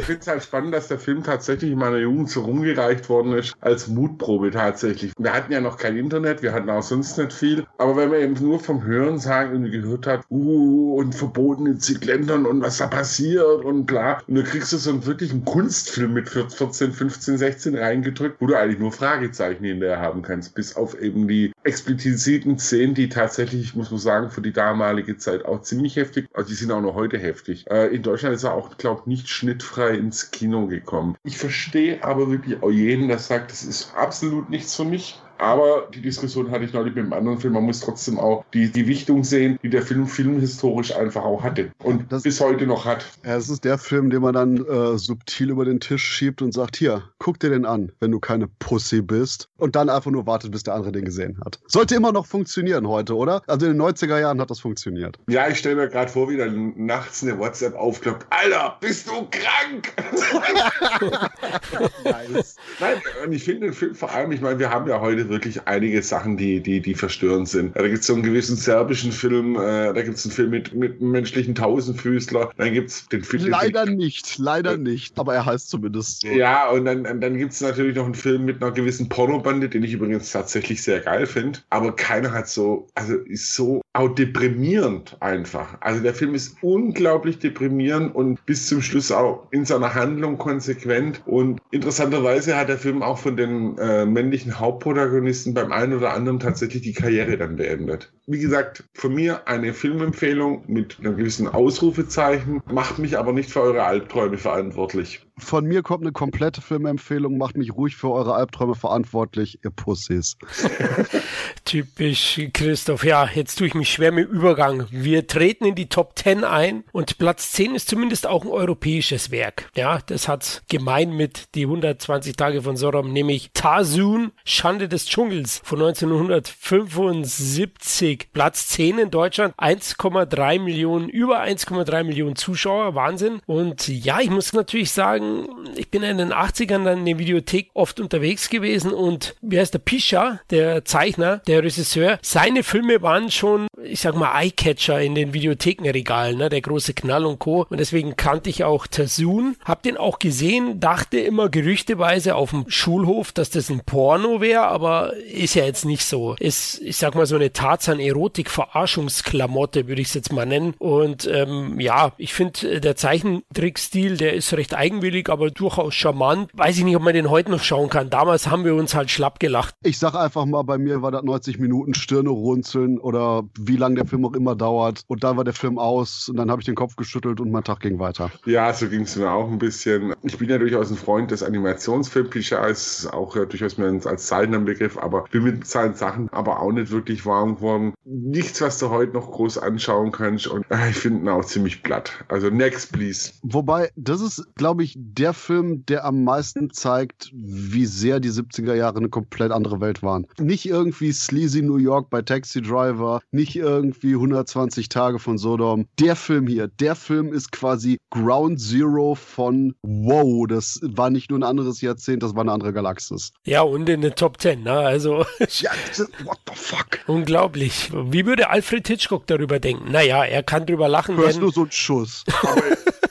B: ich finde es halt spannend, dass der Film tatsächlich in meiner Jugend so rumgereicht worden ist, als Mutprobe tatsächlich. Wir hatten ja noch kein Internet, wir hatten auch sonst nicht viel. Aber wenn man eben nur vom Hören sagen irgendwie gehört hat, uh, und verbotene Zykländern und was da passiert und bla. Und du kriegst du so einen wirklichen Kunstfilm mit 14, 15, 16 reingedrückt, wo du eigentlich nur Fragezeichen hinterher haben kannst, bis auf eben die expliziten Szenen, die tatsächlich, muss man sagen, für die damalige Zeit auch ziemlich heftig, also die sind auch noch heute heftig. Äh, in Deutschland ist er auch, glaube ich, nicht schnittfrei ins Kino gekommen. Ich verstehe aber wirklich auch jeden, der sagt, das ist absolut nichts für mich. Aber die Diskussion hatte ich neulich mit einem anderen Film. Man muss trotzdem auch die, die Wichtung sehen, die der Film filmhistorisch einfach auch hatte und das, bis heute noch hat.
C: Ja, es ist der Film, den man dann äh, subtil über den Tisch schiebt und sagt, hier, guck dir den an, wenn du keine Pussy bist. Und dann einfach nur wartet, bis der andere den gesehen hat. Sollte immer noch funktionieren heute, oder? Also in den 90er Jahren hat das funktioniert.
B: Ja, ich stelle mir gerade vor, wie dann nachts eine WhatsApp aufklappt. Alter, bist du krank? nice. Nein, und ich finde den Film vor allem, ich meine, wir haben ja heute wirklich einige Sachen, die, die, die verstörend sind. Da gibt es so einen gewissen serbischen Film, äh, da gibt es einen Film mit, mit menschlichen Tausendfüßler, dann gibt es den Film.
C: Leider den, nicht, leider äh, nicht, aber er heißt zumindest so.
B: Ja, und dann, dann gibt es natürlich noch einen Film mit einer gewissen Pornobande, den ich übrigens tatsächlich sehr geil finde, aber keiner hat so, also ist so auch deprimierend einfach. Also der Film ist unglaublich deprimierend und bis zum Schluss auch in seiner Handlung konsequent und interessanterweise hat der Film auch von den äh, männlichen Hauptprotagonisten Protagonisten beim einen oder anderen tatsächlich die Karriere dann beendet. Wie gesagt, von mir eine Filmempfehlung mit einem gewissen Ausrufezeichen, macht mich aber nicht für eure Albträume verantwortlich.
C: Von mir kommt eine komplette Filmempfehlung, macht mich ruhig für eure Albträume verantwortlich, ihr Pussys.
A: Typisch Christoph. Ja, jetzt tue ich mich schwer mit Übergang. Wir treten in die Top 10 ein und Platz 10 ist zumindest auch ein europäisches Werk. Ja, das hat gemein mit die 120 Tage von Sorom, nämlich Tarzun, Schande des Dschungels von 1975. Platz 10 in Deutschland, 1,3 Millionen, über 1,3 Millionen Zuschauer, Wahnsinn. Und ja, ich muss natürlich sagen, ich bin in den 80ern dann in der Videothek oft unterwegs gewesen und wie heißt der Pischa, der Zeichner, der Regisseur, seine Filme waren schon, ich sag mal, Eyecatcher in den Videothekenregalen, ne? der große Knall und Co. Und deswegen kannte ich auch Tersun, hab den auch gesehen, dachte immer gerüchteweise auf dem Schulhof, dass das ein Porno wäre, aber ist ja jetzt nicht so. Ist, ich sag mal, so eine Tarzan-Erotik-Verarschungsklamotte, würde ich es jetzt mal nennen. Und ähm, ja, ich finde, äh, der Zeichentrickstil, der ist recht eigenwillig, aber durchaus charmant. Weiß ich nicht, ob man den heute noch schauen kann. Damals haben wir uns halt schlapp gelacht.
C: Ich sag einfach mal, bei mir war das 90 Minuten Stirne runzeln oder wie lange der Film auch immer dauert. Und dann war der Film aus und dann habe ich den Kopf geschüttelt und mein Tag ging weiter.
B: Ja, so ging es mir auch ein bisschen. Ich bin ja durchaus ein Freund des Animationsfilm-Klischees, auch ja, durchaus mir als Zeichner Begriff, aber bin mit seinen Sachen aber auch nicht wirklich warm geworden. Nichts, was du heute noch groß anschauen kannst und äh, ich finde ihn auch ziemlich platt. Also next, please.
C: Wobei, das ist, glaube ich, der Film, der am meisten zeigt, wie sehr die 70er Jahre eine komplett andere Welt waren. Nicht irgendwie Sleazy New York bei Taxi Driver, nicht irgendwie 120 Tage von Sodom. Der Film hier, der Film ist quasi Ground Zero von Wow, das war nicht nur ein anderes Jahrzehnt, das war eine andere Galaxis.
A: Ja, und in den Top Ten, ne? Also.
C: ja, what the fuck?
A: Unglaublich. Wie würde Alfred Hitchcock darüber denken? Naja, er kann drüber lachen.
C: Du hast nur so einen Schuss.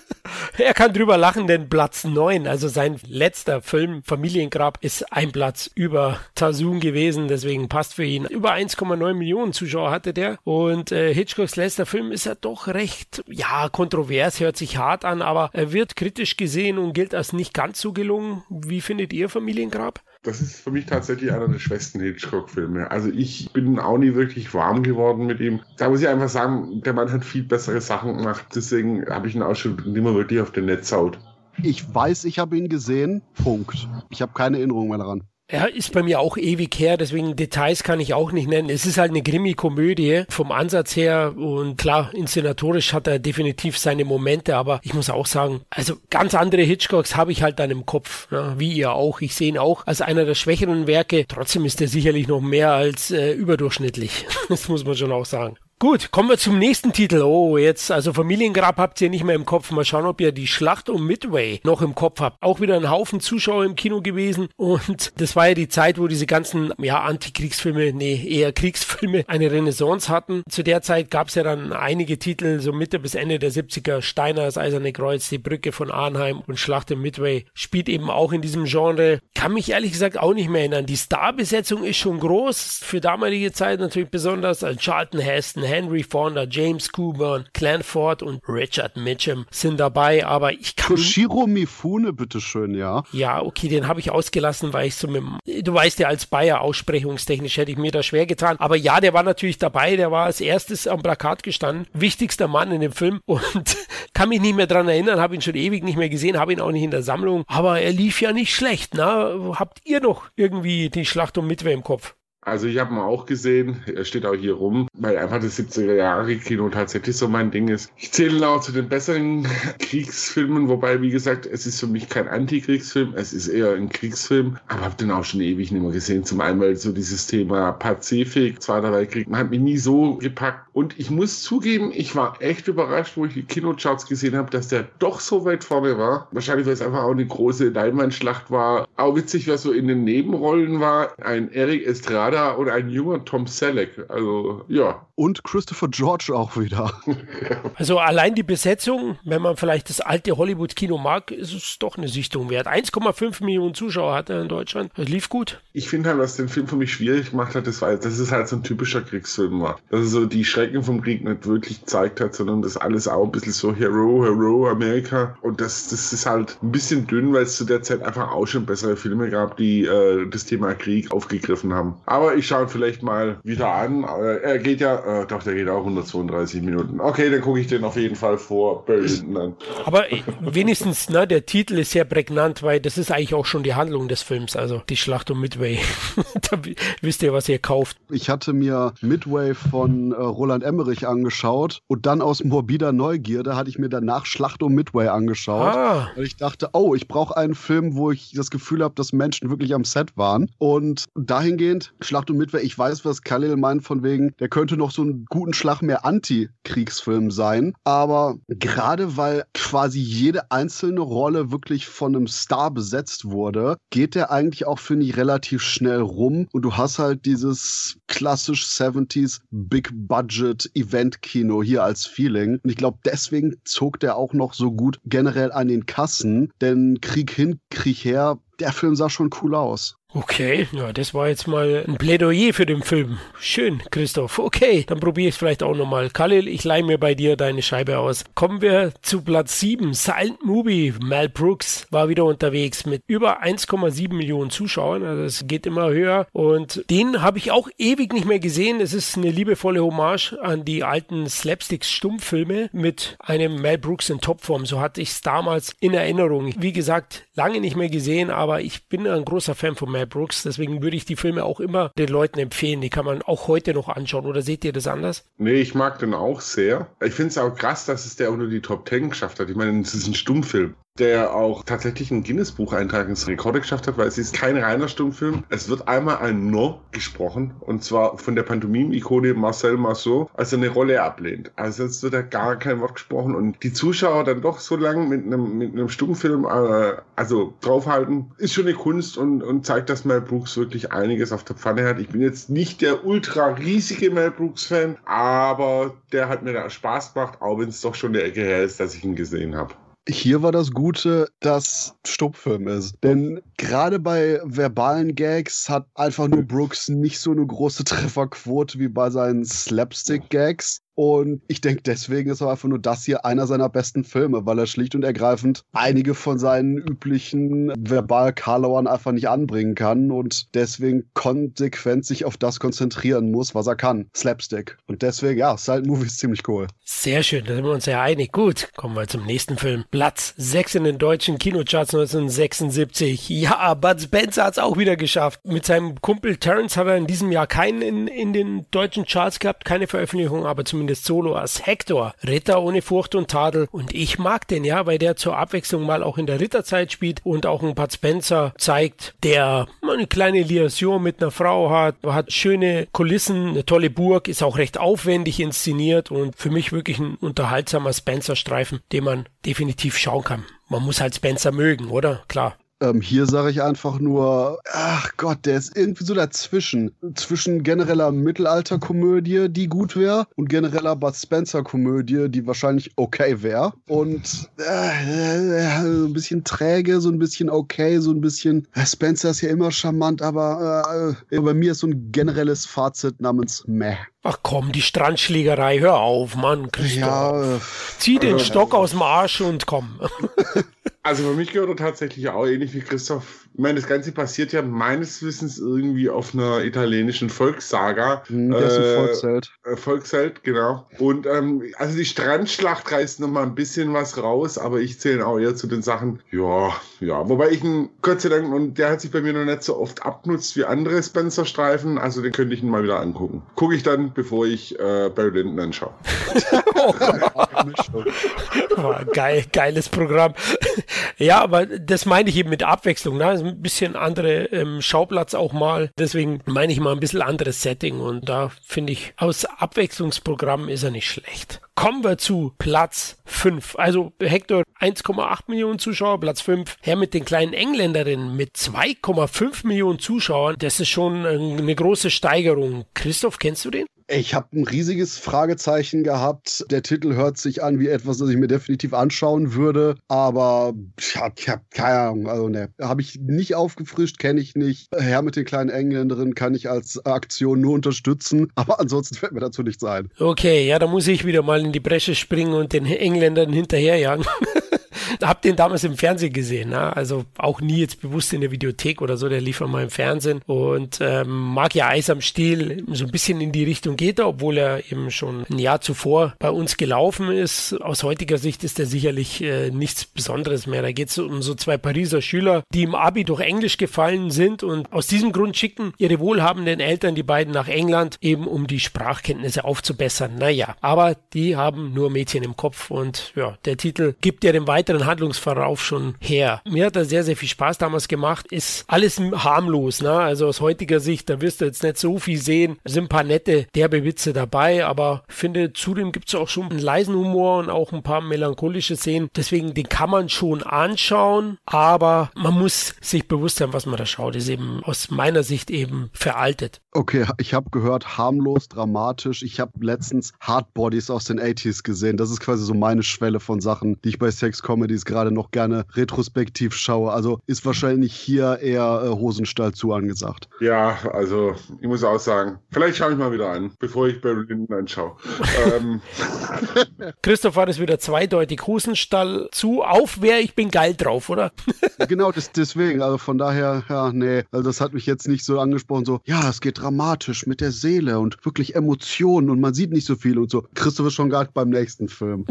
A: er kann drüber lachen, denn Platz 9, also sein letzter Film Familiengrab, ist ein Platz über Tarzun gewesen, deswegen passt für ihn. Über 1,9 Millionen Zuschauer hatte der und äh, Hitchcocks letzter Film ist ja doch recht, ja, kontrovers, hört sich hart an, aber er wird kritisch gesehen und gilt als nicht ganz so gelungen. Wie findet ihr Familiengrab?
B: Das ist für mich tatsächlich einer der schwächsten Hitchcock-Filme. Also ich bin auch nie wirklich warm geworden mit ihm. Da muss ich einfach sagen, der Mann hat viel bessere Sachen gemacht. Deswegen habe ich ihn auch schon nicht mehr wirklich auf der Netzhaut.
C: Ich weiß, ich habe ihn gesehen. Punkt. Ich habe keine Erinnerung mehr daran.
A: Ja, ist bei mir auch ewig her, deswegen Details kann ich auch nicht nennen. Es ist halt eine Krimi-Komödie vom Ansatz her und klar, inszenatorisch hat er definitiv seine Momente, aber ich muss auch sagen, also ganz andere Hitchcocks habe ich halt dann im Kopf, ne? wie ihr auch. Ich sehe ihn auch als einer der schwächeren Werke. Trotzdem ist er sicherlich noch mehr als äh, überdurchschnittlich. das muss man schon auch sagen. Gut, kommen wir zum nächsten Titel. Oh, jetzt, also Familiengrab habt ihr nicht mehr im Kopf. Mal schauen, ob ihr die Schlacht um Midway noch im Kopf habt. Auch wieder ein Haufen Zuschauer im Kino gewesen. Und das war ja die Zeit, wo diese ganzen, ja, Antikriegsfilme, nee, eher Kriegsfilme eine Renaissance hatten. Zu der Zeit gab es ja dann einige Titel, so Mitte bis Ende der 70er. Steiner, das Eiserne Kreuz, die Brücke von Arnheim und Schlacht um Midway spielt eben auch in diesem Genre. Kann mich ehrlich gesagt auch nicht mehr erinnern. Die Starbesetzung ist schon groß. Für damalige Zeit natürlich besonders. Also Charlton Heston, Henry Fonda, James Coburn, Clanford und Richard Mitchum sind dabei, aber ich kann.
C: Toshiro Mifune, bitteschön, ja.
A: Ja, okay, den habe ich ausgelassen, weil ich so mit Du weißt ja, als Bayer aussprechungstechnisch hätte ich mir da schwer getan. Aber ja, der war natürlich dabei, der war als erstes am Plakat gestanden. Wichtigster Mann in dem Film und kann mich nicht mehr dran erinnern, habe ihn schon ewig nicht mehr gesehen, habe ihn auch nicht in der Sammlung. Aber er lief ja nicht schlecht, ne? Habt ihr noch irgendwie die Schlacht um Midway im Kopf?
B: Also ich habe ihn auch gesehen, er steht auch hier rum, weil einfach das 70er Jahre Kino tatsächlich so mein Ding ist. Ich zähle auch zu den besseren Kriegsfilmen, wobei, wie gesagt, es ist für mich kein Antikriegsfilm, es ist eher ein Kriegsfilm, aber habe den auch schon ewig nicht mehr gesehen. Zum einen, weil so dieses Thema Pazifik, Zweiter Weltkrieg, man hat mich nie so gepackt. Und ich muss zugeben, ich war echt überrascht, wo ich die Kinocharts gesehen habe, dass der doch so weit vorne war. Wahrscheinlich, weil es einfach auch eine große Leinwandschlacht war. Auch witzig, was so in den Nebenrollen war. Ein Eric Estrada Estrada oder ein junger Tom Selleck. Also, ja.
C: Und Christopher George auch wieder.
A: Also allein die Besetzung, wenn man vielleicht das alte Hollywood-Kino mag, ist es doch eine Sichtung wert. 1,5 Millionen Zuschauer hat er in Deutschland. Das lief gut.
B: Ich finde halt, was den Film für mich schwierig gemacht hat, das war, dass es halt so ein typischer Kriegsfilm war. Dass er so die Schrecken vom Krieg nicht wirklich gezeigt hat, sondern das alles auch ein bisschen so Hero, Hero, Amerika. Und das, das ist halt ein bisschen dünn, weil es zu der Zeit einfach auch schon bessere Filme gab, die äh, das Thema Krieg aufgegriffen haben. Aber ich schaue ihn vielleicht mal wieder an. Er geht ja, äh, doch, der geht auch 132 Minuten. Okay, dann gucke ich den auf jeden Fall vor Barry an.
A: Aber wenigstens, ne, der Titel ist sehr prägnant, weil das ist eigentlich auch schon die Handlung des Films, also die Schlacht um Midway. da wisst ihr, was ihr kauft.
C: Ich hatte mir Midway von äh, Roland Emmerich angeschaut und dann aus morbider Neugierde hatte ich mir danach Schlacht um Midway angeschaut. Ah. Und ich dachte, oh, ich brauche einen Film, wo ich das Gefühl habe, dass Menschen wirklich am Set waren. Und dahingehend Schlacht um Midway, ich weiß, was Khalil meint von wegen, der könnte noch so einen guten Schlag mehr Anti-Kriegsfilm sein. Aber gerade weil quasi jede einzelne Rolle wirklich von einem Star besetzt wurde, geht der eigentlich auch, finde ich, relativ schnell rum. Und du hast halt dieses klassisch 70s Big Budget Event Kino hier als Feeling. Und ich glaube, deswegen zog der auch noch so gut generell an den Kassen. Denn Krieg hin, Krieg her, der Film sah schon cool aus.
A: Okay, ja, das war jetzt mal ein Plädoyer für den Film. Schön, Christoph. Okay, dann probiere ich es vielleicht auch nochmal. Khalil, ich leih mir bei dir deine Scheibe aus. Kommen wir zu Platz 7. Silent Movie. Mel Brooks war wieder unterwegs mit über 1,7 Millionen Zuschauern. Also es geht immer höher. Und den habe ich auch ewig nicht mehr gesehen. Es ist eine liebevolle Hommage an die alten Slapsticks-Stummfilme mit einem Mel Brooks in Topform. So hatte ich es damals in Erinnerung. Wie gesagt, lange nicht mehr gesehen, aber ich bin ein großer Fan von Mel Mel Brooks. Deswegen würde ich die Filme auch immer den Leuten empfehlen. Die kann man auch heute noch anschauen. Oder seht ihr das anders?
B: Nee, ich mag den auch sehr. Ich finde es auch krass, dass es der unter die Top Ten geschafft hat. Ich meine, es ist ein Stummfilm der auch tatsächlich ein Guinness-Buch-Eintrag ins Rekorde geschafft hat, weil es ist kein reiner Stummfilm. Es wird einmal ein No gesprochen und zwar von der Pantomim-Ikone Marcel Marceau, als er eine Rolle ablehnt. Also jetzt wird da gar kein Wort gesprochen und die Zuschauer dann doch so lange mit einem, mit einem Stummfilm äh, also draufhalten, ist schon eine Kunst und, und zeigt, dass Mel Brooks wirklich einiges auf der Pfanne hat. Ich bin jetzt nicht der ultra riesige Mel Brooks-Fan, aber der hat mir da Spaß gemacht, auch wenn es doch schon eine Ecke her ist, dass ich ihn gesehen habe.
C: Hier war das Gute, dass Stummfilm ist. Denn gerade bei verbalen Gags hat einfach nur Brooks nicht so eine große Trefferquote wie bei seinen Slapstick-Gags. Und ich denke, deswegen ist aber einfach nur das hier einer seiner besten Filme, weil er schlicht und ergreifend einige von seinen üblichen verbal-Karlauern einfach nicht anbringen kann und deswegen konsequent sich auf das konzentrieren muss, was er kann. Slapstick. Und deswegen, ja, Silent Movie ist ziemlich cool.
A: Sehr schön, da sind wir uns ja einig. Gut, kommen wir zum nächsten Film. Platz 6 in den deutschen Kinocharts 1976. Ja, Bud Spencer hat es auch wieder geschafft. Mit seinem Kumpel Terrence hat er in diesem Jahr keinen in, in den deutschen Charts gehabt, keine Veröffentlichung, aber zumindest solo als Hector. Ritter ohne Furcht und Tadel. Und ich mag den, ja, weil der zur Abwechslung mal auch in der Ritterzeit spielt und auch ein Bud Spencer zeigt, der eine kleine Liaison mit einer Frau hat, hat schöne Kulissen, eine tolle Burg, ist auch recht aufwendig inszeniert und für mich wirklich ein unterhaltsamer Spencer-Streifen, den man definitiv schauen kann. Man muss halt Spencer mögen, oder? Klar.
C: Ähm, hier sage ich einfach nur, ach Gott, der ist irgendwie so dazwischen. Zwischen genereller Mittelalterkomödie, die gut wäre, und genereller Bud Spencer-Komödie, die wahrscheinlich okay wäre. Und äh, äh, so ein bisschen träge, so ein bisschen okay, so ein bisschen. Äh, Spencer ist ja immer charmant, aber äh, bei mir ist so ein generelles Fazit namens Meh.
A: Ach komm, die Strandschlägerei, hör auf, Mann, Christoph. Ja, äh, Zieh den Stock aus dem Arsch und komm.
B: Also für mich gehört er tatsächlich auch ähnlich wie Christoph. Ich meine, das Ganze passiert ja meines Wissens irgendwie auf einer italienischen Volkssaga.
C: Hm, der ist ein
B: äh,
C: Volksheld.
B: Äh, Volksheld, genau. Und ähm, also die Strandschlacht reißt noch mal ein bisschen was raus, aber ich zähle auch eher zu den Sachen, ja, ja. Wobei ich ihn, Gott sei Dank, und der hat sich bei mir noch nicht so oft abnutzt wie andere Spencer-Streifen, also den könnte ich ihn mal wieder angucken. Gucke ich dann, bevor ich äh, Barry Lyndon anschaue.
A: oh, geil, geiles Programm. Ja, aber das meine ich eben mit Abwechslung. Ne? ein bisschen andere ähm, Schauplatz auch mal. Deswegen meine ich mal ein bisschen anderes Setting. Und da finde ich, aus Abwechslungsprogramm ist er nicht schlecht. Kommen wir zu Platz 5. Also Hector 1,8 Millionen Zuschauer, Platz 5. Herr mit den kleinen Engländerinnen mit 2,5 Millionen Zuschauern. Das ist schon eine große Steigerung. Christoph, kennst du den?
C: Ich habe ein riesiges Fragezeichen gehabt. Der Titel hört sich an wie etwas, das ich mir definitiv anschauen würde, aber ich habe hab keine Ahnung. Also ne, habe ich nicht aufgefrischt, kenne ich nicht. Herr mit den kleinen Engländerinnen kann ich als Aktion nur unterstützen, aber ansonsten fällt mir dazu nichts ein.
A: Okay, ja, da muss ich wieder mal in die Bresche springen und den Engländern hinterherjagen. hab den damals im Fernsehen gesehen, ne? also auch nie jetzt bewusst in der Videothek oder so, der lief mal im Fernsehen und ähm, mag ja Eis am Stiel, so ein bisschen in die Richtung geht er, obwohl er eben schon ein Jahr zuvor bei uns gelaufen ist. Aus heutiger Sicht ist er sicherlich äh, nichts Besonderes mehr. Da geht es um so zwei Pariser Schüler, die im Abi durch Englisch gefallen sind und aus diesem Grund schicken ihre wohlhabenden Eltern die beiden nach England, eben um die Sprachkenntnisse aufzubessern. Naja, aber die haben nur Mädchen im Kopf und ja, der Titel gibt ja den weiteren Handlungsverlauf schon her. Mir hat er sehr, sehr viel Spaß damals gemacht. Ist alles harmlos, ne? Also aus heutiger Sicht, da wirst du jetzt nicht so viel sehen. Es sind ein paar nette, derbe Witze dabei, aber finde, zudem gibt es auch schon einen leisen Humor und auch ein paar melancholische Szenen. Deswegen, den kann man schon anschauen, aber man muss sich bewusst sein, was man da schaut. Ist eben aus meiner Sicht eben veraltet.
C: Okay, ich habe gehört, harmlos, dramatisch. Ich habe letztens Hardbodies aus den 80s gesehen. Das ist quasi so meine Schwelle von Sachen, die ich bei Sex-Comedies gerade noch gerne retrospektiv schaue. Also ist wahrscheinlich hier eher äh, Hosenstall zu angesagt.
B: Ja, also ich muss auch sagen, vielleicht schaue ich mal wieder an, bevor ich Barry Lyndon anschaue. ähm.
A: Christoph war das wieder zweideutig. Hosenstall zu, auf wer, ich bin geil drauf, oder?
C: genau, das, deswegen. Also von daher, ja, nee, also das hat mich jetzt nicht so angesprochen, so, ja, es geht dramatisch mit der Seele und wirklich Emotionen und man sieht nicht so viel und so. Christoph ist schon gerade beim nächsten Film.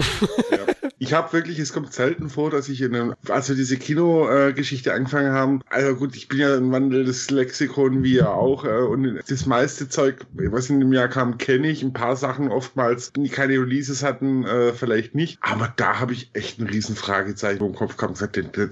B: ja. Ich habe wirklich, es kommt selten vor, dass ich in einem, als wir diese Kinogeschichte äh, angefangen haben, also gut, ich bin ja ein wandelndes Lexikon wie ihr auch äh, und das meiste Zeug, was in dem Jahr kam, kenne ich. Ein paar Sachen oftmals, die keine Releases hatten, äh, vielleicht nicht. Aber da habe ich echt ein riesen Fragezeichen im Kopf gehabt.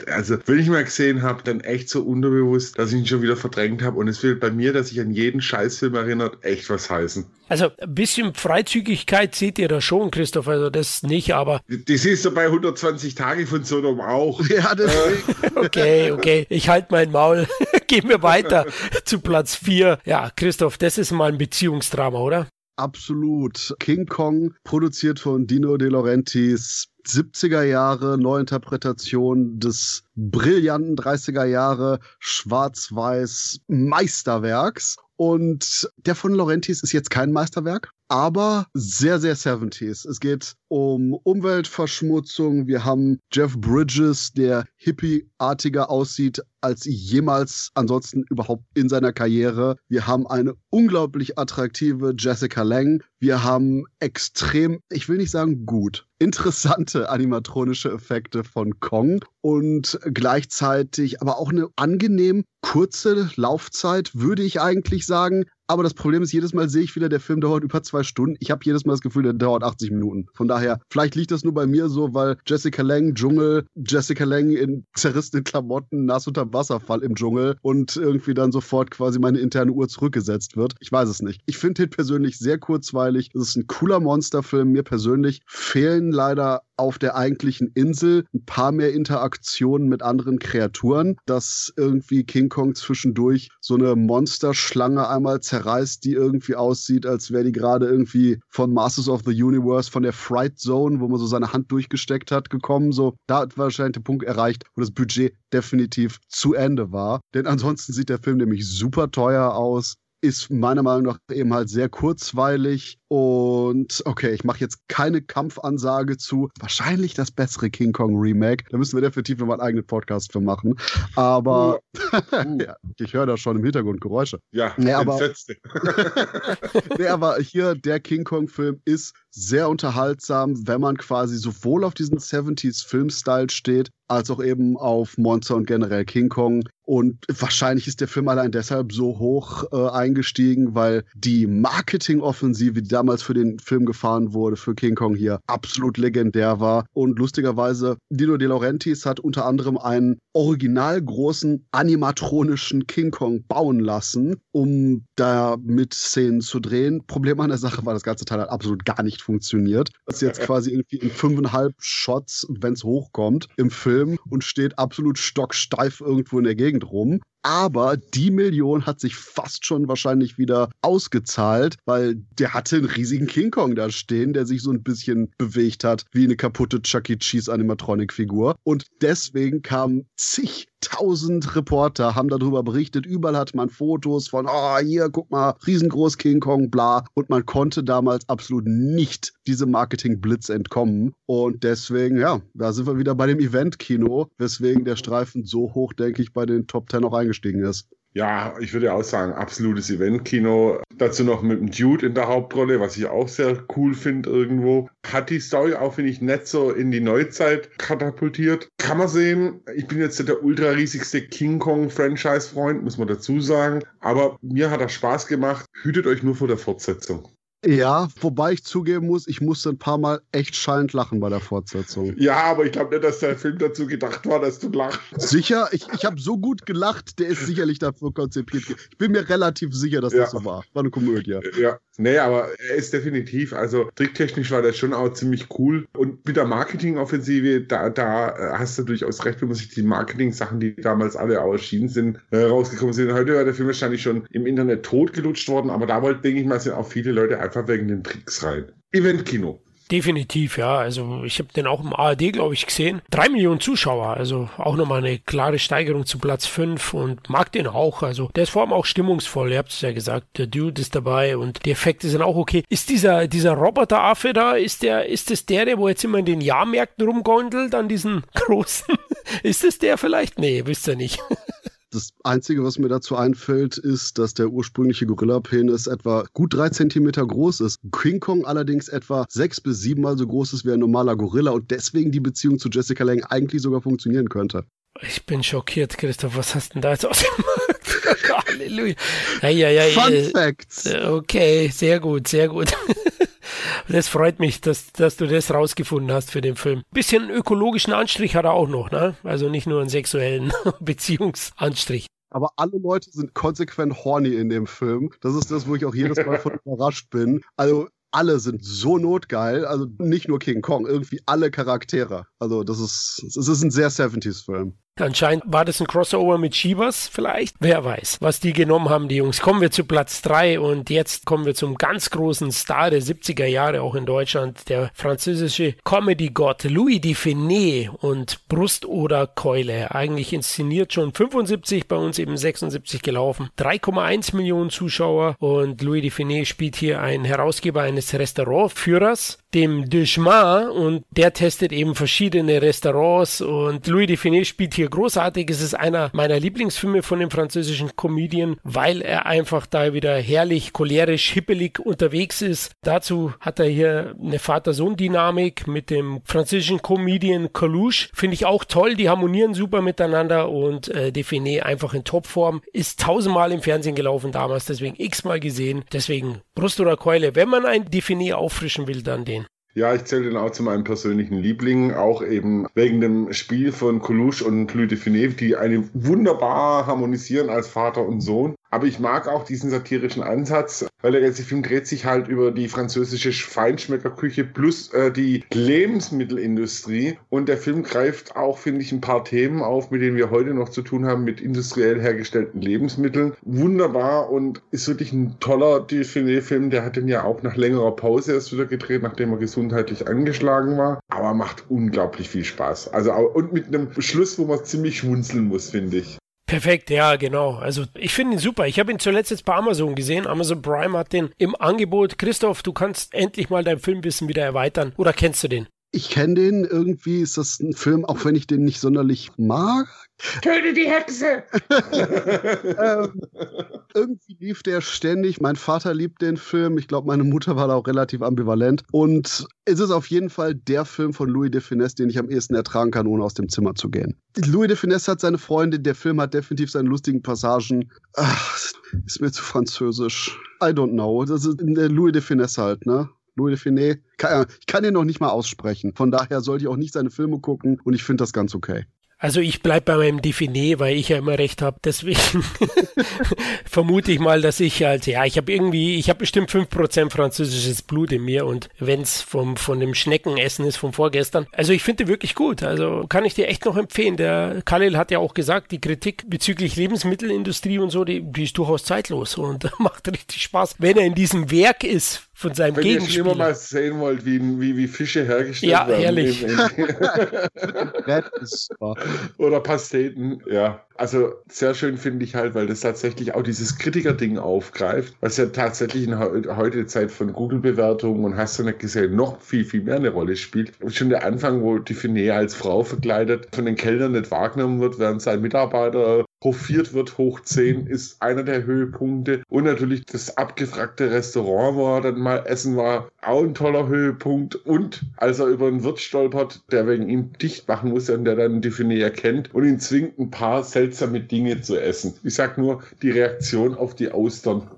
B: Also, wenn ich mal gesehen habe, dann echt so unterbewusst, dass ich ihn schon wieder verdrängt habe. Und es will bei mir, dass sich an jeden Scheißfilm erinnert, echt was heißen.
A: Also ein bisschen Freizügigkeit seht ihr da schon, Christoph, also das nicht, aber.
B: Das ist so bei 120 Tage von Sodom auch.
C: Ja, deswegen.
A: okay, okay. Ich halte mein Maul. Gehen wir weiter zu Platz 4. Ja, Christoph, das ist mal ein Beziehungsdrama, oder?
C: Absolut. King Kong, produziert von Dino De Laurentiis, 70er Jahre Neuinterpretation des brillanten 30er Jahre Schwarz-Weiß Meisterwerks. Und der von Laurentis ist jetzt kein Meisterwerk. Aber sehr, sehr 70s. Es geht um Umweltverschmutzung. Wir haben Jeff Bridges, der hippieartiger aussieht als jemals ansonsten überhaupt in seiner Karriere. Wir haben eine unglaublich attraktive Jessica Lang. Wir haben extrem, ich will nicht sagen gut, interessante animatronische Effekte von Kong und gleichzeitig aber auch eine angenehm kurze Laufzeit, würde ich eigentlich sagen. Aber das Problem ist, jedes Mal sehe ich wieder, der Film dauert über zwei Stunden. Ich habe jedes Mal das Gefühl, der dauert 80 Minuten. Von daher, vielleicht liegt das nur bei mir so, weil Jessica Lang, Dschungel, Jessica Lang in zerrissenen Klamotten, nass unterm Wasserfall im Dschungel und irgendwie dann sofort quasi meine interne Uhr zurückgesetzt wird. Ich weiß es nicht. Ich finde den persönlich sehr kurzweilig. Es ist ein cooler Monsterfilm. Mir persönlich fehlen leider auf der eigentlichen Insel ein paar mehr Interaktionen mit anderen Kreaturen, dass irgendwie King Kong zwischendurch so eine Monsterschlange einmal zerreißt, die irgendwie aussieht, als wäre die gerade irgendwie von Masters of the Universe, von der Fright Zone, wo man so seine Hand durchgesteckt hat, gekommen. So, da hat wahrscheinlich der Punkt erreicht, wo das Budget definitiv zu Ende war. Denn ansonsten sieht der Film nämlich super teuer aus ist meiner Meinung nach eben halt sehr kurzweilig und okay, ich mache jetzt keine Kampfansage zu wahrscheinlich das bessere King Kong Remake. Da müssen wir definitiv nochmal einen eigenen Podcast für machen. Aber uh. Uh. ja, ich höre da schon im Hintergrund Geräusche.
B: Ja, nee, aber,
C: nee, aber hier der King Kong Film ist sehr unterhaltsam, wenn man quasi sowohl auf diesen 70s Filmstyle steht, als auch eben auf Monster und generell King Kong. Und wahrscheinlich ist der Film allein deshalb so hoch äh, eingestiegen, weil die Marketingoffensive, die damals für den Film gefahren wurde, für King Kong hier, absolut legendär war. Und lustigerweise, Dino De Laurentiis hat unter anderem einen original großen animatronischen King Kong bauen lassen, um da mit Szenen zu drehen. Problem an der Sache war, das ganze Teil hat absolut gar nicht funktioniert. Das ist jetzt quasi irgendwie in fünfeinhalb Shots, wenn es hochkommt, im Film und steht absolut stocksteif irgendwo in der Gegend rum. Aber die Million hat sich fast schon wahrscheinlich wieder ausgezahlt, weil der hatte einen riesigen King Kong da stehen, der sich so ein bisschen bewegt hat, wie eine kaputte Chucky e. Cheese Animatronic-Figur. Und deswegen kamen zig tausend Reporter haben darüber berichtet. Überall hat man Fotos von, oh, hier, guck mal, riesengroß King Kong, bla. Und man konnte damals absolut nicht diesem Marketing-Blitz entkommen. Und deswegen, ja, da sind wir wieder bei dem Event-Kino, weswegen der Streifen so hoch, denke ich, bei den Top Ten auch eingestiegen ist.
B: Ja, ich würde auch sagen, absolutes Event-Kino. Dazu noch mit dem Dude in der Hauptrolle, was ich auch sehr cool finde irgendwo. Hat die Story auch, finde ich, nicht so in die Neuzeit katapultiert. Kann man sehen. Ich bin jetzt der ultra riesigste King Kong-Franchise-Freund, muss man dazu sagen. Aber mir hat das Spaß gemacht. Hütet euch nur vor der Fortsetzung.
C: Ja, wobei ich zugeben muss, ich musste ein paar Mal echt schallend lachen bei der Fortsetzung.
B: Ja, aber ich glaube nicht, dass der Film dazu gedacht war, dass du lachst.
C: Sicher? Ich, ich habe so gut gelacht, der ist sicherlich dafür konzipiert. Ich bin mir relativ sicher, dass ja. das so war. War eine Komödie.
B: Ja. Nee, aber er ist definitiv, also tricktechnisch war das schon auch ziemlich cool. Und mit der Marketingoffensive, da, da hast du durchaus recht, wenn man sich die Marketing-Sachen, die damals alle auch erschienen sind, äh, rausgekommen sind. Heute war der Film wahrscheinlich schon im Internet totgelutscht worden, aber da wollte, denke ich mal, sind auch viele Leute einfach wegen den Tricks rein. Eventkino.
A: Definitiv, ja. Also ich habe den auch im ARD, glaube ich, gesehen. Drei Millionen Zuschauer, also auch nochmal eine klare Steigerung zu Platz fünf und mag den auch. Also der ist vor allem auch stimmungsvoll. Ihr habt es ja gesagt, der Dude ist dabei und die Effekte sind auch okay. Ist dieser, dieser Roboteraffe da, ist der, ist das der, der wo jetzt immer in den Jahrmärkten rumgondelt an diesen großen? ist es der vielleicht? Nee, wisst ihr nicht.
C: Das Einzige, was mir dazu einfällt, ist, dass der ursprüngliche Gorilla-Penis etwa gut drei Zentimeter groß ist. King Kong allerdings etwa sechs bis siebenmal so groß ist wie ein normaler Gorilla und deswegen die Beziehung zu Jessica Lange eigentlich sogar funktionieren könnte.
A: Ich bin schockiert, Christoph. Was hast denn da jetzt aus dem Halleluja. Ja, ja, ja,
C: Fun Facts.
A: Okay, sehr gut, sehr gut. Das freut mich, dass, dass du das rausgefunden hast für den Film. Bisschen ökologischen Anstrich hat er auch noch, ne? Also nicht nur einen sexuellen Beziehungsanstrich.
C: Aber alle Leute sind konsequent horny in dem Film. Das ist das, wo ich auch jedes Mal von überrascht bin. Also alle sind so notgeil. Also nicht nur King Kong, irgendwie alle Charaktere. Also das ist, es ist ein sehr 70s-Film.
A: Anscheinend war das ein Crossover mit Shivas vielleicht. Wer weiß, was die genommen haben, die Jungs. Kommen wir zu Platz 3 und jetzt kommen wir zum ganz großen Star der 70er Jahre auch in Deutschland, der französische Comedy-Gott Louis Dufiné und Brust oder Keule. Eigentlich inszeniert schon 75, bei uns eben 76 gelaufen. 3,1 Millionen Zuschauer und Louis Dufiné spielt hier einen Herausgeber eines Restaurantführers, dem Duchemin und der testet eben verschiedene Restaurants und Louis Dufiné spielt hier großartig. Es ist einer meiner Lieblingsfilme von dem französischen Comedian, weil er einfach da wieder herrlich, cholerisch, hippelig unterwegs ist. Dazu hat er hier eine Vater-Sohn-Dynamik mit dem französischen Comedian Coluche. Finde ich auch toll. Die harmonieren super miteinander und äh, Dufiné einfach in Topform. Ist tausendmal im Fernsehen gelaufen damals, deswegen x-mal gesehen. Deswegen Brust oder Keule. Wenn man ein Dufiné auffrischen will, dann den.
B: Ja, ich zähle den auch zu meinen persönlichen Lieblingen, auch eben wegen dem Spiel von Coluche und Louis Define, die eine wunderbar harmonisieren als Vater und Sohn. Aber ich mag auch diesen satirischen Ansatz, weil der ganze Film dreht sich halt über die französische Feinschmeckerküche plus äh, die Lebensmittelindustrie. Und der Film greift auch, finde ich, ein paar Themen auf, mit denen wir heute noch zu tun haben, mit industriell hergestellten Lebensmitteln. Wunderbar und ist wirklich ein toller Define-Film. Der hat den ja auch nach längerer Pause erst wieder gedreht, nachdem er gesundheitlich angeschlagen war. Aber macht unglaublich viel Spaß. Also und mit einem Schluss, wo man ziemlich schmunzeln muss, finde ich.
A: Perfekt, ja, genau. Also ich finde ihn super. Ich habe ihn zuletzt jetzt bei Amazon gesehen. Amazon Prime hat den im Angebot. Christoph, du kannst endlich mal dein Filmwissen wieder erweitern. Oder kennst du den?
C: Ich kenne den. Irgendwie ist das ein Film, auch wenn ich den nicht sonderlich mag.
B: Töte die Hexe!
C: ähm, irgendwie lief der ständig. Mein Vater liebt den Film. Ich glaube, meine Mutter war da auch relativ ambivalent. Und es ist auf jeden Fall der Film von Louis de Finesse, den ich am ehesten ertragen kann, ohne aus dem Zimmer zu gehen. Louis de Finesse hat seine Freunde. Der Film hat definitiv seine lustigen Passagen. Ach, ist mir zu französisch. I don't know. Das ist Louis de Finesse halt, ne? Louis de Finet. ich kann ihn noch nicht mal aussprechen. Von daher sollte ich auch nicht seine Filme gucken und ich finde das ganz okay.
A: Also ich bleibe bei meinem Define, weil ich ja immer recht habe. Deswegen vermute ich mal, dass ich halt, ja, ich habe irgendwie, ich habe bestimmt 5% französisches Blut in mir und wenn es von dem Schneckenessen ist vom vorgestern. Also ich finde wirklich gut. Also kann ich dir echt noch empfehlen. Der Khalil hat ja auch gesagt, die Kritik bezüglich Lebensmittelindustrie und so, die, die ist durchaus zeitlos und macht richtig Spaß. Wenn er in diesem Werk ist, von seinem Wenn Gegenspieler. Wenn ihr immer
B: mal sehen wollt, wie, wie, wie Fische hergestellt
A: ja,
B: werden.
A: Ja,
B: herrlich. Oder Pasteten, ja. Also sehr schön finde ich halt, weil das tatsächlich auch dieses Kritiker-Ding aufgreift, was ja tatsächlich in heute Zeit von Google-Bewertungen und hast du nicht gesehen, noch viel, viel mehr eine Rolle spielt. Schon der Anfang, wo Tiffany als Frau verkleidet von den Kellnern nicht wahrgenommen wird, während sein Mitarbeiter hofiert wird, hoch 10, ist einer der Höhepunkte. Und natürlich das abgefragte Restaurant, wo er dann mal essen war, auch ein toller Höhepunkt. Und als er über einen Wirt stolpert, der wegen ihm dicht machen muss und der dann Tiffany erkennt und ihn zwingt, ein paar seltsame seltsame Dinge zu essen. Ich sag nur die Reaktion auf die Austern.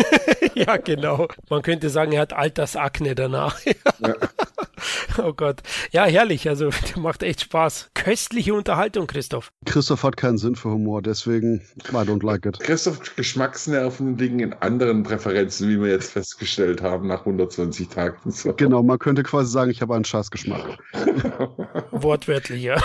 A: ja, genau. Man könnte sagen, er hat Altersakne danach. ja. Oh Gott. Ja, herrlich. Also, macht echt Spaß. Köstliche Unterhaltung, Christoph.
C: Christoph hat keinen Sinn für Humor, deswegen I don't like it.
B: Christoph Geschmacksnerven liegen in anderen Präferenzen, wie wir jetzt festgestellt haben, nach 120 Tagen.
C: So. Genau, man könnte quasi sagen, ich habe einen Scheißgeschmack.
A: Wortwörtlich, ja.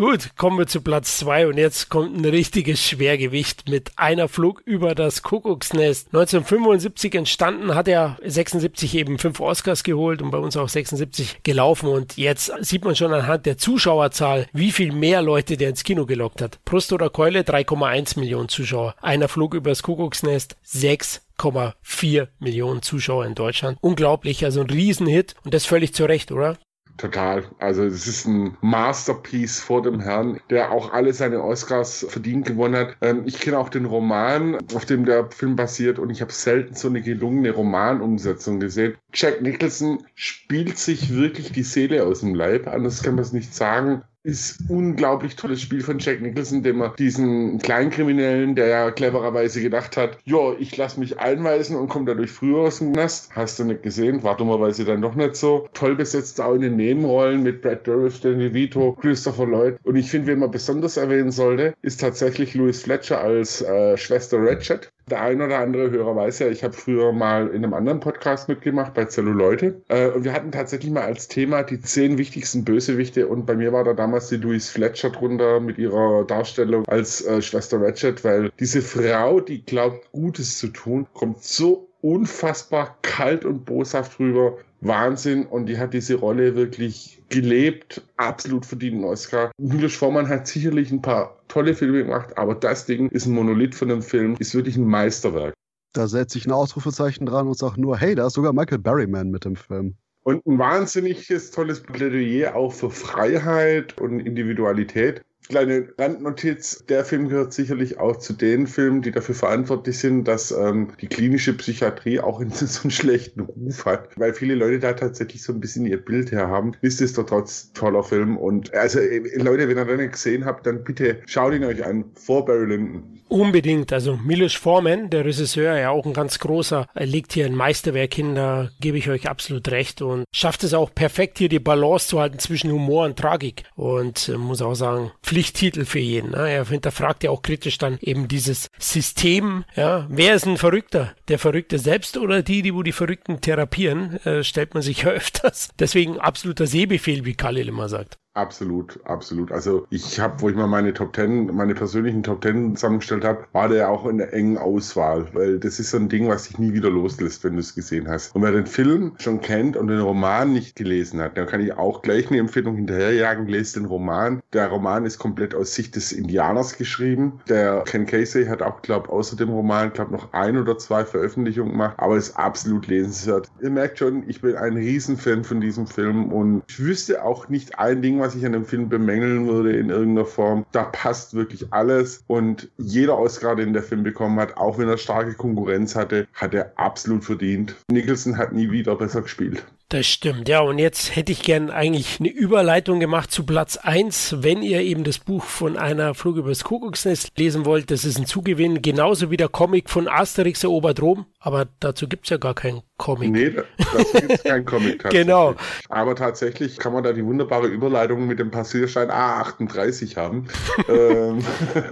A: Gut, kommen wir zu Platz 2 und jetzt kommt ein richtiges Schwergewicht mit einer Flug über das Kuckucksnest. 1975 entstanden, hat er 76 eben fünf Oscars geholt und bei uns auch 76 gelaufen und jetzt sieht man schon anhand der Zuschauerzahl, wie viel mehr Leute der ins Kino gelockt hat. Brust oder Keule 3,1 Millionen Zuschauer. Einer Flug übers Kuckucksnest 6,4 Millionen Zuschauer in Deutschland. Unglaublich, also ein Riesenhit und das völlig zu Recht, oder?
B: Total. Also es ist ein Masterpiece vor dem Herrn, der auch alle seine Oscars verdient gewonnen hat. Ähm, ich kenne auch den Roman, auf dem der Film basiert und ich habe selten so eine gelungene Romanumsetzung gesehen. Jack Nicholson spielt sich wirklich die Seele aus dem Leib, anders kann man es nicht sagen ist unglaublich tolles Spiel von Jack Nicholson, dem er diesen Kleinkriminellen, der ja clevererweise gedacht hat, ja, ich lasse mich einweisen und komme dadurch früher aus dem Knast. Hast du nicht gesehen, war dummerweise dann doch nicht so. Toll besetzt auch in den Nebenrollen mit Brad Dourif, Danny Vito, Christopher Lloyd. Und ich finde, wen man besonders erwähnen sollte, ist tatsächlich Louis Fletcher als äh, Schwester Ratchet Der ein oder andere Hörer weiß ja, ich habe früher mal in einem anderen Podcast mitgemacht, bei Zelluleute. Äh, und wir hatten tatsächlich mal als Thema die zehn wichtigsten Bösewichte. Und bei mir war da damals die Louise Fletcher drunter mit ihrer Darstellung als äh, Schwester Ratchet, weil diese Frau, die glaubt, Gutes zu tun, kommt so unfassbar kalt und boshaft rüber. Wahnsinn. Und die hat diese Rolle wirklich gelebt. Absolut verdient einen Oscar. Milos Forman hat sicherlich ein paar tolle Filme gemacht, aber das Ding ist ein Monolith von einem Film, ist wirklich ein Meisterwerk.
C: Da setze ich ein Ausrufezeichen dran und sage nur, hey, da ist sogar Michael Berryman mit dem Film.
B: Und ein wahnsinniges tolles Plädoyer auch für Freiheit und Individualität kleine Randnotiz, der Film gehört sicherlich auch zu den Filmen, die dafür verantwortlich sind, dass ähm, die klinische Psychiatrie auch in so einen schlechten Ruf hat, weil viele Leute da tatsächlich so ein bisschen ihr Bild her haben. Ist es doch trotz toller Film und also äh, Leute, wenn ihr den nicht gesehen habt, dann bitte schaut ihn euch an, vor Barry Lyndon.
A: Unbedingt. Also Milos Forman, der Regisseur, ja auch ein ganz großer, er legt hier ein Meisterwerk hin, da gebe ich euch absolut recht und schafft es auch perfekt, hier die Balance zu halten zwischen Humor und Tragik. Und äh, muss auch sagen, Pflichttitel für jeden. Ne? Er hinterfragt ja auch kritisch dann eben dieses System. Ja, wer ist ein Verrückter? Der Verrückte selbst oder die, die wo die Verrückten therapieren? Äh, stellt man sich ja öfters. Deswegen absoluter Sehbefehl, wie Khalil immer sagt.
B: Absolut, absolut. Also ich habe, wo ich mal meine Top Ten, meine persönlichen Top Ten zusammengestellt habe, war der auch in der engen Auswahl, weil das ist so ein Ding, was sich nie wieder loslässt, wenn du es gesehen hast. Und wer den Film schon kennt und den Roman nicht gelesen hat, dann kann ich auch gleich eine Empfehlung hinterherjagen, lest den Roman. Der Roman ist komplett aus Sicht des Indianers geschrieben. Der Ken Casey hat auch, glaube außer dem Roman, glaube noch ein oder zwei Veröffentlichungen gemacht, aber ist absolut lesenswert. Ihr merkt schon, ich bin ein Riesenfan von diesem Film und ich wüsste auch nicht ein Ding, was ich an dem Film bemängeln würde in irgendeiner Form. Da passt wirklich alles und jeder Oscar, den der Film bekommen hat, auch wenn er starke Konkurrenz hatte, hat er absolut verdient. Nicholson hat nie wieder besser gespielt.
A: Das stimmt, ja. Und jetzt hätte ich gern eigentlich eine Überleitung gemacht zu Platz 1, wenn ihr eben das Buch von einer Flug übers Kuckucksnest lesen wollt. Das ist ein Zugewinn, genauso wie der Comic von Asterix erobert Rom. Aber dazu gibt es ja gar keinen Comic.
B: Nee, dazu gibt es keinen Comic
A: genau.
B: Aber tatsächlich kann man da die wunderbare Überleitung mit dem Passierschein A38 haben. ähm,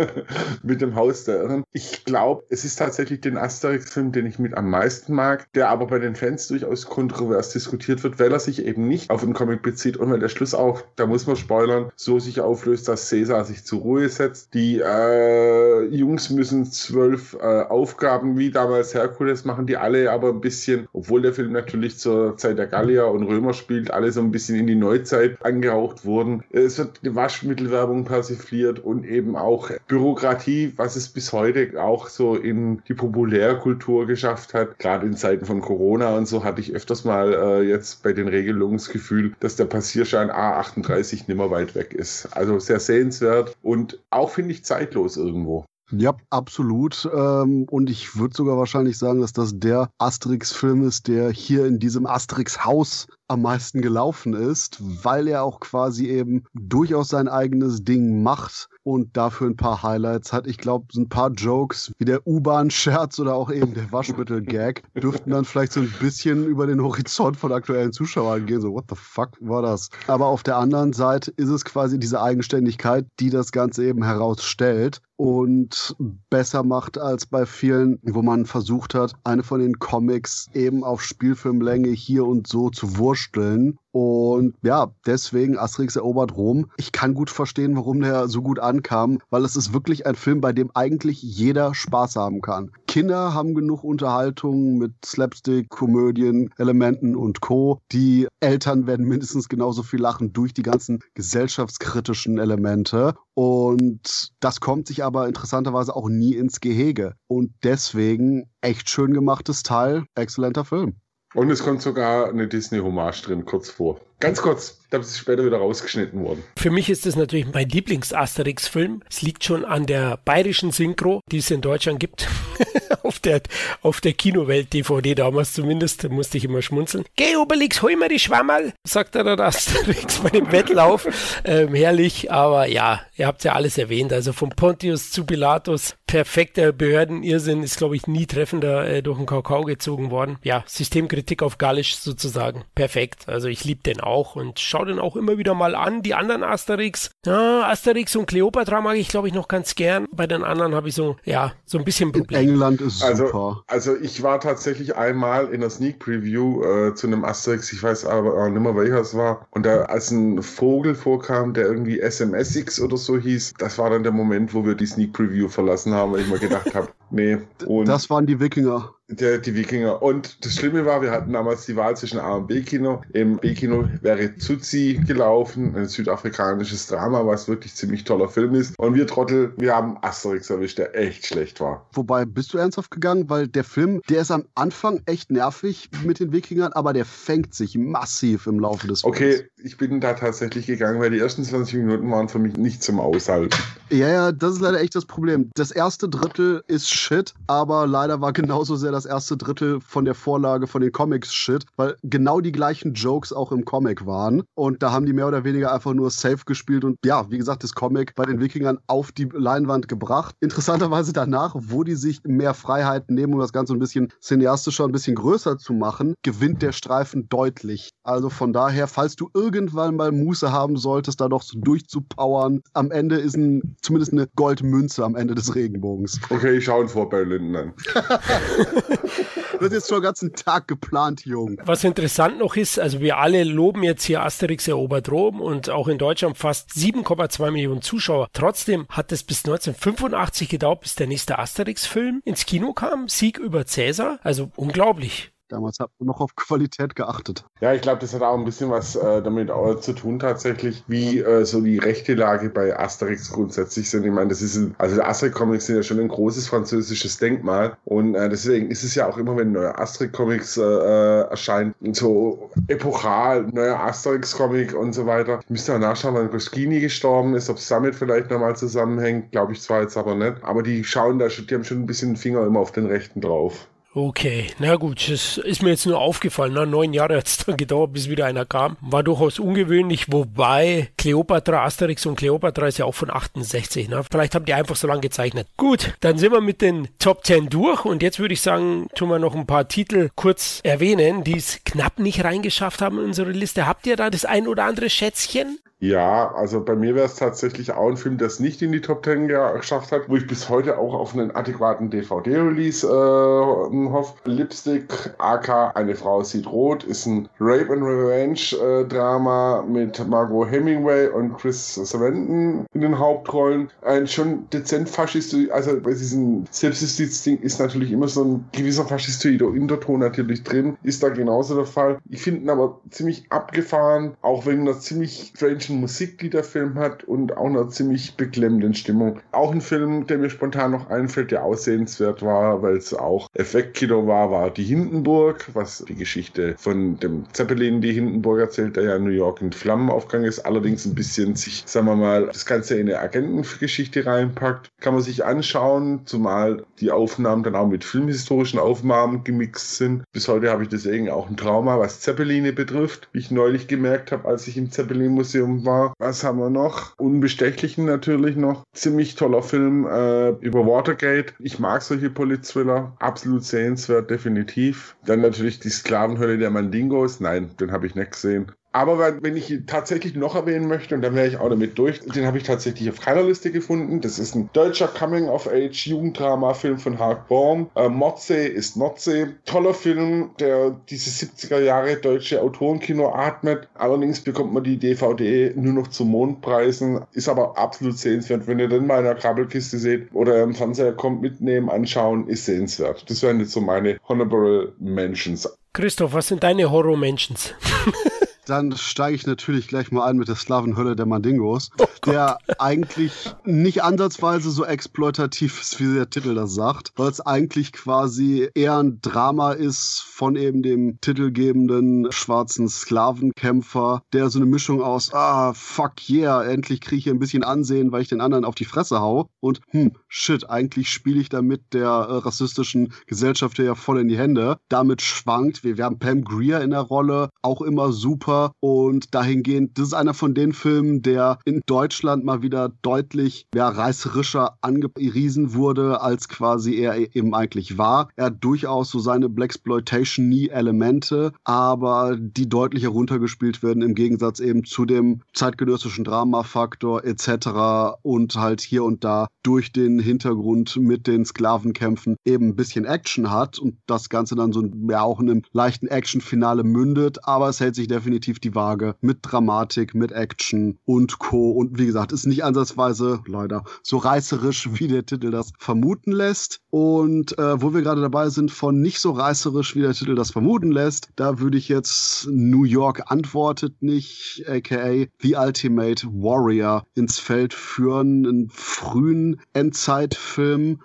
B: mit dem Haus der Irren. Ich glaube, es ist tatsächlich den Asterix-Film, den ich mit am meisten mag, der aber bei den Fans durchaus kontrovers diskutiert diskutiert wird, weil er sich eben nicht auf den Comic bezieht und weil der Schluss auch, da muss man spoilern, so sich auflöst, dass Caesar sich zur Ruhe setzt. Die äh, Jungs müssen zwölf äh, Aufgaben wie damals Herkules machen, die alle aber ein bisschen, obwohl der Film natürlich zur Zeit der Gallier und Römer spielt, alle so ein bisschen in die Neuzeit angehaucht wurden. Es wird die Waschmittelwerbung persifliert und eben auch Bürokratie, was es bis heute auch so in die Populärkultur geschafft hat. Gerade in Zeiten von Corona und so hatte ich öfters mal äh, jetzt bei den Regelungen das Gefühl, dass der Passierschein A38 nimmer weit weg ist. Also sehr sehenswert und auch finde ich zeitlos irgendwo.
C: Ja, absolut. Ähm, und ich würde sogar wahrscheinlich sagen, dass das der Asterix-Film ist, der hier in diesem Asterix-Haus am meisten gelaufen ist, weil er auch quasi eben durchaus sein eigenes Ding macht und dafür ein paar Highlights hat. Ich glaube, so ein paar Jokes wie der U-Bahn-Scherz oder auch eben der Waschmittel-Gag dürften dann vielleicht so ein bisschen über den Horizont von aktuellen Zuschauern gehen. So, what the fuck war das? Aber auf der anderen Seite ist es quasi diese Eigenständigkeit, die das Ganze eben herausstellt und besser macht als bei vielen, wo man versucht hat, eine von den Comics eben auf Spielfilmlänge hier und so zu wursteln und ja, deswegen Asterix erobert Rom. Ich kann gut verstehen, warum der so gut ankam, weil es ist wirklich ein Film, bei dem eigentlich jeder Spaß haben kann. Kinder haben genug Unterhaltung mit Slapstick, Komödien, Elementen und Co. Die Eltern werden mindestens genauso viel lachen durch die ganzen gesellschaftskritischen Elemente. Und das kommt sich aber interessanterweise auch nie ins Gehege. Und deswegen echt schön gemachtes Teil, exzellenter Film.
B: Und es kommt sogar eine Disney-Hommage drin, kurz vor. Ganz kurz, da ist später wieder rausgeschnitten worden.
A: Für mich ist das natürlich mein Lieblings-Asterix-Film. Es liegt schon an der bayerischen Synchro, die es in Deutschland gibt. auf der, auf der Kinowelt-DVD damals zumindest, da musste ich immer schmunzeln. Geh, Obelix, hol mir die Schwammerl, sagt er dann Asterix bei dem Wettlauf. Ähm, herrlich, aber ja, ihr habt ja alles erwähnt. Also von Pontius zu Pilatus, perfekter Behördenirrsinn ist, glaube ich, nie treffender äh, durch den Kakao gezogen worden. Ja, Systemkritik auf Gallisch sozusagen. Perfekt. Also ich liebe den auch und schaue den auch immer wieder mal an. Die anderen Asterix, ja, Asterix und Cleopatra mag ich, glaube ich, noch ganz gern. Bei den anderen habe ich so, ja, so ein bisschen
C: Probleme. England
B: Also, also ich war tatsächlich einmal in der Sneak Preview äh, zu einem Asterix, ich weiß aber auch nicht mehr welcher es war. Und da als ein Vogel vorkam, der irgendwie SMSX oder so hieß, das war dann der Moment, wo wir die Sneak Preview verlassen haben, weil ich mir gedacht habe, nee.
C: Und das waren die Wikinger.
B: Der, die Wikinger. Und das Schlimme war, wir hatten damals die Wahl zwischen A und B-Kino. Im B-Kino wäre Zuzi gelaufen, ein südafrikanisches Drama, was wirklich ziemlich toller Film ist. Und wir Trottel, wir haben Asterix erwischt, der echt schlecht war.
C: Wobei, bist du ernsthaft gegangen? Weil der Film, der ist am Anfang echt nervig mit den Wikingern, aber der fängt sich massiv im Laufe des
B: Films. Okay, ich bin da tatsächlich gegangen, weil die ersten 20 Minuten waren für mich nicht zum Aushalten.
C: Ja, ja, das ist leider echt das Problem. Das erste Drittel ist Shit, aber leider war genauso sehr das erste Drittel von der Vorlage von den Comics Shit, weil genau die gleichen Jokes auch im Comic waren. Und da haben die mehr oder weniger einfach nur safe gespielt und ja, wie gesagt, das Comic bei den Wikingern auf die Leinwand gebracht. Interessanterweise danach, wo die sich mehr Freiheit nehmen, um das Ganze ein bisschen cineastischer, ein bisschen größer zu machen, gewinnt der Streifen deutlich. Also von daher, falls du irgendwann mal Muße haben solltest, da doch so durchzupowern, am Ende ist ein, zumindest eine Goldmünze am Ende des Regenbogens.
B: Okay, ich schaue ihn vor Berlin an.
C: Wird jetzt schon den ganzen Tag geplant, Jung.
A: Was interessant noch ist, also wir alle loben jetzt hier Asterix erobert Rom und auch in Deutschland fast 7,2 Millionen Zuschauer. Trotzdem hat es bis 1985 gedauert, bis der nächste Asterix-Film ins Kino kam. Sieg über Cäsar. Also unglaublich.
C: Damals hat man noch auf Qualität geachtet.
B: Ja, ich glaube, das hat auch ein bisschen was äh, damit zu tun tatsächlich, wie äh, so die rechte Lage bei Asterix grundsätzlich sind. Ich meine, das ist ein, also Asterix-Comics sind ja schon ein großes französisches Denkmal und äh, deswegen ist es ja auch immer, wenn neue Asterix-Comics äh, äh, erscheinen, so epochal, neuer Asterix-Comic und so weiter. Ich müsste mal nachschauen, wann Goscini gestorben ist, ob es damit vielleicht nochmal zusammenhängt, glaube ich zwar jetzt aber nicht, aber die schauen da schon, die haben schon ein bisschen den Finger immer auf den Rechten drauf.
A: Okay, na gut, das ist mir jetzt nur aufgefallen. Na, neun Jahre hat es dann gedauert, bis wieder einer kam. War durchaus ungewöhnlich, wobei Cleopatra, Asterix und Cleopatra ist ja auch von 68. Ne? Vielleicht haben die einfach so lange gezeichnet. Gut, dann sind wir mit den Top 10 durch und jetzt würde ich sagen, tun wir noch ein paar Titel kurz erwähnen, die es knapp nicht reingeschafft haben in unsere Liste. Habt ihr da das ein oder andere Schätzchen?
B: Ja, also bei mir wäre es tatsächlich auch ein Film, der es nicht in die Top 10 geschafft hat, wo ich bis heute auch auf einen adäquaten DVD-Release äh, hoffe. Lipstick, AK, Eine Frau sieht rot, ist ein Rape and Revenge-Drama äh, mit Margot Hemingway und Chris Sarandon in den Hauptrollen. Ein schon dezent faschistoid, also bei diesem Selbstjustiz-Ding ist natürlich immer so ein gewisser faschistoider Unterton natürlich drin, ist da genauso der Fall. Ich finde ihn aber ziemlich abgefahren, auch wegen einer ziemlich strange klassischen Musik, die der Film hat und auch einer ziemlich beklemmenden Stimmung. Auch ein Film, der mir spontan noch einfällt, der aussehenswert war, weil es auch Effektkino war, war Die Hindenburg, was die Geschichte von dem Zeppelin, die Hindenburg erzählt, der ja in New York in Flammen aufgegangen ist, allerdings ein bisschen sich, sagen wir mal, das Ganze in eine Agentengeschichte reinpackt. Kann man sich anschauen, zumal die Aufnahmen dann auch mit filmhistorischen Aufnahmen gemixt sind. Bis heute habe ich deswegen auch ein Trauma, was Zeppeline betrifft, wie ich neulich gemerkt habe, als ich im Zeppelin-Museum war. Was haben wir noch? Unbestechlichen natürlich noch. Ziemlich toller Film äh, über Watergate. Ich mag solche Polit-Thriller. Absolut sehenswert, definitiv. Dann natürlich die Sklavenhölle der Mandingos. Nein, den habe ich nicht gesehen. Aber wenn ich ihn tatsächlich noch erwähnen möchte, und dann wäre ich auch damit durch, den habe ich tatsächlich auf keiner Liste gefunden. Das ist ein deutscher Coming-of-Age-Jugenddrama-Film von Hark Baum. Äh, Modsee ist Nordsee. Toller Film, der diese 70er Jahre deutsche Autorenkino atmet. Allerdings bekommt man die DVD nur noch zu Mondpreisen. Ist aber absolut sehenswert. Wenn ihr den mal in der Krabbelkiste seht oder im Fernseher kommt, mitnehmen, anschauen, ist sehenswert. Das wären jetzt so meine Honorable Mentions.
A: Christoph, was sind deine Horror-Mentions?
C: dann steige ich natürlich gleich mal ein mit der Slavenhölle der Mandingos, oh der eigentlich nicht ansatzweise so exploitativ ist, wie der Titel das sagt, weil es eigentlich quasi eher ein Drama ist von eben dem titelgebenden schwarzen Sklavenkämpfer, der so eine Mischung aus, ah, fuck yeah, endlich kriege ich hier ein bisschen Ansehen, weil ich den anderen auf die Fresse hau. Und, hm, shit, eigentlich spiele ich damit der äh, rassistischen Gesellschaft ja voll in die Hände. Damit schwankt, wir, wir haben Pam Greer in der Rolle, auch immer super super und dahingehend, das ist einer von den Filmen, der in Deutschland mal wieder deutlich ja, reißerischer angepriesen wurde, als quasi er eben eigentlich war. Er hat durchaus so seine Blaxploitation nie Elemente, aber die deutlich heruntergespielt werden im Gegensatz eben zu dem zeitgenössischen Dramafaktor etc. und halt hier und da durch den Hintergrund mit den Sklavenkämpfen eben ein bisschen Action hat und das Ganze dann so ja auch in einem leichten Action-Finale mündet, aber es hält sich definitiv die Waage mit Dramatik, mit Action und Co. Und wie gesagt, ist nicht ansatzweise leider so reißerisch, wie der Titel das vermuten lässt. Und äh, wo wir gerade dabei sind, von nicht so reißerisch, wie der Titel das vermuten lässt, da würde ich jetzt New York antwortet nicht, aka The Ultimate Warrior, ins Feld führen. Einen frühen Endzeitfilm.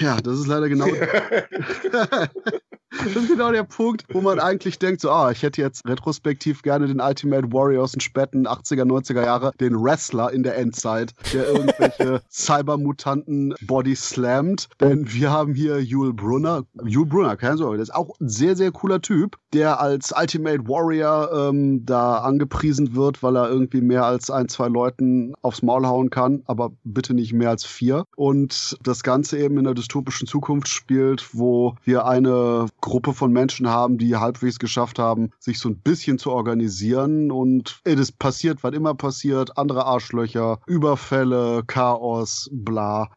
C: Ja, das ist leider genau. Das ist genau der Punkt, wo man eigentlich denkt, so, ah, ich hätte jetzt retrospektiv gerne den Ultimate Warrior aus den späten 80er, 90er Jahre, den Wrestler in der Endzeit, der irgendwelche Cybermutanten body slammt. Denn wir haben hier Yul Brunner. Yul Brunner, keine Sorge, der ist auch ein sehr, sehr cooler Typ, der als Ultimate Warrior ähm, da angepriesen wird, weil er irgendwie mehr als ein, zwei Leuten aufs Maul hauen kann, aber bitte nicht mehr als vier. Und das Ganze eben in einer dystopischen Zukunft spielt, wo wir eine Gruppe von Menschen haben, die halbwegs geschafft haben, sich so ein bisschen zu organisieren. Und es passiert, was immer passiert. Andere Arschlöcher, Überfälle, Chaos, bla.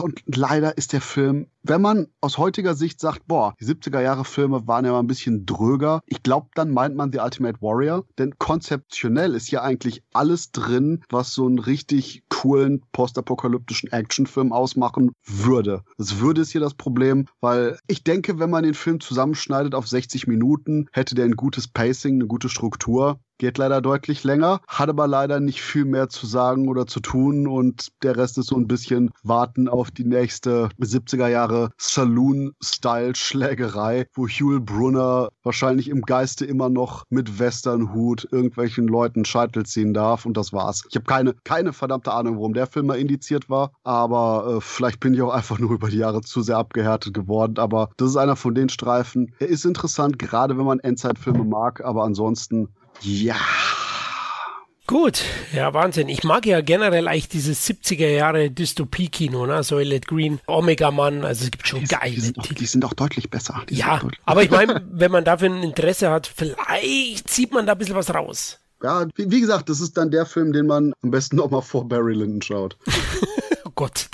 C: Und leider ist der Film, wenn man aus heutiger Sicht sagt, boah, die 70er Jahre Filme waren ja mal ein bisschen dröger, ich glaube, dann meint man The Ultimate Warrior, denn konzeptionell ist ja eigentlich alles drin, was so einen richtig coolen postapokalyptischen Actionfilm ausmachen würde. Das würde ist hier das Problem, weil ich denke, wenn man den Film zusammenschneidet auf 60 Minuten, hätte der ein gutes Pacing, eine gute Struktur geht leider deutlich länger, hat aber leider nicht viel mehr zu sagen oder zu tun. Und der Rest ist so ein bisschen warten auf die nächste 70er Jahre Saloon-Style-Schlägerei, wo Hugh Brunner wahrscheinlich im Geiste immer noch mit Westernhut irgendwelchen Leuten Scheitel ziehen darf. Und das war's. Ich habe keine, keine verdammte Ahnung, warum der Film mal indiziert war, aber äh, vielleicht bin ich auch einfach nur über die Jahre zu sehr abgehärtet geworden, aber das ist einer von den Streifen. Er ist interessant, gerade wenn man Endzeitfilme mag, aber ansonsten ja.
A: Gut, ja, Wahnsinn. Ich mag ja generell eigentlich dieses 70er Jahre Dystopie-Kino, ne? Soylent Green, Omega Man, also es gibt schon
C: die,
A: geile
C: die sind, auch, die sind auch deutlich besser. Die
A: ja,
C: deutlich
A: aber ich meine, wenn man dafür ein Interesse hat, vielleicht zieht man da ein bisschen was raus.
C: Ja, wie, wie gesagt, das ist dann der Film, den man am besten nochmal vor Barry Lyndon schaut.
A: Gott,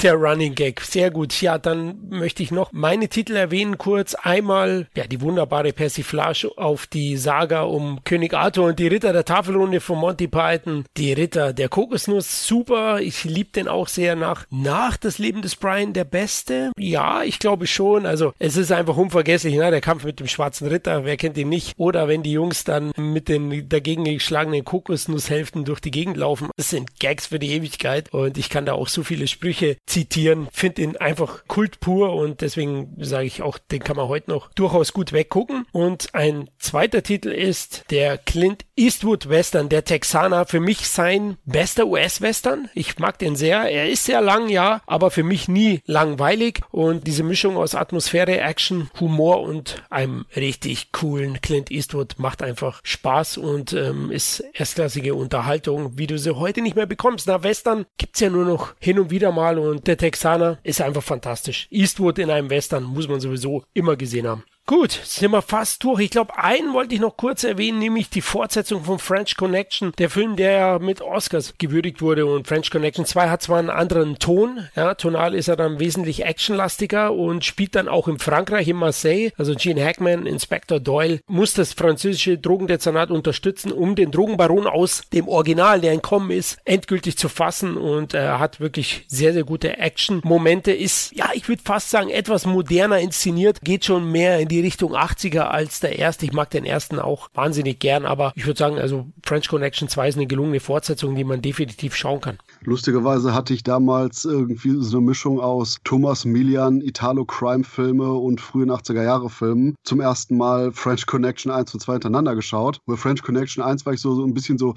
A: der Running Gag. Sehr gut. Ja, dann möchte ich noch meine Titel erwähnen kurz. Einmal, ja, die wunderbare Persiflage auf die Saga um König Arthur und die Ritter der Tafelrunde von Monty Python. Die Ritter der Kokosnuss. Super. Ich liebe den auch sehr nach. Nach das Leben des Brian der Beste? Ja, ich glaube schon. Also, es ist einfach unvergesslich, ne? Der Kampf mit dem schwarzen Ritter. Wer kennt ihn nicht? Oder wenn die Jungs dann mit den dagegen geschlagenen Kokosnusshälften durch die Gegend laufen. Das sind Gags für die Ewigkeit. Und ich kann da auch so viele Sprüche zitieren. Finde ihn einfach Kult pur und deswegen sage ich auch, den kann man heute noch durchaus gut weggucken. Und ein zweiter Titel ist der Clint Eastwood Western, der Texaner. Für mich sein bester US-Western. Ich mag den sehr. Er ist sehr lang, ja, aber für mich nie langweilig. Und diese Mischung aus Atmosphäre, Action, Humor und einem richtig coolen Clint Eastwood macht einfach Spaß und ähm, ist erstklassige Unterhaltung, wie du sie heute nicht mehr bekommst. Na, Western gibt's ja nur noch hin hin und wieder mal und der Texaner ist einfach fantastisch. Eastwood in einem Western muss man sowieso immer gesehen haben. Gut, sind wir fast durch. Ich glaube, einen wollte ich noch kurz erwähnen, nämlich die Fortsetzung von French Connection, der Film, der ja mit Oscars gewürdigt wurde. Und French Connection 2 hat zwar einen anderen Ton, ja, tonal ist er dann wesentlich actionlastiger und spielt dann auch in Frankreich, in Marseille. Also Gene Hackman, Inspector Doyle, muss das französische Drogendezernat unterstützen, um den Drogenbaron aus dem Original, der entkommen ist, endgültig zu fassen. Und er hat wirklich sehr, sehr gute Action-Momente. Ist, ja, ich würde fast sagen, etwas moderner inszeniert, geht schon mehr in die die Richtung 80er als der erste. Ich mag den ersten auch wahnsinnig gern, aber ich würde sagen, also French Connection 2 ist eine gelungene Fortsetzung, die man definitiv schauen kann.
C: Lustigerweise hatte ich damals irgendwie so eine Mischung aus Thomas Milian, Italo-Crime-Filme und frühen 80er-Jahre-Filmen. Zum ersten Mal French Connection 1 und 2 hintereinander geschaut. Bei French Connection 1 war ich so, so ein bisschen so,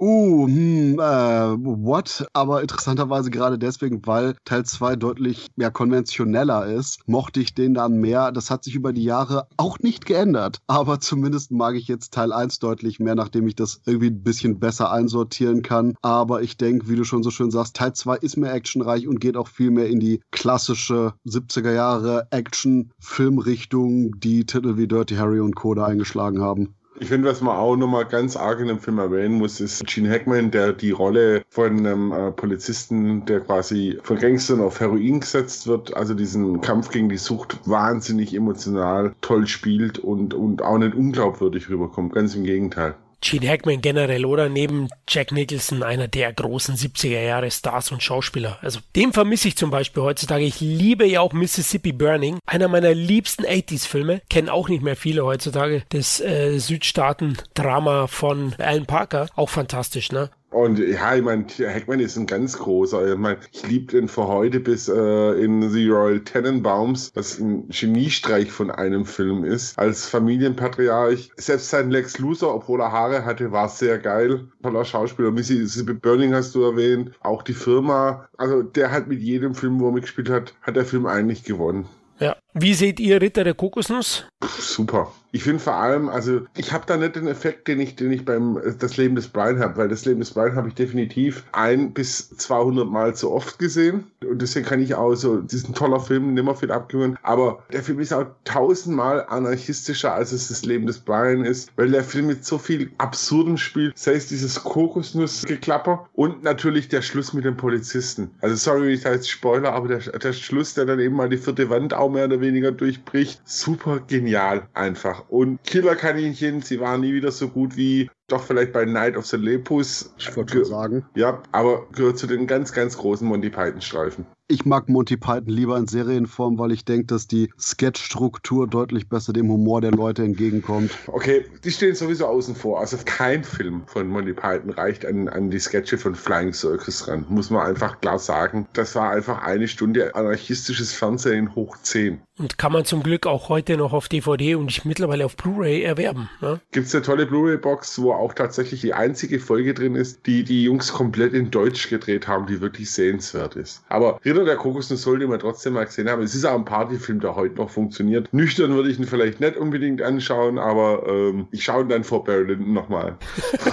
C: uh, hm, äh, what? Aber interessanterweise gerade deswegen, weil Teil 2 deutlich mehr konventioneller ist, mochte ich den dann mehr. Das hat sich über die Jahre auch nicht geändert. Aber zumindest mag ich jetzt Teil 1 deutlich mehr, nachdem ich das irgendwie ein bisschen besser einsortieren kann. Aber ich denke, wie du schon so schön sagst, Teil 2 ist mehr actionreich und geht auch viel mehr in die klassische 70er Jahre Action-Filmrichtung, die Titel wie Dirty Harry und Co. da eingeschlagen haben.
B: Ich finde, was man auch nochmal ganz arg in dem Film erwähnen muss, ist Gene Hackman, der die Rolle von einem äh, Polizisten, der quasi von Gangstern auf Heroin gesetzt wird, also diesen Kampf gegen die Sucht wahnsinnig emotional toll spielt und, und auch nicht unglaubwürdig rüberkommt. Ganz im Gegenteil.
A: Gene Hackman generell oder neben Jack Nicholson einer der großen 70er Jahre Stars und Schauspieler. Also den vermisse ich zum Beispiel heutzutage. Ich liebe ja auch Mississippi Burning, einer meiner liebsten 80s Filme. Kennen auch nicht mehr viele heutzutage. Das äh, Südstaaten-Drama von Alan Parker. Auch fantastisch, ne?
B: Und ja, ich meine, Hackman ist ein ganz großer. Ich meine, ich liebe den von heute bis äh, in The Royal Tenenbaums, was ein Geniestreich von einem Film ist. Als Familienpatriarch. Selbst sein Lex Luthor, obwohl er Haare hatte, war sehr geil. Toller Schauspieler. Mississippi Burning hast du erwähnt. Auch die Firma. Also der hat mit jedem Film, wo er mitgespielt hat, hat der Film eigentlich gewonnen.
A: Ja. Wie seht ihr Ritter der Kokosnuss?
B: Super. Ich finde vor allem, also ich habe da nicht den Effekt, den ich, den ich beim äh, Das Leben des Brian habe, weil das Leben des Brian habe ich definitiv ein bis 200 Mal zu oft gesehen und deswegen kann ich auch so diesen toller Film nimmer viel abgewöhnen. Aber der Film ist auch tausendmal anarchistischer, als es das Leben des Brian ist, weil der Film mit so viel Absurdem spielt, sei es dieses Kokosnussgeklapper und natürlich der Schluss mit dem Polizisten. Also sorry, ich da jetzt Spoiler, aber der, der Schluss, der dann eben mal die vierte Wand auch mehr oder weniger durchbricht, super genial einfach. Und Killerkaninchen, sie waren nie wieder so gut wie doch vielleicht bei Night of the Lepus.
C: Ich wollte sagen.
B: Ja, aber gehört zu den ganz, ganz großen Monty Python-Streifen.
C: Ich mag Monty Python lieber in Serienform, weil ich denke, dass die Sketchstruktur deutlich besser dem Humor der Leute entgegenkommt.
B: Okay, die stehen sowieso außen vor. Also kein Film von Monty Python reicht an, an die Sketche von Flying Circus ran. Muss man einfach klar sagen. Das war einfach eine Stunde anarchistisches Fernsehen hoch 10.
A: Und kann man zum Glück auch heute noch auf DVD und mittlerweile auf Blu-ray erwerben. Ne?
B: Gibt es eine tolle Blu-ray-Box, wo auch tatsächlich die einzige Folge drin ist, die die Jungs komplett in Deutsch gedreht haben, die wirklich sehenswert ist. Aber Ritter der Kokosnuss sollte man trotzdem mal gesehen haben. Es ist auch ein Partyfilm, der heute noch funktioniert. Nüchtern würde ich ihn vielleicht nicht unbedingt anschauen, aber ähm, ich schaue ihn dann vor Barry Lyndon nochmal.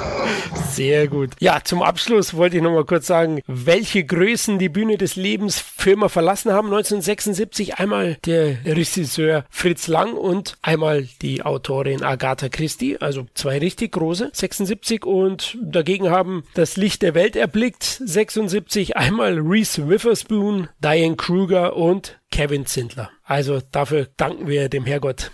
A: Sehr gut. Ja, zum Abschluss wollte ich nochmal kurz sagen, welche Größen die Bühne des Lebens Firma verlassen haben. 1976 einmal der Regisseur Fritz Lang und einmal die Autorin Agatha Christie, also zwei richtig große, 76 und dagegen haben das Licht der Welt erblickt, 76 einmal Reese Witherspoon, Diane Kruger und Kevin Zindler. Also dafür danken wir dem Herrgott.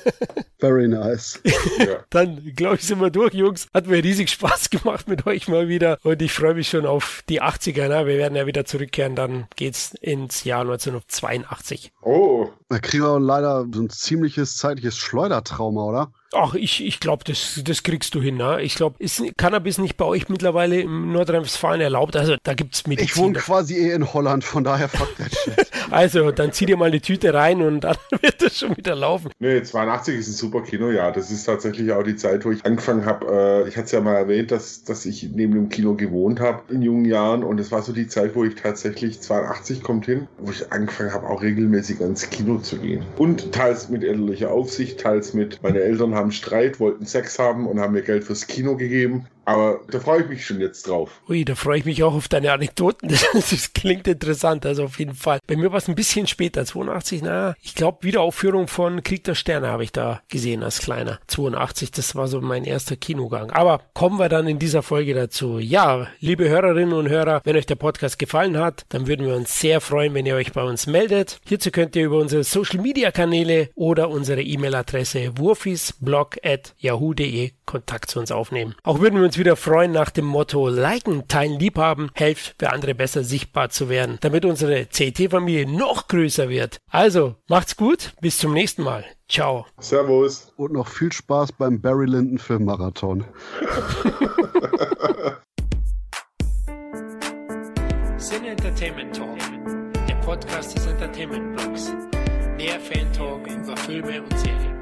C: Very nice.
A: Dann glaube ich, sind wir durch, Jungs. Hat mir riesig Spaß gemacht mit euch mal wieder. Und ich freue mich schon auf die 80er. Ne? Wir werden ja wieder zurückkehren. Dann geht's ins Jahr 1982.
B: Oh.
C: Da kriegen wir leider so ein ziemliches zeitliches Schleudertrauma, oder?
A: Ach, ich, ich glaube, das, das kriegst du hin. Ne? Ich glaube, ist Cannabis nicht bei euch mittlerweile im Nordrhein-Westfalen erlaubt? Also da gibt's Medizin.
C: Ich wohne quasi eh in Holland, von daher fuck that shit.
A: Also, dann zieh dir mal eine Tüte rein und dann wird das schon wieder laufen.
B: Nee, 82 ist ein super Kino, ja. Das ist tatsächlich auch die Zeit, wo ich angefangen habe. Äh, ich hatte es ja mal erwähnt, dass, dass ich neben dem Kino gewohnt habe in jungen Jahren. Und es war so die Zeit, wo ich tatsächlich 82 kommt hin, wo ich angefangen habe, auch regelmäßig ans Kino zu gehen. Und teils mit elterlicher Aufsicht, teils mit, meine Eltern haben Streit, wollten Sex haben und haben mir Geld fürs Kino gegeben. Aber da freue ich mich schon jetzt drauf.
A: Ui, da freue ich mich auch auf deine Anekdoten. Das, das klingt interessant, also auf jeden Fall. Bei mir war es ein bisschen später, 82, naja, ich glaube, Wiederaufführung von Krieg der Sterne habe ich da gesehen als Kleiner. 82, das war so mein erster Kinogang. Aber kommen wir dann in dieser Folge dazu. Ja, liebe Hörerinnen und Hörer, wenn euch der Podcast gefallen hat, dann würden wir uns sehr freuen, wenn ihr euch bei uns meldet. Hierzu könnt ihr über unsere Social Media Kanäle oder unsere E-Mail-Adresse wurfisblog.yahoo.de Kontakt zu uns aufnehmen. Auch würden wir uns wieder freuen nach dem Motto Liken, Teilen, Liebhaben, helft für andere besser sichtbar zu werden, damit unsere CT-Familie noch größer wird. Also, macht's gut, bis zum nächsten Mal. Ciao.
B: Servus.
C: Und noch viel Spaß beim Barry Lyndon Filmmarathon.
A: Sin Entertainment Talk, der Podcast des Entertainment Blogs. Mehr Fan Talk über Filme und Serien.